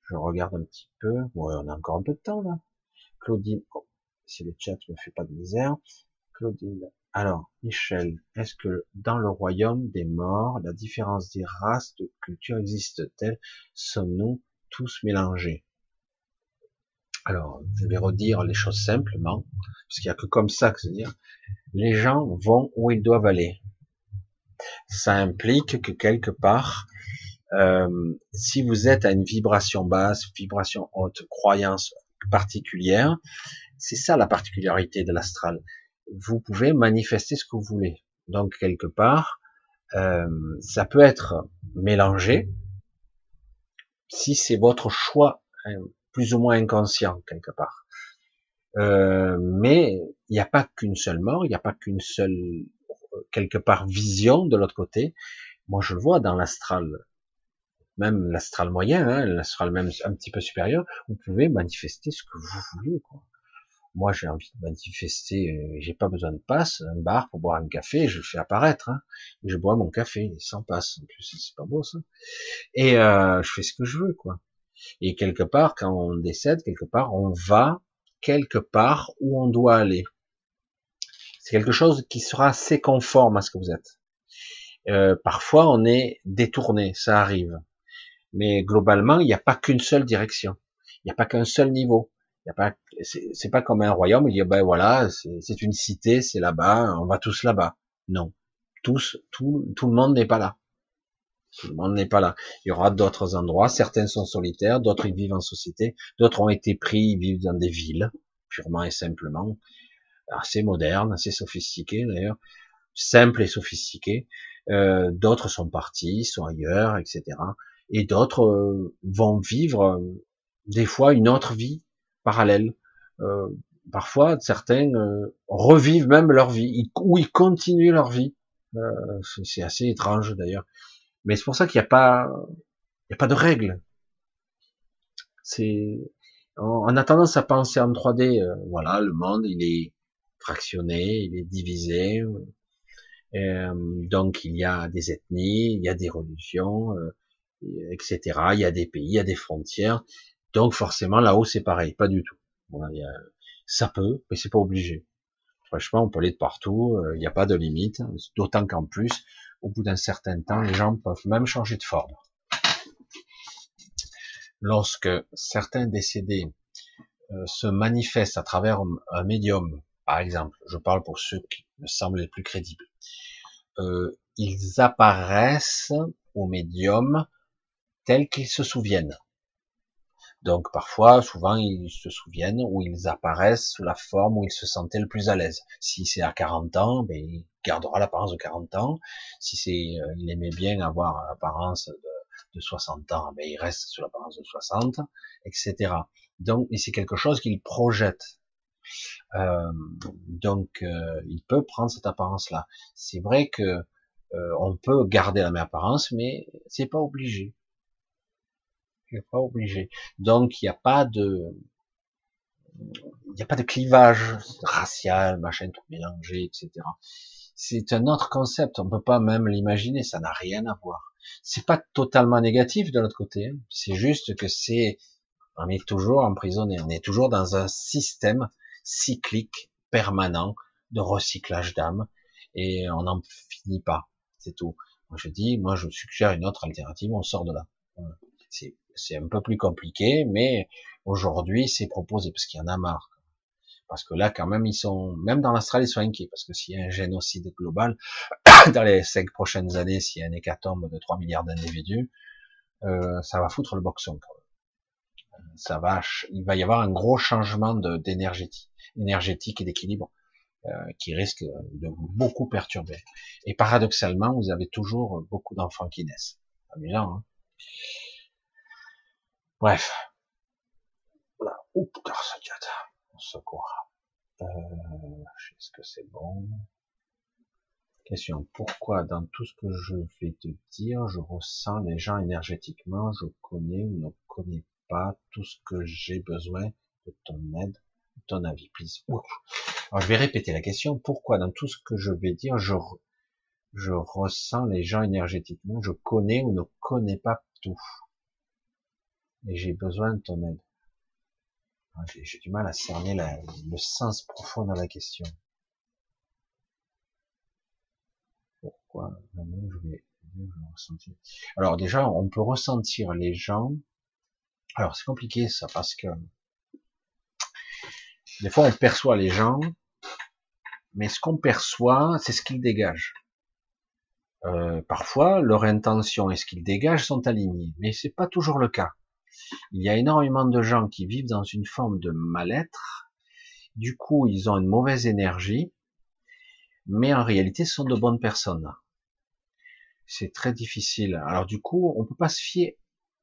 Je regarde un petit peu. Ouais, on a encore un peu de temps là. Claudine, oh, si le chat me fait pas de misère. Claudine. Alors, Michel, est-ce que dans le royaume des morts, la différence des races de culture existe-t-elle? Sommes-nous tous mélangés. Alors, je vais redire les choses simplement, parce qu'il n'y a que comme ça que se dire, les gens vont où ils doivent aller. Ça implique que quelque part, euh, si vous êtes à une vibration basse, vibration haute, croyance particulière, c'est ça la particularité de l'astral. Vous pouvez manifester ce que vous voulez. Donc quelque part, euh, ça peut être mélangé, si c'est votre choix hein, plus ou moins inconscient quelque part. Euh, mais il n'y a pas qu'une seule mort, il n'y a pas qu'une seule quelque part vision de l'autre côté. Moi, je le vois dans l'astral, même l'astral moyen, hein, l'astral même un petit peu supérieur. Vous pouvez manifester ce que vous voulez. Quoi. Moi, j'ai envie de manifester, euh, j'ai pas besoin de passe, un bar pour boire un café, je le fais apparaître. Hein, je bois mon café sans passe. En plus, c'est pas beau ça. Et euh, je fais ce que je veux, quoi. Et quelque part, quand on décède, quelque part, on va quelque part où on doit aller. C'est quelque chose qui sera assez conforme à ce que vous êtes. Euh, parfois, on est détourné, ça arrive. Mais globalement, il n'y a pas qu'une seule direction. Il n'y a pas qu'un seul niveau y a pas, c'est pas comme un royaume. Il a ben voilà, c'est une cité, c'est là-bas, on va tous là-bas. Non, tous, tout, tout le monde n'est pas là. Tout le monde n'est pas là. Il y aura d'autres endroits. Certains sont solitaires, d'autres ils vivent en société, d'autres ont été pris, ils vivent dans des villes, purement et simplement, assez modernes, assez sophistiquées d'ailleurs, simples et sophistiquées. Euh, d'autres sont partis, sont ailleurs, etc. Et d'autres euh, vont vivre euh, des fois une autre vie parallèle, euh, parfois certains euh, revivent même leur vie, ou ils continuent leur vie. Euh, c'est assez étrange d'ailleurs. Mais c'est pour ça qu'il n'y a pas, a pas de règles. C'est, on a tendance à penser en 3D, euh, voilà, le monde il est fractionné, il est divisé, donc il y a des ethnies, il y a des religions, etc. Il y a des pays, il y a des frontières. Donc forcément là-haut c'est pareil, pas du tout. Ça peut, mais c'est pas obligé. Franchement, on peut aller de partout, il n'y a pas de limite. D'autant qu'en plus, au bout d'un certain temps, les gens peuvent même changer de forme. Lorsque certains décédés euh, se manifestent à travers un médium, par exemple, je parle pour ceux qui me semblent les plus crédibles, euh, ils apparaissent au médium tels qu'ils se souviennent. Donc parfois, souvent, ils se souviennent ou ils apparaissent sous la forme où ils se sentaient le plus à l'aise. Si c'est à 40 ans, ben, il gardera l'apparence de 40 ans. Si c'est, euh, il aimait bien avoir l'apparence de, de, 60 ans, ben, il reste sous l'apparence de 60, etc. Donc, c'est quelque chose qu'il projette. Euh, donc, euh, il peut prendre cette apparence-là. C'est vrai que euh, on peut garder la même apparence, mais c'est pas obligé pas obligé. Donc il n'y a pas de il n'y a pas de clivage racial, machin, tout mélangé, etc. C'est un autre concept, on peut pas même l'imaginer, ça n'a rien à voir. C'est pas totalement négatif de l'autre côté, hein. c'est juste que c'est, on est toujours emprisonné, on est toujours dans un système cyclique permanent de recyclage d'âme et on n'en finit pas, c'est tout. Moi je dis, moi je suggère une autre alternative, on sort de là. C'est un peu plus compliqué, mais aujourd'hui c'est proposé parce qu'il y en a marre. Parce que là, quand même, ils sont, même dans l'Australie, ils sont inquiets, parce que s'il y a un génocide global, dans les cinq prochaines années, s'il y a un hécatombe de 3 milliards d'individus, euh, ça va foutre le boxon. Ça va, il va y avoir un gros changement d'énergie, énergétique et d'équilibre euh, qui risque de beaucoup perturber. Et paradoxalement, vous avez toujours beaucoup d'enfants qui naissent. Amusant, hein Bref. Voilà. Oh putain, ça On secours. Euh, est-ce que c'est bon? Question. Pourquoi dans tout ce que je vais te dire, je ressens les gens énergétiquement, je connais ou ne connais pas tout ce que j'ai besoin de ton aide, de ton avis, please. Alors je vais répéter la question. Pourquoi dans tout ce que je vais dire, je, je ressens les gens énergétiquement, je connais ou ne connais pas tout? Et j'ai besoin de ton aide. Ah, j'ai du mal à cerner le sens profond de la question. Pourquoi je vais, ressentir? Alors déjà, on peut ressentir les gens. Alors c'est compliqué ça parce que des fois on perçoit les gens, mais ce qu'on perçoit, c'est ce qu'ils dégagent. Euh, parfois, leur intention et ce qu'ils dégagent sont alignés, mais c'est pas toujours le cas. Il y a énormément de gens qui vivent dans une forme de mal-être. Du coup, ils ont une mauvaise énergie, mais en réalité, ce sont de bonnes personnes. C'est très difficile. Alors du coup, on peut pas se fier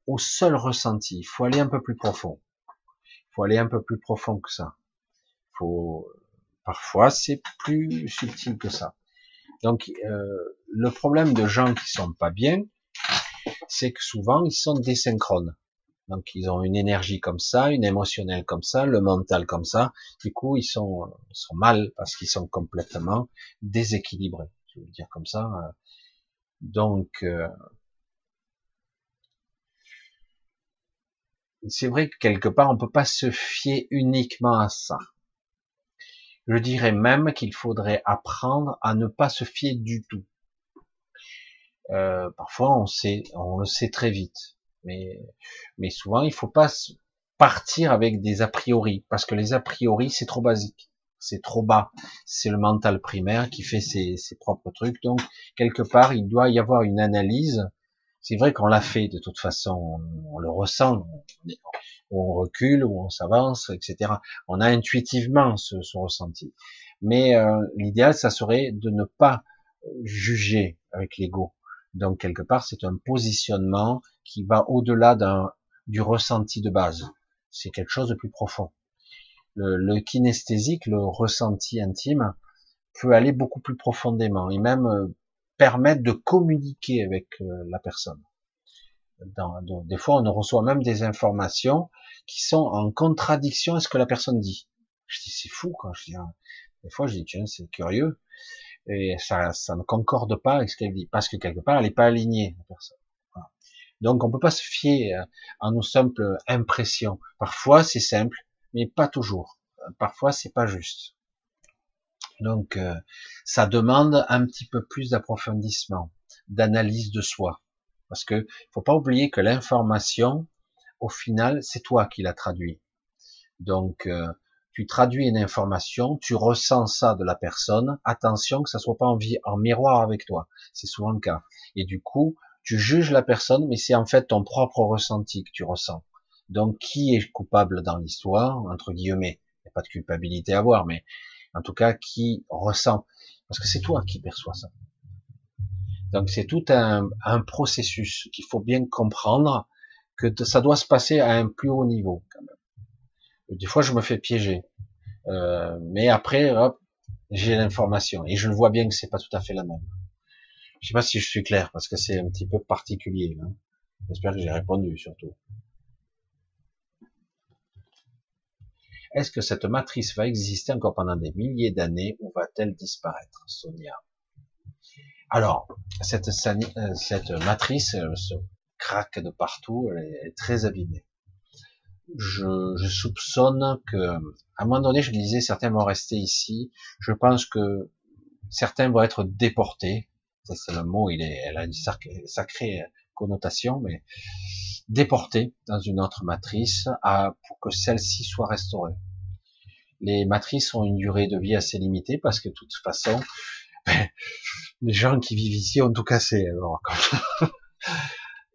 au seul ressenti. Il faut aller un peu plus profond. Il faut aller un peu plus profond que ça. Faut parfois c'est plus subtil que ça. Donc euh, le problème de gens qui sont pas bien, c'est que souvent ils sont désynchrones. Donc ils ont une énergie comme ça, une émotionnelle comme ça, le mental comme ça. Du coup, ils sont, mal parce qu'ils sont complètement déséquilibrés. Je veux dire comme ça. Donc euh, c'est vrai que quelque part on peut pas se fier uniquement à ça. Je dirais même qu'il faudrait apprendre à ne pas se fier du tout. Euh, parfois on sait, on le sait très vite mais, mais souvent, il faut pas partir avec des a priori, parce que les a priori, c'est trop basique, c'est trop bas. C'est le mental primaire qui fait ses, ses, propres trucs. Donc, quelque part, il doit y avoir une analyse. C'est vrai qu'on l'a fait de toute façon, on, le ressent, on, recule, ou on s'avance, etc. On a intuitivement ce, ce ressenti. Mais euh, l'idéal, ça serait de ne pas juger avec l'ego. Donc quelque part, c'est un positionnement qui va au-delà du ressenti de base. C'est quelque chose de plus profond. le, le kinesthésique, le ressenti intime, peut aller beaucoup plus profondément et même euh, permettre de communiquer avec euh, la personne. Dans, des fois, on reçoit même des informations qui sont en contradiction à ce que la personne dit. Je dis, c'est fou, quand je dis, hein. des fois, je dis, tiens, c'est curieux. Et ça, ça ne concorde pas avec ce qu'elle dit. Parce que quelque part, elle n'est pas alignée, la personne. Donc, on peut pas se fier euh, à nos simples impressions. Parfois, c'est simple, mais pas toujours. Parfois, c'est pas juste. Donc, euh, ça demande un petit peu plus d'approfondissement, d'analyse de soi. Parce que faut pas oublier que l'information, au final, c'est toi qui la traduis. Donc, euh, tu traduis une information, tu ressens ça de la personne. Attention que ça soit pas en miroir avec toi. C'est souvent le cas. Et du coup, tu juges la personne, mais c'est en fait ton propre ressenti que tu ressens. Donc, qui est coupable dans l'histoire Entre guillemets, il n'y a pas de culpabilité à avoir, mais en tout cas qui ressent, parce que c'est toi qui perçois ça. Donc c'est tout un, processus qu'il faut bien comprendre que ça doit se passer à un plus haut niveau quand même. Des fois je me fais piéger, euh, mais après hop, j'ai l'information et je le vois bien que c'est pas tout à fait la même. Je sais pas si je suis clair parce que c'est un petit peu particulier. Hein. J'espère que j'ai répondu surtout. Est-ce que cette matrice va exister encore pendant des milliers d'années ou va-t-elle disparaître, Sonia? Alors, cette, euh, cette matrice euh, se craque de partout, elle est très abîmée. Je, je, soupçonne que, à un moment donné, je disais, certains vont rester ici. Je pense que certains vont être déportés. Ça, c'est le mot, il est, elle a une sacrée connotation, mais déportés dans une autre matrice à, pour que celle-ci soit restaurée. Les matrices ont une durée de vie assez limitée parce que de toute façon, les gens qui vivent ici ont tout cassé. Alors,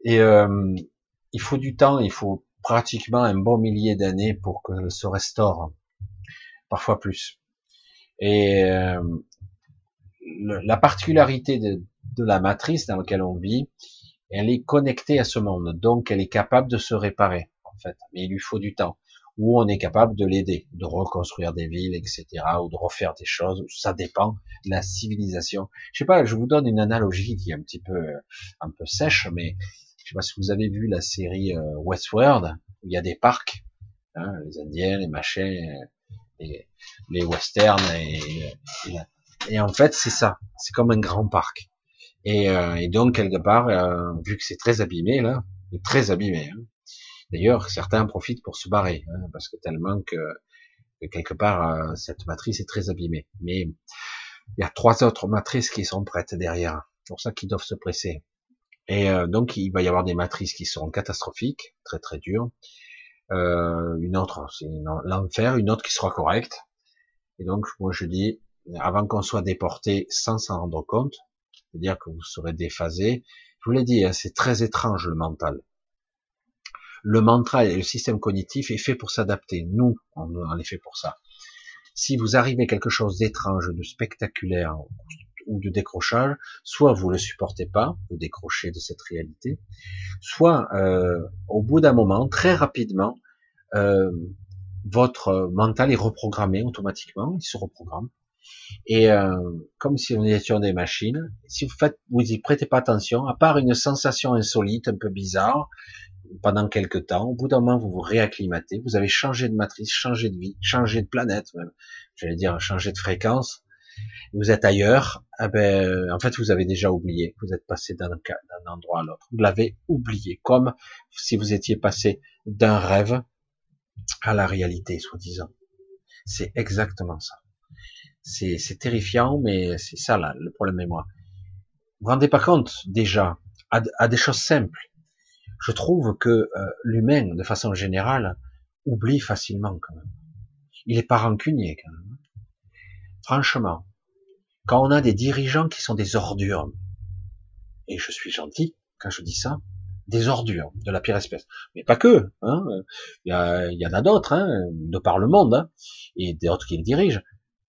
et euh, il faut du temps, il faut pratiquement un bon millier d'années pour que se restaure, parfois plus. Et euh, la particularité de, de, la matrice dans laquelle on vit, elle est connectée à ce monde, donc elle est capable de se réparer, en fait. Mais il lui faut du temps. Ou on est capable de l'aider, de reconstruire des villes, etc., ou de refaire des choses. Ça dépend de la civilisation. Je sais pas, je vous donne une analogie qui est un petit peu, un peu sèche, mais je sais pas si vous avez vu la série euh, Westworld, où il y a des parcs, hein, les Indiens, les machins, les, les westerns, et, et en fait c'est ça, c'est comme un grand parc. Et, euh, et donc quelque part, euh, vu que c'est très abîmé là, très abîmé. Hein. D'ailleurs, certains profitent pour se barrer hein, parce que tellement que, quelque part euh, cette matrice est très abîmée. Mais il y a trois autres matrices qui sont prêtes derrière. C'est pour ça qu'ils doivent se presser. Et donc il va y avoir des matrices qui seront catastrophiques, très très dures. une autre, c'est l'enfer, une autre qui sera correcte. Et donc moi je dis, avant qu'on soit déporté sans s'en rendre compte, c'est-à-dire que vous serez déphasé. Je vous l'ai dit, hein, c'est très étrange le mental. Le mental et le système cognitif est fait pour s'adapter. Nous, on, est fait pour ça. Si vous arrivez quelque chose d'étrange, de spectaculaire ou de décrochage, soit vous le supportez pas, vous décrochez de cette réalité, soit euh, au bout d'un moment, très rapidement, euh, votre mental est reprogrammé automatiquement, il se reprogramme, et euh, comme si on était sur des machines, si vous faites, vous y prêtez pas attention, à part une sensation insolite, un peu bizarre, pendant quelques temps, au bout d'un moment, vous vous réacclimatez, vous avez changé de matrice, changé de vie, changé de planète même, j'allais dire changé de fréquence, vous êtes ailleurs, eh ben, en fait, vous avez déjà oublié, vous êtes passé d'un endroit à l'autre, vous l'avez oublié, comme si vous étiez passé d'un rêve à la réalité, soi-disant. C'est exactement ça. C'est terrifiant, mais c'est ça là, le problème mémoire. Vous vous rendez pas compte déjà à, des choses simples. Je trouve que euh, l'humain, de façon générale, oublie facilement quand même. Il est pas rancunier quand même. Franchement, quand on a des dirigeants qui sont des ordures, et je suis gentil quand je dis ça, des ordures de la pire espèce. Mais pas que, hein. Il y, en a d'autres, hein, de par le monde, hein, et d'autres qui les dirigent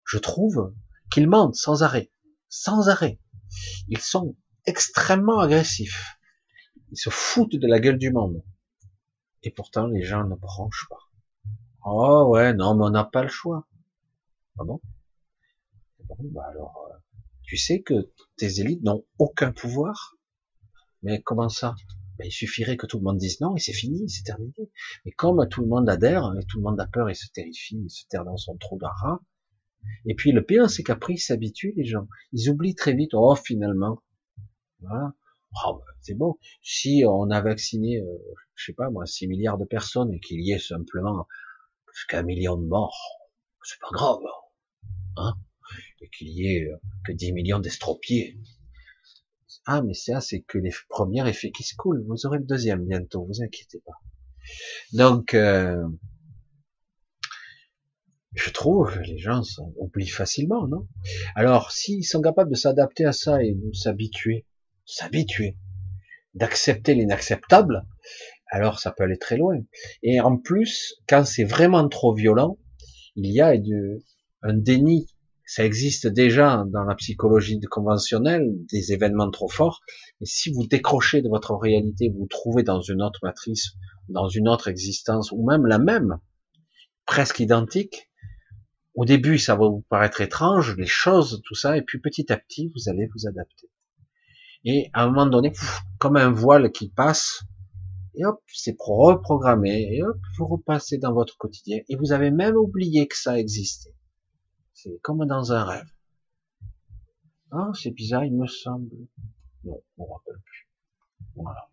je trouve qu'ils mentent sans arrêt, sans arrêt. Ils sont extrêmement agressifs. Ils se foutent de la gueule du monde. Et pourtant, les gens ne branchent pas. Oh ouais, non, mais on n'a pas le choix. Ah bon, bon bah alors, euh, tu sais que tes élites n'ont aucun pouvoir? Mais comment ça? Ben, Il suffirait que tout le monde dise non et c'est fini, c'est terminé. Mais comme tout le monde adhère, et tout le monde a peur et se terrifie, et se terre dans son trou d'ara, et puis le pire, c'est qu'après ils s'habituent les gens. Ils oublient très vite, oh finalement, voilà. Oh, c'est bon. Si on a vacciné, euh, je sais pas moi, 6 milliards de personnes et qu'il y ait simplement jusqu'à un million de morts, c'est pas grave. Hein et qu'il y ait euh, que 10 millions d'estropiés. Ah, mais ça, c'est que les premiers effets qui se coulent. Vous aurez le deuxième bientôt, vous inquiétez pas. Donc, euh, je trouve les gens oublient facilement, non? Alors, s'ils sont capables de s'adapter à ça et de s'habituer, s'habituer, d'accepter l'inacceptable, alors ça peut aller très loin. Et en plus, quand c'est vraiment trop violent, il y a un déni. Ça existe déjà dans la psychologie conventionnelle, des événements trop forts, et si vous décrochez de votre réalité, vous vous trouvez dans une autre matrice, dans une autre existence, ou même la même, presque identique, au début ça va vous paraître étrange, les choses, tout ça, et puis petit à petit vous allez vous adapter. Et à un moment donné, comme un voile qui passe, et hop, c'est reprogrammé, et hop, vous repassez dans votre quotidien, et vous avez même oublié que ça existait. C'est comme dans un rêve. Ah, c'est bizarre, il me semble. Non, on ne rappelle plus. Voilà.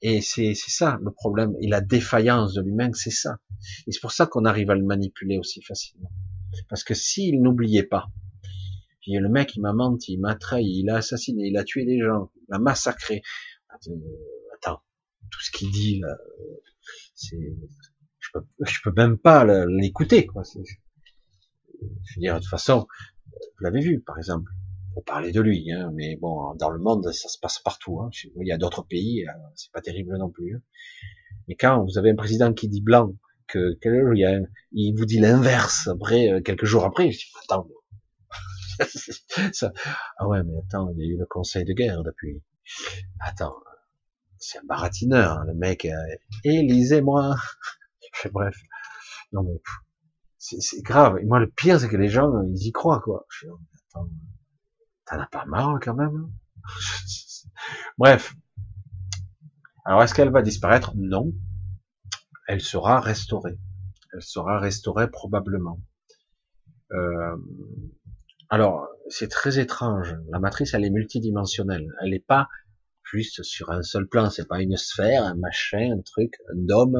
Et c'est ça le problème. Et la défaillance de l'humain, c'est ça. Et c'est pour ça qu'on arrive à le manipuler aussi facilement. Parce que s'il n'oubliait pas, le mec, il m'a menti, il m'a trahi, il a assassiné, il a tué des gens, il a massacré. Attends, tout ce qu'il dit là, c'est, je peux, peux même pas l'écouter, quoi je veux dire, de toute façon, vous l'avez vu, par exemple, pour parler de lui, hein, mais bon, dans le monde, ça se passe partout. Hein. Il y a d'autres pays, euh, c'est pas terrible non plus. Hein. Mais quand vous avez un président qui dit blanc, que il vous dit l'inverse après euh, quelques jours après, je dis attends, ça, ah ouais, mais attends, il y a eu le Conseil de guerre depuis. Attends, c'est un baratineur, hein, le mec. Euh, Élisez-moi. Bref, non mais c'est grave. Et moi, le pire, c'est que les gens, ils y croient, quoi. Je attends, t'en as pas marre, quand même? Bref. Alors, est-ce qu'elle va disparaître? Non. Elle sera restaurée. Elle sera restaurée probablement. Euh, alors, c'est très étrange. La matrice, elle est multidimensionnelle. Elle n'est pas juste sur un seul plan. C'est pas une sphère, un machin, un truc, un dôme.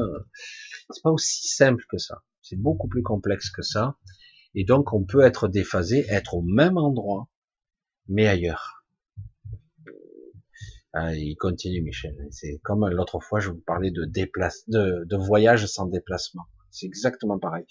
C'est pas aussi simple que ça. C'est beaucoup plus complexe que ça. Et donc, on peut être déphasé, être au même endroit, mais ailleurs. Ah, il continue, Michel. C'est comme l'autre fois, je vous parlais de, déplace, de, voyage sans déplacement. C'est exactement pareil.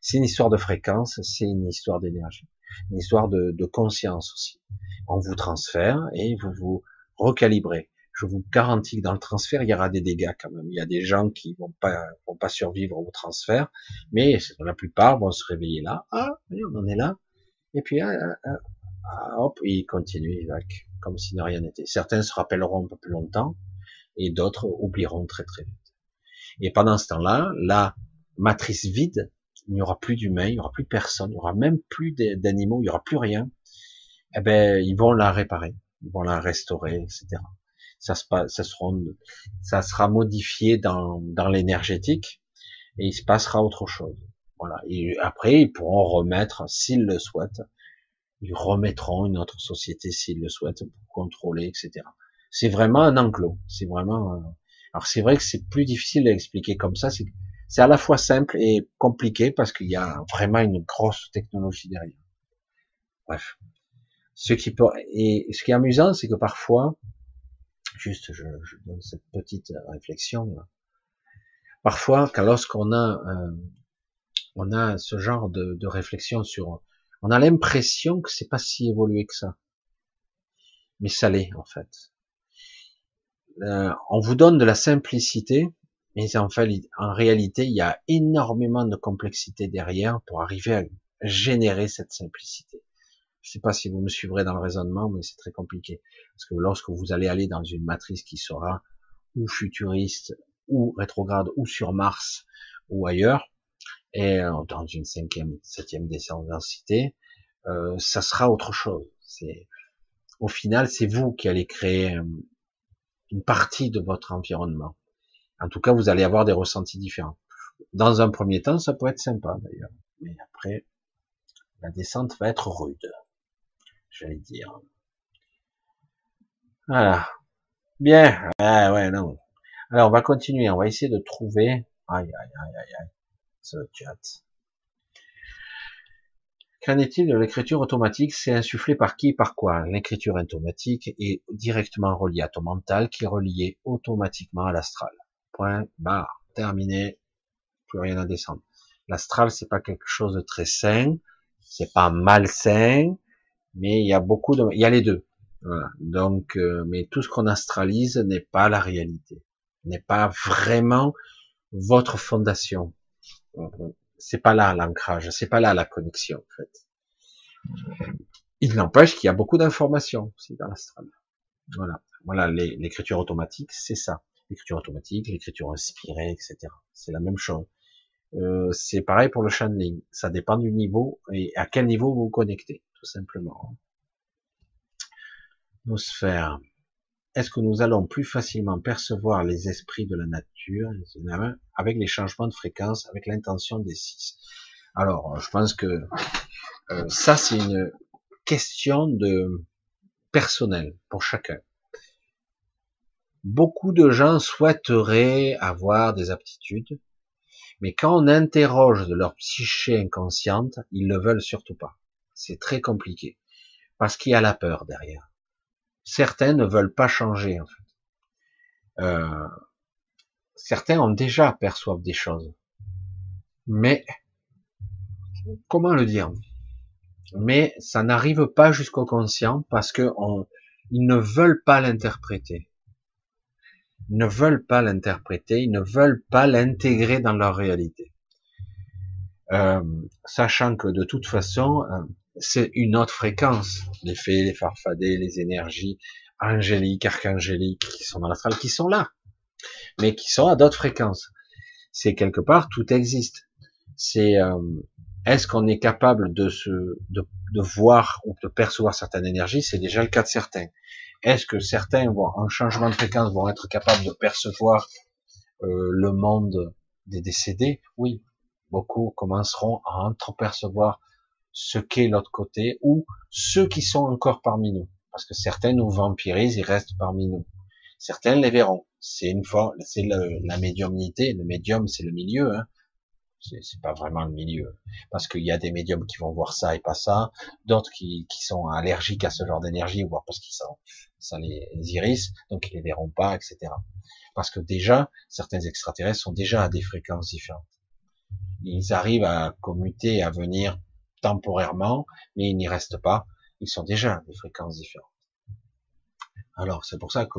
C'est une histoire de fréquence, c'est une histoire d'énergie, une histoire de, de conscience aussi. On vous transfère et vous vous recalibrez je vous garantis que dans le transfert, il y aura des dégâts quand même. Il y a des gens qui vont pas, vont pas survivre au transfert, mais la plupart vont se réveiller là. Ah, on en est là. Et puis, ah, ah, ah, hop, ils continuent avec, comme si de rien n'était. Certains se rappelleront un peu plus longtemps, et d'autres oublieront très très vite. Et pendant ce temps-là, la matrice vide, il n'y aura plus d'humains, il n'y aura plus de personnes, il n'y aura même plus d'animaux, il n'y aura plus rien. Eh ben, ils vont la réparer, ils vont la restaurer, etc ça, se, ça, sera, ça sera modifié dans, dans l'énergétique et il se passera autre chose. Voilà. Et après, ils pourront remettre, s'ils le souhaitent, ils remettront une autre société s'ils le souhaitent pour contrôler, etc. C'est vraiment un enclos. C'est vraiment. Euh, alors c'est vrai que c'est plus difficile à expliquer comme ça. C'est c'est à la fois simple et compliqué parce qu'il y a vraiment une grosse technologie derrière. Bref. Ce qui peut et ce qui est amusant, c'est que parfois Juste, je, je, donne cette petite réflexion. Parfois, quand lorsqu'on a, euh, on a ce genre de, de réflexion sur, on a l'impression que c'est pas si évolué que ça, mais ça l'est en fait. Euh, on vous donne de la simplicité, mais en réalité, il y a énormément de complexité derrière pour arriver à générer cette simplicité. Je sais pas si vous me suivrez dans le raisonnement, mais c'est très compliqué. Parce que lorsque vous allez aller dans une matrice qui sera ou futuriste, ou rétrograde, ou sur Mars, ou ailleurs, et euh, dans une cinquième, septième densité, euh, ça sera autre chose. C'est, au final, c'est vous qui allez créer euh, une partie de votre environnement. En tout cas, vous allez avoir des ressentis différents. Dans un premier temps, ça peut être sympa d'ailleurs, mais après, la descente va être rude, j'allais dire. Voilà. Bien. Ah ouais, non. Alors, on va continuer. On va essayer de trouver. Aïe, aïe, aïe, aïe, aïe. Qu'en est-il de l'écriture automatique? C'est insufflé par qui Par quoi? L'écriture automatique est directement reliée à ton mental, qui est relié automatiquement à l'astral. Point barre. Terminé. Plus rien à descendre. L'astral, c'est pas quelque chose de très sain. C'est pas malsain. Mais il y a beaucoup de, il y a les deux. Donc, euh, mais tout ce qu'on astralise n'est pas la réalité, n'est pas vraiment votre fondation. C'est pas là l'ancrage, c'est pas là la connexion en fait. Il n'empêche qu'il y a beaucoup d'informations aussi dans l'astral. Voilà, voilà l'écriture automatique, c'est ça. L'écriture automatique, l'écriture inspirée, etc. C'est la même chose. Euh, c'est pareil pour le channeling. Ça dépend du niveau et à quel niveau vous vous connectez, tout simplement sphères. Est-ce que nous allons plus facilement percevoir les esprits de la nature avec les changements de fréquence, avec l'intention des six? Alors, je pense que euh, ça, c'est une question de personnel pour chacun. Beaucoup de gens souhaiteraient avoir des aptitudes, mais quand on interroge de leur psyché inconsciente, ils ne le veulent surtout pas. C'est très compliqué, parce qu'il y a la peur derrière certains ne veulent pas changer en fait. Euh, certains ont déjà perçoivent des choses, mais comment le dire? Mais ça n'arrive pas jusqu'au conscient parce que ils ne veulent pas l'interpréter. Ils ne veulent pas l'interpréter, ils ne veulent pas l'intégrer dans leur réalité. Euh, sachant que de toute façon, euh, c'est une autre fréquence. Les fées, les farfadets, les énergies angéliques, archangéliques qui sont dans l'astral, qui sont là, mais qui sont à d'autres fréquences. C'est quelque part, tout existe. C'est euh, est-ce qu'on est capable de se de, de, voir ou de percevoir certaines énergies? C'est déjà le cas de certains. Est-ce que certains, vont, en changement de fréquence, vont être capables de percevoir euh, le monde des décédés? Oui. Beaucoup commenceront à entrepercevoir ce qu'est l'autre côté, ou ceux qui sont encore parmi nous. Parce que certains nous vampirisent, ils restent parmi nous. Certains les verront. C'est une fois, c'est la médiumnité. Le médium, c'est le milieu. Hein. C'est pas vraiment le milieu. Parce qu'il y a des médiums qui vont voir ça et pas ça. D'autres qui, qui sont allergiques à ce genre d'énergie, voire parce qu'ils sont, ça les, iris, donc ils les verront pas, etc. Parce que déjà, certains extraterrestres sont déjà à des fréquences différentes. Ils arrivent à commuter, à venir temporairement, mais ils n'y restent pas. Ils sont déjà des fréquences différentes. Alors, c'est pour ça que,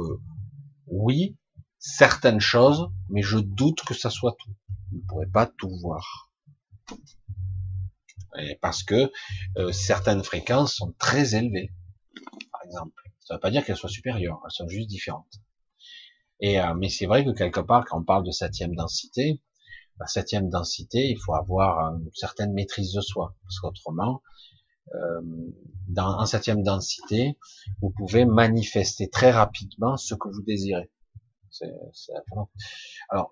oui, certaines choses, mais je doute que ça soit tout. Vous ne pourrez pas tout voir. parce que euh, certaines fréquences sont très élevées, par exemple. Ça ne veut pas dire qu'elles soient supérieures, elles sont juste différentes. Et euh, mais c'est vrai que quelque part, quand on parle de septième densité, la septième densité, il faut avoir une certaine maîtrise de soi, parce qu'autrement, euh, dans, en septième densité, vous pouvez manifester très rapidement ce que vous désirez. Alors,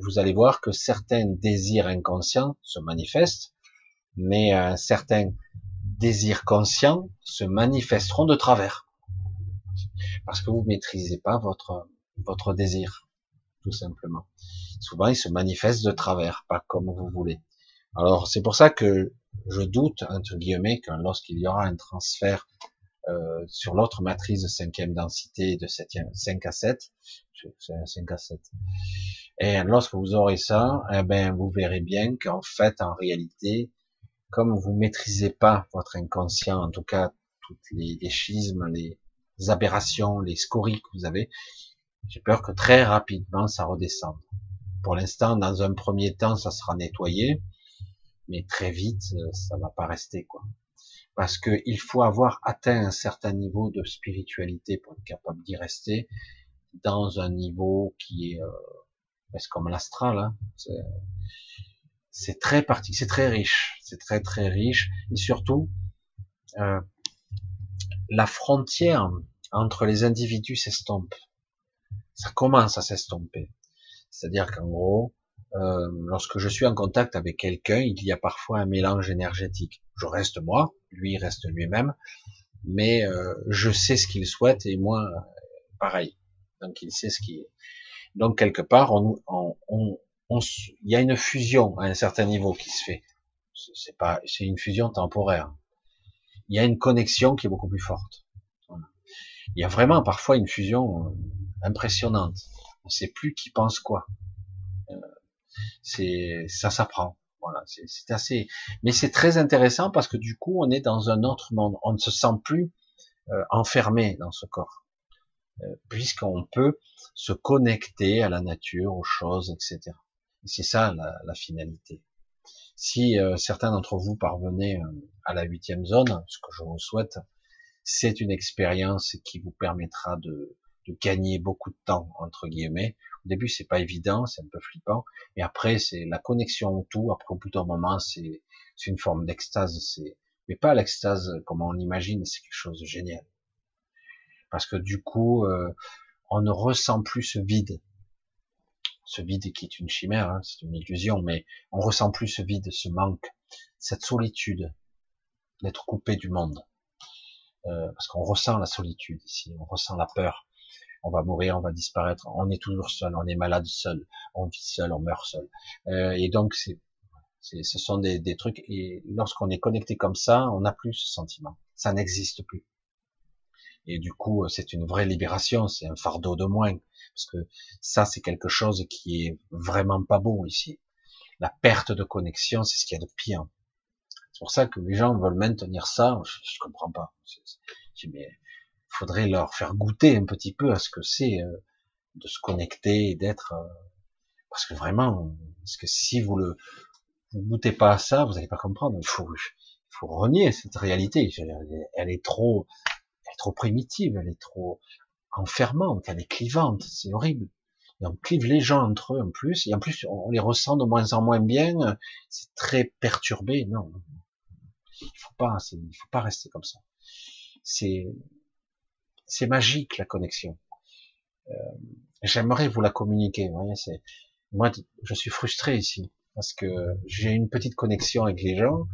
vous allez voir que certains désirs inconscients se manifestent, mais euh, certains désirs conscients se manifesteront de travers, parce que vous maîtrisez pas votre votre désir, tout simplement souvent il se manifeste de travers, pas comme vous voulez. Alors c'est pour ça que je doute, entre guillemets, que lorsqu'il y aura un transfert euh, sur l'autre matrice de cinquième densité de septième, 5 à 7, c'est 5 à 7. Et lorsque vous aurez ça, eh ben, vous verrez bien qu'en fait, en réalité, comme vous maîtrisez pas votre inconscient, en tout cas, toutes les, les schismes, les aberrations, les scories que vous avez, j'ai peur que très rapidement ça redescende. Pour l'instant, dans un premier temps, ça sera nettoyé, mais très vite, euh, ça va pas rester quoi. Parce que il faut avoir atteint un certain niveau de spiritualité pour être capable d'y rester dans un niveau qui est euh, comme l'astral. Hein. c'est très parti, c'est très riche, c'est très très riche, et surtout euh, la frontière entre les individus s'estompe. Ça commence à s'estomper. C'est-à-dire qu'en gros, euh, lorsque je suis en contact avec quelqu'un, il y a parfois un mélange énergétique. Je reste moi, lui reste lui-même, mais euh, je sais ce qu'il souhaite et moi, pareil. Donc il sait ce qui. Donc quelque part, on, il y a une fusion à un certain niveau qui se fait. C'est pas, c'est une fusion temporaire. Il y a une connexion qui est beaucoup plus forte. Il y a vraiment parfois une fusion euh, impressionnante. On sait plus qui pense quoi. Euh, c'est, ça s'apprend. Voilà, c'est assez, mais c'est très intéressant parce que du coup, on est dans un autre monde. On ne se sent plus euh, enfermé dans ce corps, puisqu'on peut se connecter à la nature, aux choses, etc. C'est ça la, la, finalité. Si euh, certains d'entre vous parvenaient euh, à la huitième zone, ce que je vous souhaite, c'est une expérience qui vous permettra de, de, gagner beaucoup de temps entre guillemets. Au début, c'est pas évident, c'est un peu flippant, et après, c'est la connexion au tout. Après, au bout d'un moment, c'est une forme d'extase. C'est mais pas l'extase comme on l'imagine, c'est quelque chose de génial. Parce que du coup, euh, on ne ressent plus ce vide ce vide qui est une chimère, hein, c'est une illusion, mais on ressent plus ce vide, ce manque, cette solitude, d'être coupé du monde. Euh, parce qu'on ressent la solitude ici, on ressent la peur. On va mourir, on va disparaître, on est toujours seul, on est malade seul, on vit seul, on meurt seul. Euh, et donc c'est, ce sont des, des trucs. Et lorsqu'on est connecté comme ça, on n'a plus ce sentiment. Ça n'existe plus. Et du coup, c'est une vraie libération, c'est un fardeau de moins. Parce que ça, c'est quelque chose qui est vraiment pas beau ici. La perte de connexion, c'est ce qu'il y a de pire. C'est pour ça que les gens veulent maintenir ça. Je, je comprends pas. mais faudrait leur faire goûter un petit peu à ce que c'est euh, de se connecter et d'être. Euh, parce que vraiment, parce que si vous le vous goûtez pas à ça, vous n'allez pas comprendre. Il faut, il faut renier cette réalité. Elle est trop, elle est trop primitive, elle est trop enfermante, elle est clivante, c'est horrible. Et on clive les gens entre eux en plus, et en plus on les ressent de moins en moins bien, c'est très perturbé. Non, il faut pas, il faut pas rester comme ça. C'est, c'est magique la connexion. Euh, J'aimerais vous la communiquer. Vous voyez, c'est, moi, je suis frustré ici parce que j'ai une petite connexion avec les gens.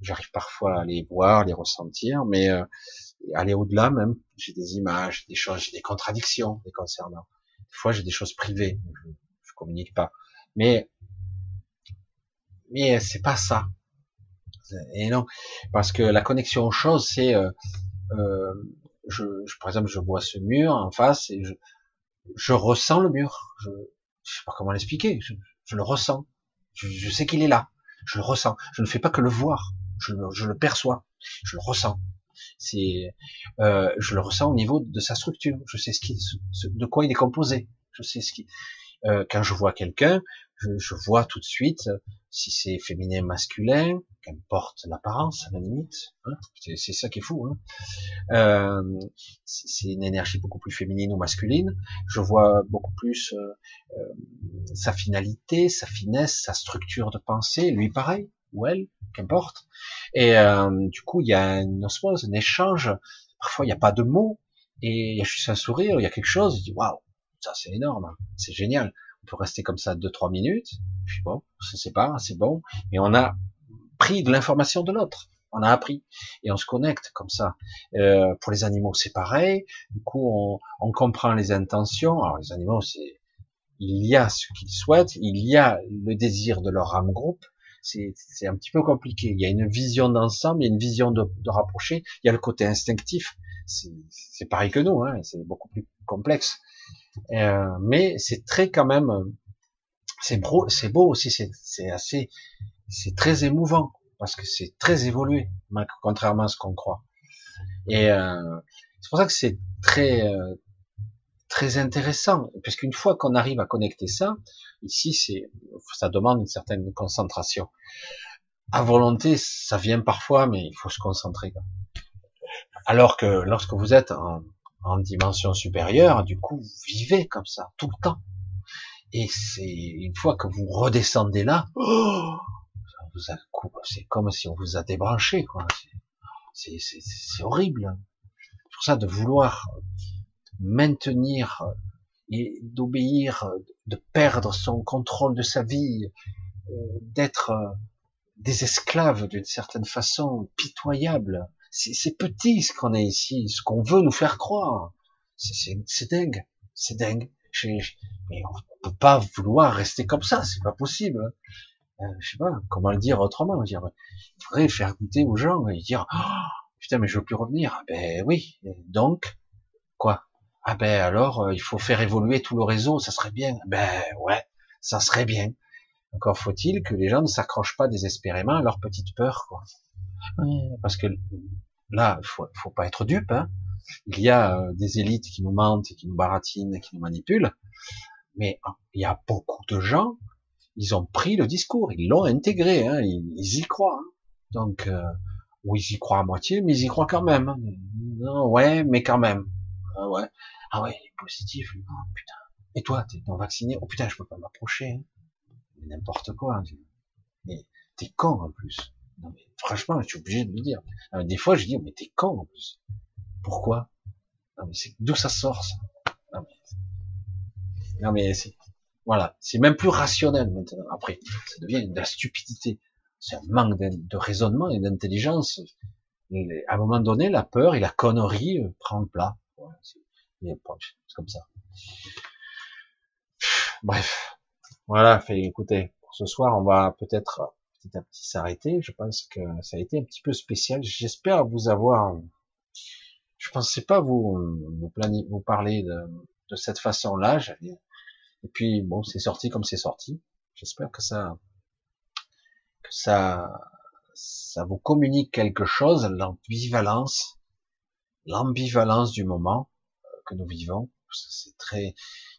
J'arrive parfois à les voir, les ressentir, mais euh, aller au-delà même. J'ai des images, des choses, des contradictions les concernant. Des fois, j'ai des choses privées, je, je communique pas. Mais mais c'est pas ça. Et non, parce que la connexion aux choses, c'est, euh, euh, je, je, par exemple, je vois ce mur en face et je, je ressens le mur. Je, je sais pas comment l'expliquer. Je, je, le ressens. Je, je sais qu'il est là. Je le ressens. Je ne fais pas que le voir. Je, je le perçois. Je le ressens. C'est, euh, je le ressens au niveau de sa structure. Je sais ce qui, de quoi il est composé. Je sais ce qui. Euh, quand je vois quelqu'un, je, je, vois tout de suite si c'est féminin, masculin, qu'importe l'apparence à la limite. Hein. c'est ça qui est fou. Hein. Euh, c'est une énergie beaucoup plus féminine ou masculine. Je vois beaucoup plus euh, euh sa finalité, sa finesse, sa structure de pensée. Lui pareil ou elle, qu'importe. Et euh, du coup, il y a une osmose, un échange. Parfois, il n'y a pas de mots, et il y a juste un sourire, il y a quelque chose. Je dis waouh, ça c'est énorme, hein. c'est génial. On peut rester comme ça deux trois minutes. Puis bon, on se pas, c'est bon. Et on a pris de l'information de l'autre. On a appris et on se connecte comme ça. Euh, pour les animaux, c'est pareil. Du coup, on, comprend les intentions. Alors les animaux, c'est il y a ce qu'ils souhaitent, il y a le désir de leur âme groupe, c'est un petit peu compliqué. Il y a une vision d'ensemble, il y a une vision de, rapprocher, il y a le côté instinctif, c'est pareil que nous, hein, c'est beaucoup plus complexe. Euh, mais c'est très quand même, beau, c'est beau aussi, c'est assez, c'est très émouvant parce que c'est très évolué, contrairement à ce qu'on croit. Et euh, c'est pour ça que c'est très euh, très intéressant, parce qu'une fois qu'on arrive à connecter ça, ici, c'est, ça demande une certaine concentration. À volonté, ça vient parfois, mais il faut se concentrer. Alors que lorsque vous êtes en, en dimension supérieure, du coup, vous vivez comme ça, tout le temps. Et c'est une fois que vous redescendez là, oh, c'est comme si on vous a débranché, quoi. C'est horrible. C'est pour ça de vouloir maintenir et d'obéir, de perdre son contrôle de sa vie, euh, d'être des esclaves d'une certaine façon, pitoyable. C'est petit ce qu'on est ici, ce qu'on veut nous faire croire. C'est dingue, c'est dingue. mais on peut pas vouloir rester comme ça, c'est pas possible. Euh, je sais pas comment le dire autrement. Dire, il faudrait faire goûter aux gens et dire, oh, putain, mais je veux plus revenir. Ah ben oui. Donc, quoi? Ah ben alors, euh, il faut faire évoluer tout le réseau, ça serait bien. Ben ouais, ça serait bien. Encore faut-il que les gens ne s'accrochent pas désespérément à leur petite peur. Parce que là, faut, faut pas être dupe. Hein. Il y a euh, des élites qui nous mentent, qui nous baratinent, qui nous manipulent, mais hein, il y a beaucoup de gens, ils ont pris le discours, ils l'ont intégré, hein, ils, y croient. Donc, euh, ou ils y croient à moitié, mais ils y croient quand même. Non, ouais, mais quand même. Ah ouais, ah ouais, il est positif. Oh, putain. Et toi, t'es non vacciné Oh putain, je peux pas m'approcher. Hein n'importe quoi. Hein, mais t'es con en plus. Non mais franchement, je suis obligé de le dire. des fois, je dis, mais t'es con en plus. Pourquoi? Non mais c'est d'où ça sort ça? Non mais, c'est voilà, c'est même plus rationnel maintenant. Après, ça devient de la stupidité. C'est un manque de raisonnement et d'intelligence. À un moment donné, la peur et la connerie euh, prend le plat. c'est comme ça. Bref, voilà, écoutez, pour ce soir, on va peut-être petit à petit s'arrêter. Je pense que ça a été un petit peu spécial. J'espère vous avoir. Je pensais pas vous vous, parler de cette façon-là. Et puis bon, c'est sorti comme c'est sorti. J'espère que ça que ça ça vous communique quelque chose, l'ambivalence, l'ambivalence du moment que nous vivons. C'est très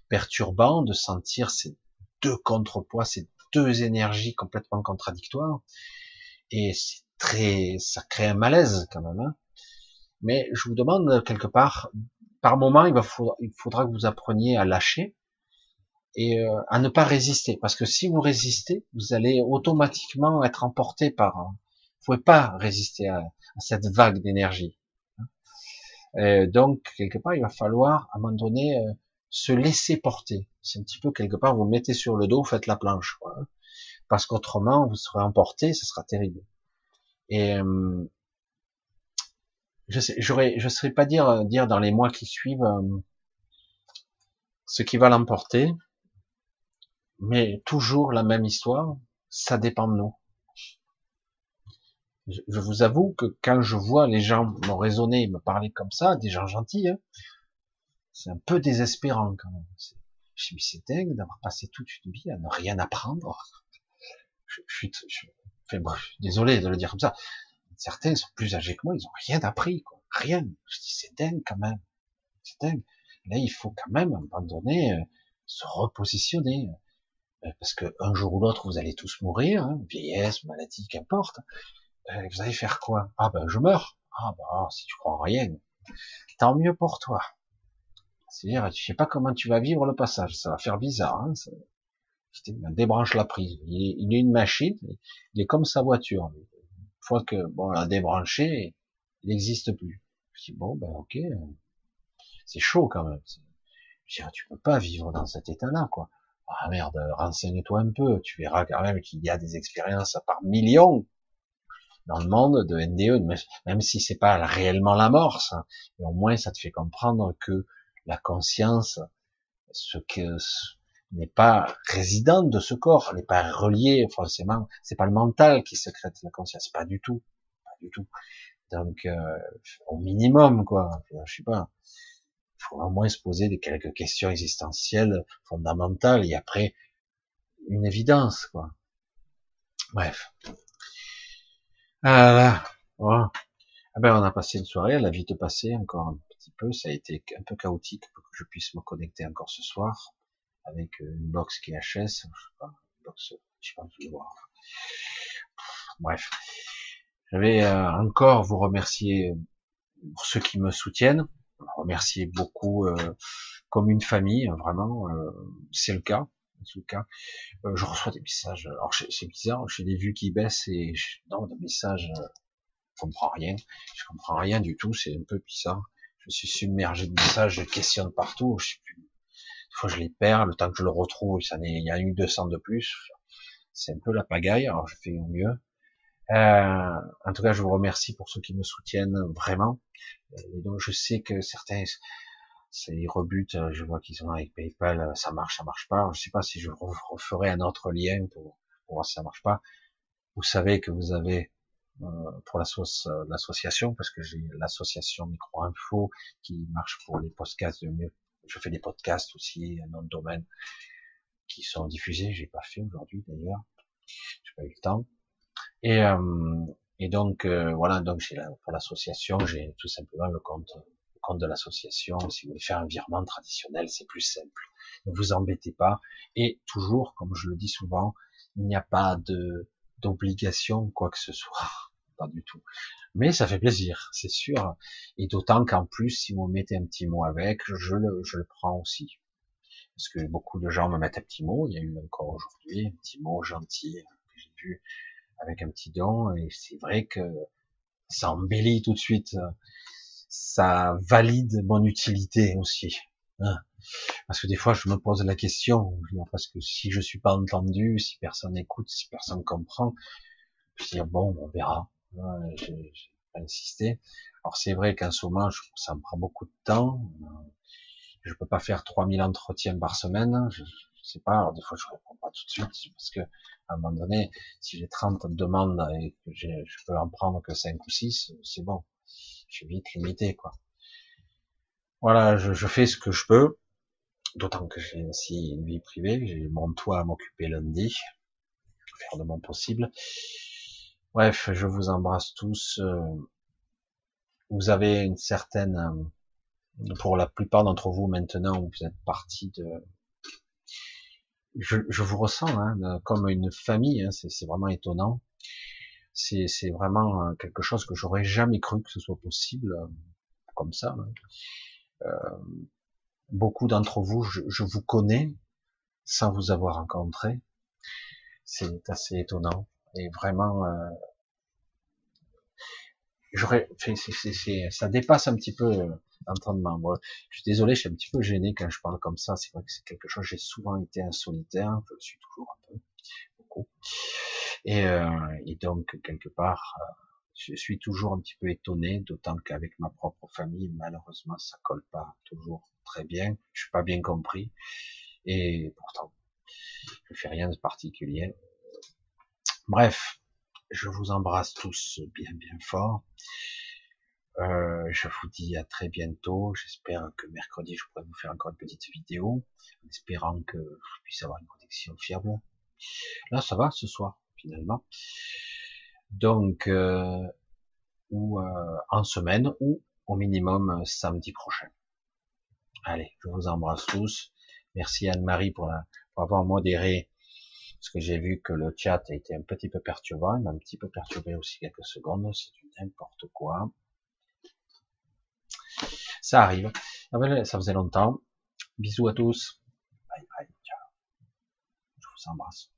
perturbant de sentir ces deux contrepoids, c'est deux énergies complètement contradictoires. Et c'est très, ça crée un malaise quand même. Hein. Mais je vous demande quelque part, par moment, il, va il faudra que vous appreniez à lâcher et euh, à ne pas résister. Parce que si vous résistez, vous allez automatiquement être emporté par. Vous pouvez pas résister à, cette vague d'énergie. Hein. donc quelque part, il va falloir à un moment donné euh, se laisser porter. C'est un petit peu quelque part, vous mettez sur le dos, vous faites la planche, quoi. parce qu'autrement vous serez emporté, ce sera terrible. Et euh, je sais, j'aurais, je saurais pas dire dire dans les mois qui suivent euh, ce qui va l'emporter, mais toujours la même histoire. Ça dépend de nous. Je, vous avoue que quand je vois les gens me raisonner, me parler comme ça, des gens gentils, hein, c'est un peu désespérant quand même. Je me suis c'est dingue d'avoir passé toute une vie à ne rien apprendre. Je, suis, désolé de le dire comme ça. Certains sont plus âgés que moi, ils ont rien appris, quoi. Rien. Je dis, c'est dingue quand même. C'est dingue. Là, il faut quand même, à un moment donné, euh, se repositionner. Euh, parce que un jour ou l'autre, vous allez tous mourir, hein, vieillesse, maladie, qu'importe. Euh, vous allez faire quoi? Ah ben, je meurs. Ah ben, si tu crois en rien, tant mieux pour toi. C'est-à-dire, je sais pas comment tu vas vivre le passage. Ça va faire bizarre. Hein débranche la prise. Il est, une machine. Il est comme sa voiture. Une fois que bon, on l'a débranché, il n'existe plus. Je dis bon, ben ok. C'est chaud quand même. Je dis, tu peux pas vivre dans cet état-là, quoi. Ah merde, renseigne-toi un peu. Tu verras quand même qu'il y a des expériences par millions dans le monde de NDE, même si c'est pas réellement l'amorce. Hein. Et au moins, ça te fait comprendre que la conscience, ce que n'est pas résidente de ce corps, n'est pas relié forcément. C'est pas le mental qui secrète la conscience, pas du tout, pas du tout. Donc, euh, au minimum, quoi. Je sais pas. Il faut au moins se poser des quelques questions existentielles fondamentales et après une évidence, quoi. Bref. Ah là, ah ben on a passé une soirée, elle a vite passé encore peu. Ça a été un peu chaotique pour que je puisse me connecter encore ce soir avec euh, une box qui HS, je sais pas, une box, je sais pas, je voir. Bref, je vais euh, encore vous remercier pour ceux qui me soutiennent, remercier beaucoup comme une famille, hein, vraiment, c'est le cas. En cas, euh, je reçois des messages. Alors c'est bizarre, j'ai des vues qui baissent et non, des messages, euh, je comprends rien. Je comprends rien du tout. C'est un peu bizarre. Je suis submergé de messages, je questionne partout. Je sais plus. Des fois, je les perds. Le temps que je le retrouve, ça il y a eu 200 de plus. C'est un peu la pagaille. Alors, je fais au mieux. Euh, en tout cas, je vous remercie pour ceux qui me soutiennent vraiment. Et donc, je sais que certains, ils rebutent. Je vois qu'ils sont avec PayPal, ça marche, ça marche pas. Je sais pas si je referai un autre lien pour, voir si ça marche pas. Vous savez que vous avez euh, pour euh, l'association, parce que j'ai l'association Micro Info qui marche pour les podcasts de mieux. Je fais des podcasts aussi, un autre domaine qui sont diffusés. J'ai pas fait aujourd'hui d'ailleurs. J'ai pas eu le temps. Et, euh, et donc voilà, donc j'ai pour l'association, j'ai tout simplement le compte le compte de l'association. Si vous voulez faire un virement traditionnel, c'est plus simple. Ne vous embêtez pas. Et toujours, comme je le dis souvent, il n'y a pas de d'obligation quoi que ce soit. Pas du tout. Mais ça fait plaisir, c'est sûr. Et d'autant qu'en plus, si vous mettez un petit mot avec, je le, je le prends aussi. Parce que beaucoup de gens me mettent un petit mot. Il y a eu encore aujourd'hui un petit mot gentil que j'ai vu avec un petit don. Et c'est vrai que ça embellit tout de suite. Ça valide mon utilité aussi. Hein. Parce que des fois, je me pose la question, parce que si je suis pas entendu, si personne écoute, si personne comprend, je dis bon, on verra. J'ai pas insisté. Alors c'est vrai qu'en ce moment, ça me prend beaucoup de temps. Je peux pas faire 3000 entretiens par semaine. Je, sais pas. Alors des fois, je réponds pas tout de suite parce que à un moment donné, si j'ai 30 demandes et que je peux en prendre que 5 ou 6, c'est bon. Je suis vite limité, quoi. Voilà, je, je fais ce que je peux. D'autant que j'ai aussi une vie privée, j'ai mon toit à m'occuper lundi, faire de mon possible. Bref, je vous embrasse tous. Euh, vous avez une certaine, euh, pour la plupart d'entre vous maintenant, vous êtes partis de, je, je, vous ressens hein, comme une famille. Hein, c'est vraiment étonnant. C'est vraiment euh, quelque chose que j'aurais jamais cru que ce soit possible comme ça. Hein. Euh, beaucoup d'entre vous, je, je, vous connais sans vous avoir rencontré. C'est assez étonnant et vraiment, euh, j'aurais, ça dépasse un petit peu Moi, je suis désolé, je suis un petit peu gêné quand je parle comme ça. C'est vrai que c'est quelque chose. J'ai souvent été un solitaire, je le suis toujours un peu, beaucoup. Et, euh, et donc quelque part, euh, je suis toujours un petit peu étonné, d'autant qu'avec ma propre famille, malheureusement, ça colle pas toujours très bien. Je suis pas bien compris. Et pourtant, je fais rien de particulier. Bref, je vous embrasse tous bien bien fort. Euh, je vous dis à très bientôt. J'espère que mercredi, je pourrai vous faire encore une petite vidéo, en espérant que je puisse avoir une connexion fiable. Là, ça va ce soir, finalement. Donc, euh, ou euh, en semaine, ou au minimum samedi prochain. Allez, je vous embrasse tous. Merci Anne-Marie pour, pour avoir modéré parce que j'ai vu que le chat a été un petit peu perturbant, il m'a un petit peu perturbé aussi quelques secondes, c'est du n'importe quoi. Ça arrive. Ah ça faisait longtemps. Bisous à tous. Bye bye. Ciao. Je vous embrasse.